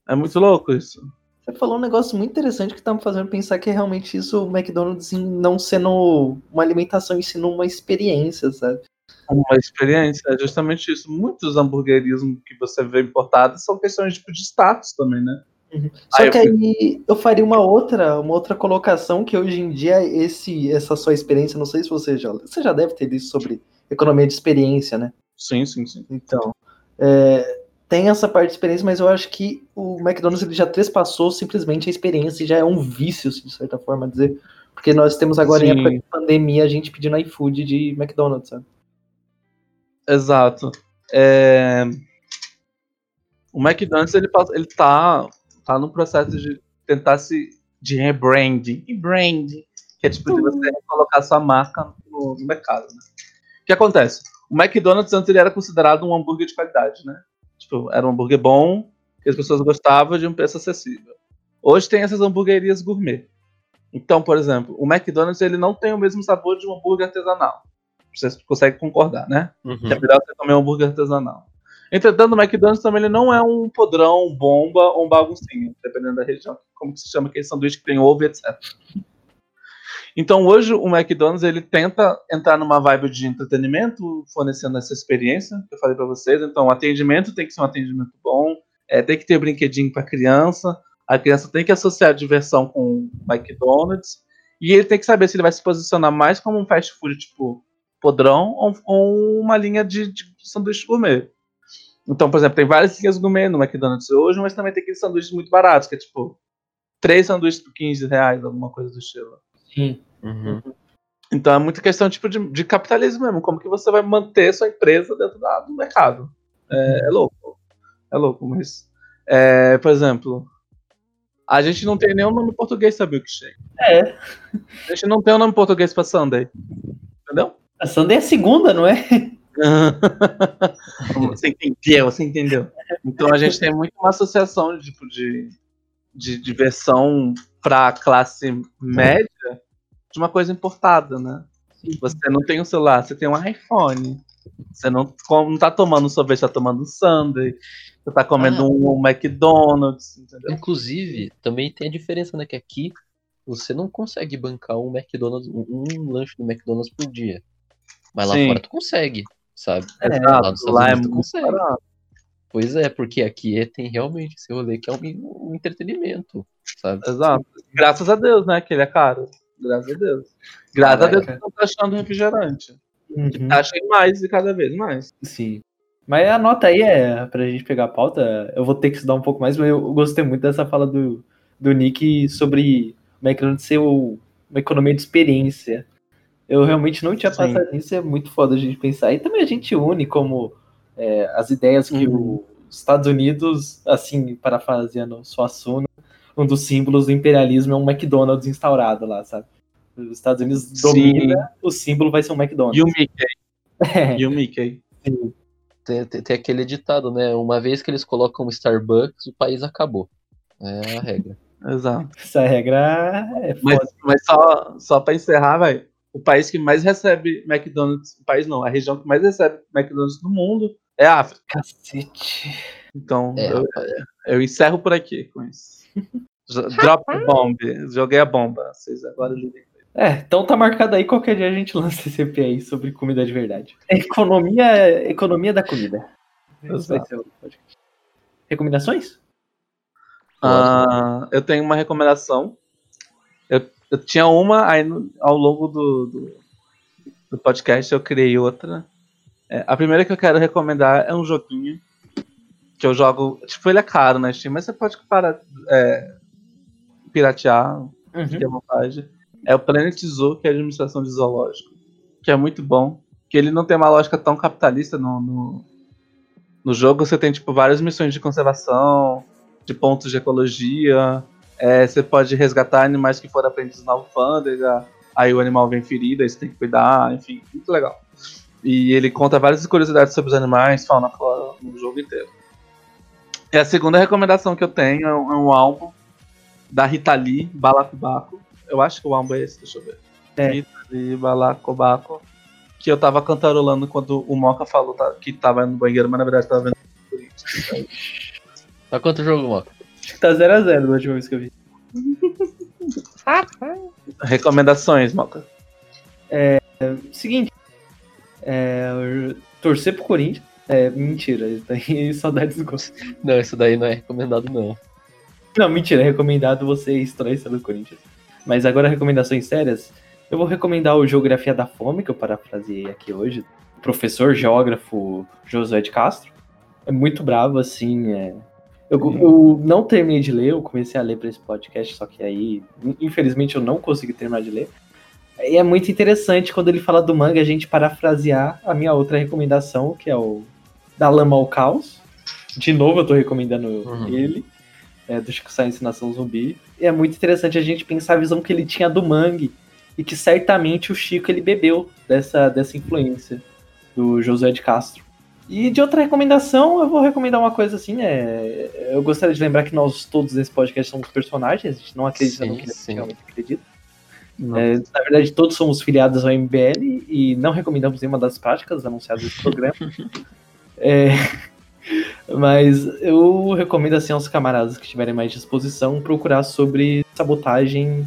É muito louco isso. Você falou um negócio muito interessante que tá me fazendo pensar que é realmente isso, o McDonald's não sendo uma alimentação, e sim uma experiência, sabe? Uma experiência, é justamente isso. Muitos hamburguerismos que você vê importados são questões tipo, de status também, né? Só Aí eu que aí eu faria uma outra, uma outra colocação que hoje em dia esse, essa sua experiência, não sei se você já, você já deve ter lido sobre economia de experiência, né? Sim, sim, sim. Então, é, tem essa parte de experiência, mas eu acho que o McDonald's ele já trespassou simplesmente a experiência e já é um vício, de certa forma, dizer. Porque nós temos agora em Sim. época de pandemia a gente pedindo iFood de McDonald's, sabe? Exato. É, O McDonald's ele, ele tá, tá no processo de tentar se de rebranding. Rebranding. Que é tipo de você colocar sua marca no, no mercado. Né? O que acontece? O McDonald's antes ele era considerado um hambúrguer de qualidade, né? Tipo, era um hambúrguer bom, que as pessoas gostavam de um preço acessível. Hoje tem essas hamburguerias gourmet. Então, por exemplo, o McDonald's ele não tem o mesmo sabor de um hambúrguer artesanal. Vocês conseguem concordar, né? Uhum. é melhor você comer um hambúrguer artesanal. Entretanto, o McDonald's também ele não é um podrão, bomba ou um baguncinho, dependendo da região, como que se chama aquele sanduíche que tem ovo, etc. Então, hoje, o McDonald's ele tenta entrar numa vibe de entretenimento, fornecendo essa experiência que eu falei para vocês. Então, o atendimento tem que ser um atendimento bom, é, tem que ter brinquedinho para criança, a criança tem que associar diversão com o McDonald's, e ele tem que saber se ele vai se posicionar mais como um fast food, tipo, podrão ou, ou uma linha de, de sanduíche gourmet. Então, por exemplo, tem várias linhas gourmet no McDonald's hoje, mas também tem aqueles sanduíches muito baratos, que é tipo, três sanduíches por 15 reais, alguma coisa do estilo. Sim. Uhum. Então é muita questão tipo, de, de capitalismo mesmo, como que você vai manter sua empresa dentro da- do mercado. É, é louco. É louco, mas. é, por exemplo, a gente não tem nenhum nome em português pra milkshake. É. A gente não tem um nome em português pra Sunday. Entendeu? A Sunday é a segunda, não é? você entendeu, você entendeu. Então a gente tem muito uma associação de, tipo, de, de diversão pra classe média de uma coisa importada, né? Você não tem um celular, você tem um iPhone. Você não, não tá tomando sorvete, tá tomando um sundae. Você tá comendo Ah. um McDonald's, entendeu? Inclusive, também tem a diferença, né? Que aqui você não consegue bancar um McDonald's, um, um lanche do McDonald's por dia. Mas lá Sim. fora tu consegue, sabe? É, lá nos lá é muito consegue. barato. Pois é, porque aqui é- tem realmente esse rolê que é um, um entretenimento, sabe? Exato. Graças a Deus, né? Que ele é caro. Graças a Deus. Graças a Deus que Caraca. não tá achando refrigerante. Uhum. Achem mais e cada vez mais. Sim. Mas a nota aí é pra gente pegar a pauta. Eu vou ter que estudar um pouco mais, mas eu gostei muito dessa fala do, do Nick sobre o McDonald's ser o- uma economia de experiência. Eu realmente não tinha Sim. passado nisso, é muito foda a gente pensar. E também a gente une como é, as ideias que Uhum. os Estados Unidos, assim, parafraseando Suassuna, um dos símbolos do imperialismo é um McDonald's instaurado lá, sabe? Os Estados Unidos Sim. domina, o símbolo vai ser um McDonald's. E o Mickey. É. E o Mickey. Tem, tem- tem aquele ditado, né? Uma vez que eles colocam um Starbucks, o país acabou. É a regra. Exato. Essa regra é Mas, foda. mas só, só pra encerrar, vai. O país que mais recebe McDonald's, o país não, a região que mais recebe McDonald's no mundo é a África. Cacete. Então, É, eu, eu encerro por aqui com isso. Drop the bomb. Joguei a bomba. Vocês agora. É, então tá marcado aí, qualquer dia a gente lança esse EP aí sobre comida de verdade. Economia, economia da comida. Exato. Recomendações? Ah, eu tenho uma recomendação. Eu, eu tinha uma, aí no- ao longo do, do, do podcast eu criei outra. É, a primeira que eu quero recomendar é um joguinho que eu jogo. Tipo, ele é caro na Steam, mas você pode para, é, piratear, Uhum. fique à vontade. É o Planet Zoo, que é a administração de zoológico. Que é muito bom. Que ele não tem uma lógica tão capitalista no, no, no jogo. Você tem, tipo, várias missões de conservação, de pontos de ecologia. É, você pode resgatar animais que foram apreendidos na alfândega. Aí o animal vem ferido, aí você tem que cuidar, enfim, muito legal. E ele conta várias curiosidades sobre os animais, fauna, flora, no jogo inteiro. E a segunda recomendação que eu tenho é um, é um álbum da Rita Lee, Balacobaco. Eu acho que o álbum é esse, deixa eu ver. É. Rita Lee, Balacobaco. Que eu tava cantarolando quando o Moca falou tá- que tava no banheiro, mas na verdade tava vendo o Corinthians. Tá quanto o jogo, Moca? Acho que tá 0x0 da última vez que eu vi. Recomendações, Moca. Seguinte, é, torcer pro Corinthians. É, mentira, isso daí saudades do gosto. Não, isso daí não é recomendado, não. Não, mentira, é recomendado você estourar do Corinthians. Mas agora, recomendações sérias. Eu vou recomendar o Geografia da Fome, que eu parafraseei aqui hoje. O professor geógrafo Josué de Castro. É muito bravo, assim. é- Eu, eu não terminei de ler, eu comecei a ler para esse podcast, só que aí, infelizmente, eu não consegui terminar de ler. E é muito interessante quando ele fala do manga, a gente parafrasear a minha outra recomendação, que é o Da Lama ao Caos. De novo, eu tô recomendando Uhum. ele é, do Chico Science Nação Zumbi. E é muito interessante a gente pensar a visão que ele tinha do mangue e que certamente o Chico ele bebeu dessa, dessa influência do José de Castro. E de outra recomendação, eu vou recomendar uma coisa assim, é, eu gostaria de lembrar que nós todos nesse podcast somos personagens, a gente não acredita no Sim, que a gente sim. realmente acredita. É, na verdade, todos somos filiados ao MBL e não recomendamos nenhuma das práticas anunciadas nesse programa. É, mas eu recomendo assim aos camaradas que tiverem mais disposição procurar sobre sabotagem.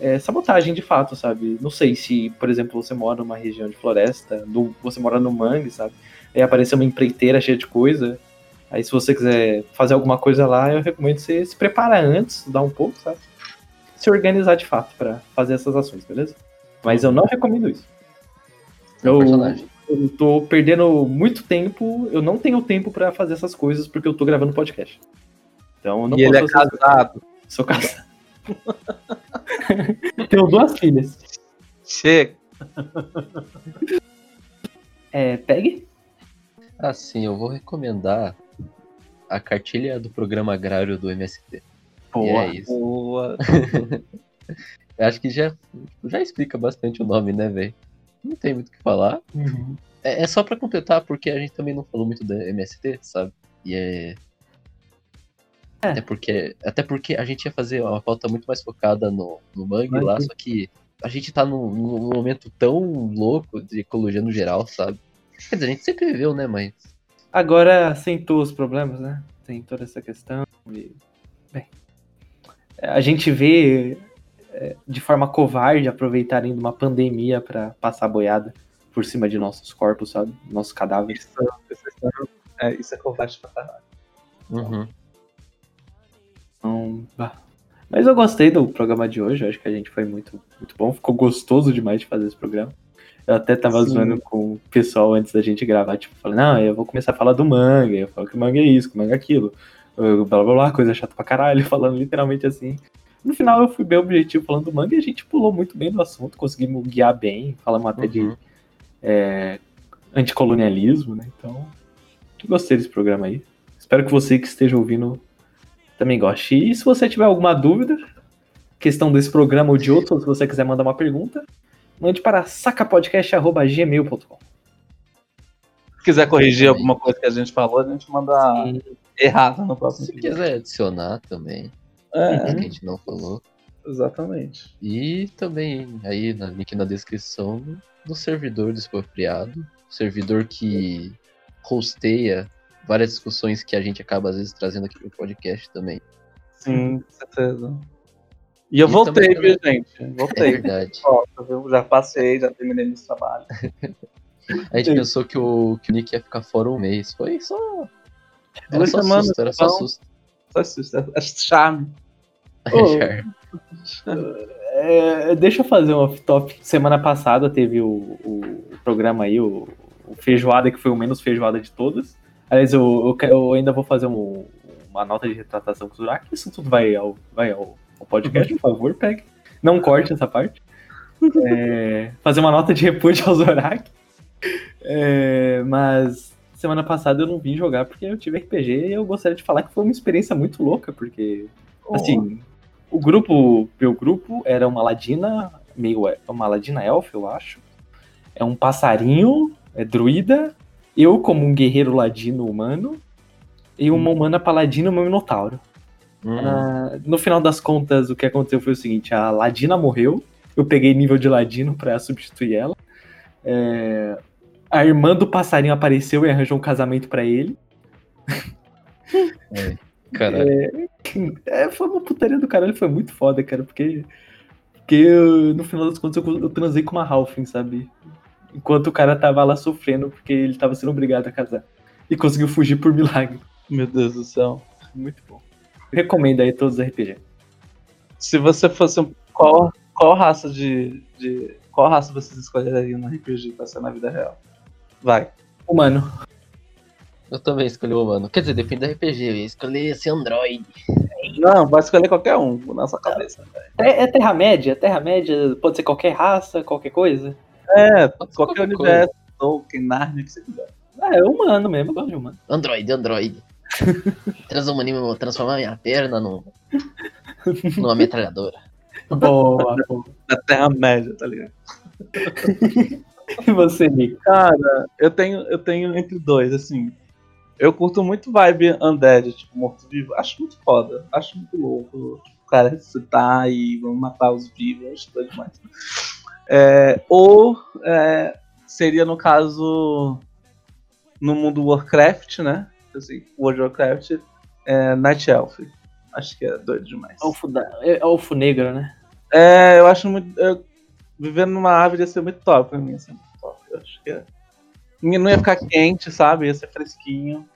é, sabotagem de fato, sabe? Não sei se, por exemplo, você mora numa região de floresta, no- você mora no mangue, sabe? Aí apareceu uma empreiteira cheia de coisa. Aí se você quiser fazer alguma coisa lá, eu recomendo você se preparar antes, estudar um pouco, sabe? Se organizar de fato pra fazer essas ações, beleza? Mas eu não recomendo isso. É Eu- personagem. Eu tô perdendo muito tempo. Eu não tenho tempo pra fazer essas coisas porque eu tô gravando podcast. Então eu não e ele é casado. coisas. Sou casado. Tenho duas filhas. Chega. É, pegue. Assim, eu vou recomendar a cartilha do programa agrário do MST. E é isso. Boa. Eu acho que já, já explica bastante o nome, né, velho? Não tem muito o que falar. É, é só pra completar, porque a gente também não falou muito da MST, sabe? E é. É. Até, porque, até porque a gente ia fazer uma pauta muito mais focada no, no mangue lá, só que a gente tá num, num momento tão louco de ecologia no geral, sabe? Quer dizer, a gente sempre viveu, né, mas. Agora sentou os problemas, né? Tem toda essa questão. E, bem, a gente vê de forma covarde aproveitarem de uma pandemia pra passar boiada por cima de nossos corpos, sabe? Nossos cadáveres. Isso, isso, é, isso é covarde pra caralho. Uhum. Então, bah. Mas eu gostei do programa de hoje, acho que a gente foi muito, muito bom. Ficou gostoso demais de fazer esse programa. Eu até tava Sim. zoando com o pessoal antes da gente gravar, tipo, falando, não, eu vou começar a falar do manga, eu falo que o manga é isso, que o manga é aquilo, eu- blá blá blá, coisa chata pra caralho, falando literalmente assim. No final eu fui bem objetivo falando do manga e a gente pulou muito bem do assunto, conseguimos guiar bem, falamos até de Uhum. é, anticolonialismo, né? Então, gostei desse programa aí. Espero que você que esteja ouvindo também goste. E se você tiver alguma dúvida, questão desse programa ou de outro, ou se você quiser mandar uma pergunta, mande para sacapodcast.gmail.com. Se quiser corrigir alguma coisa que a gente falou, a gente manda errado no próximo Se vídeo. quiser adicionar também, É, que a gente não falou. exatamente. E também aí na link na descrição do servidor do expropriado, servidor que hosteia várias discussões que a gente acaba às vezes trazendo aqui pro podcast também. Sim, com certeza. E eu E voltei, também- viu, gente? É Voltei. verdade. Volta, viu? Já passei, já terminei meu trabalho. A gente pensou que o, que o Nick ia ficar fora um mês. Foi só. Era Duas só semanas, susto, era só então. susto. Só isso, é charme. Já. É, deixa eu fazer um off-top. Semana passada teve o, o programa aí, o, o Feijoada, que foi o menos feijoada de todas. Aliás, eu, eu, que- eu ainda vou fazer um- uma nota de retratação com o Zurak. Isso tudo vai ao, vai ao, ao podcast, por favor, pegue. Não corte essa parte. É, fazer uma nota de repúdio ao Zorak. É, mas semana passada eu não vim jogar porque eu tive RPG e eu gostaria de falar que foi uma experiência muito louca, porque Assim, o grupo, meu grupo era uma ladina, meio uma ladina elfa, eu acho. É um passarinho, é druida, eu como um guerreiro ladino humano e uma humana paladina uma minotauro. Hum, Ah, no final das contas, o que aconteceu foi o seguinte: a Ladina morreu, eu peguei nível de Ladino pra substituir ela. É, a irmã do passarinho apareceu e arranjou um casamento pra ele. Caralho. É, foi uma putaria do caralho, foi muito foda, cara, porque. Porque eu, no final das contas eu, eu transei com uma Halfling, sabe? Enquanto o cara tava lá sofrendo porque ele tava sendo obrigado a casar. E conseguiu fugir por milagre. Meu Deus do céu. Muito bom. Recomendo aí todos os RPG. Se você fosse um. Qual, qual raça de, de. Qual raça vocês escolheriam no RPG pra ser na vida real? Vai. Humano. Eu também escolhi o humano. Quer dizer, depende do RPG. Eu ia escolher esse Android. Não, vai escolher qualquer um na sua cabeça. É, é Terra-média? Terra-média pode ser qualquer raça, qualquer coisa? É, Pode ser qualquer qualquer universo, Tolkien, Narnia, o que você quiser. Ah, é humano mesmo, eu gosto de humano. Android, Android. Transhumanismo, transformar minha perna num, numa metralhadora. Boa, boa. Da Terra-média, tá ligado? E você, Nico? Cara, eu tenho, eu tenho entre dois, assim. Eu curto muito vibe undead, tipo, morto-vivo. Acho muito foda. Acho muito louco. O cara ressuscitar e vamos matar os vivos. Acho doido demais. É, ou é, seria, no caso, no mundo Warcraft, né? Assim, World of Warcraft, é, Night Elf. Acho que é doido demais. Elfo, da, é elfo negro, né? É, eu acho muito. eu- vivendo numa árvore ia ser muito top pra mim, assim, muito top. Eu acho que é- não ia ficar quente, sabe? Ia ser fresquinho.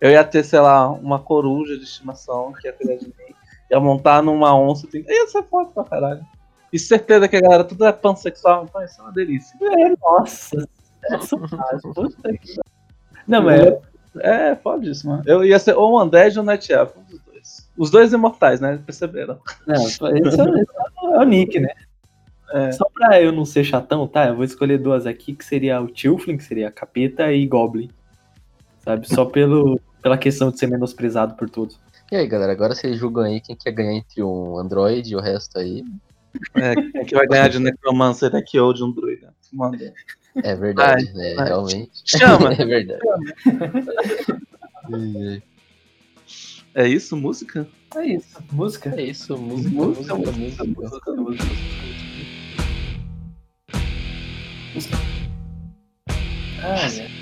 Eu ia ter, sei lá, uma coruja de estimação que ia cuidar de mim. Ia montar numa onça. Tem... Ia ser foda pra caralho. E certeza que a galera tudo é pansexual, então isso é uma delícia. É, nossa. Fase, puta que- Não, mas É, pode isso, mano. Eu ia ser ou o Undead ou o Night Elf, um dos dois. Os dois imortais, né? Perceberam? É, esse é o Nick, né? É. Só pra eu não ser chatão, tá? Eu vou escolher duas aqui, que seria o Tilfling, que seria Capeta, e Goblin. Sabe? Só pelo, pela questão de ser menosprezado por todos. E aí, galera, agora vocês julgam aí quem quer ganhar entre um Android e o resto aí. É, quem que vai ganhar de Necromancer aqui ou de um druida? Manda. É verdade, né? vai. Realmente. Chama! É verdade. Ai, É isso, música? É isso. Música? É isso, música, Música, música, música, música. música, música. Ah, é.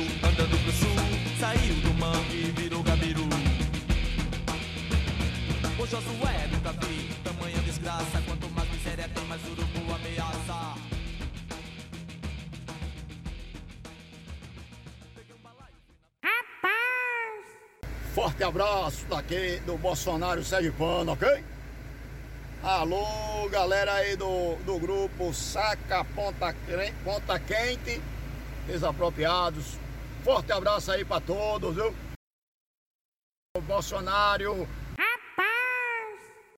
Caranguejo andando pro sul. Saiu do mangue e virou gabiru. O Josué nunca vi tamanha desgraça. Quanto mais miséria tem, mais urubu ameaça. Forte abraço daqui do Bolsonaro Sergipano, ok? Alô, galera aí do, do grupo Saca Ponta, Ponta Quente, desapropriados. Forte abraço aí pra todos, viu? O Bolsonaro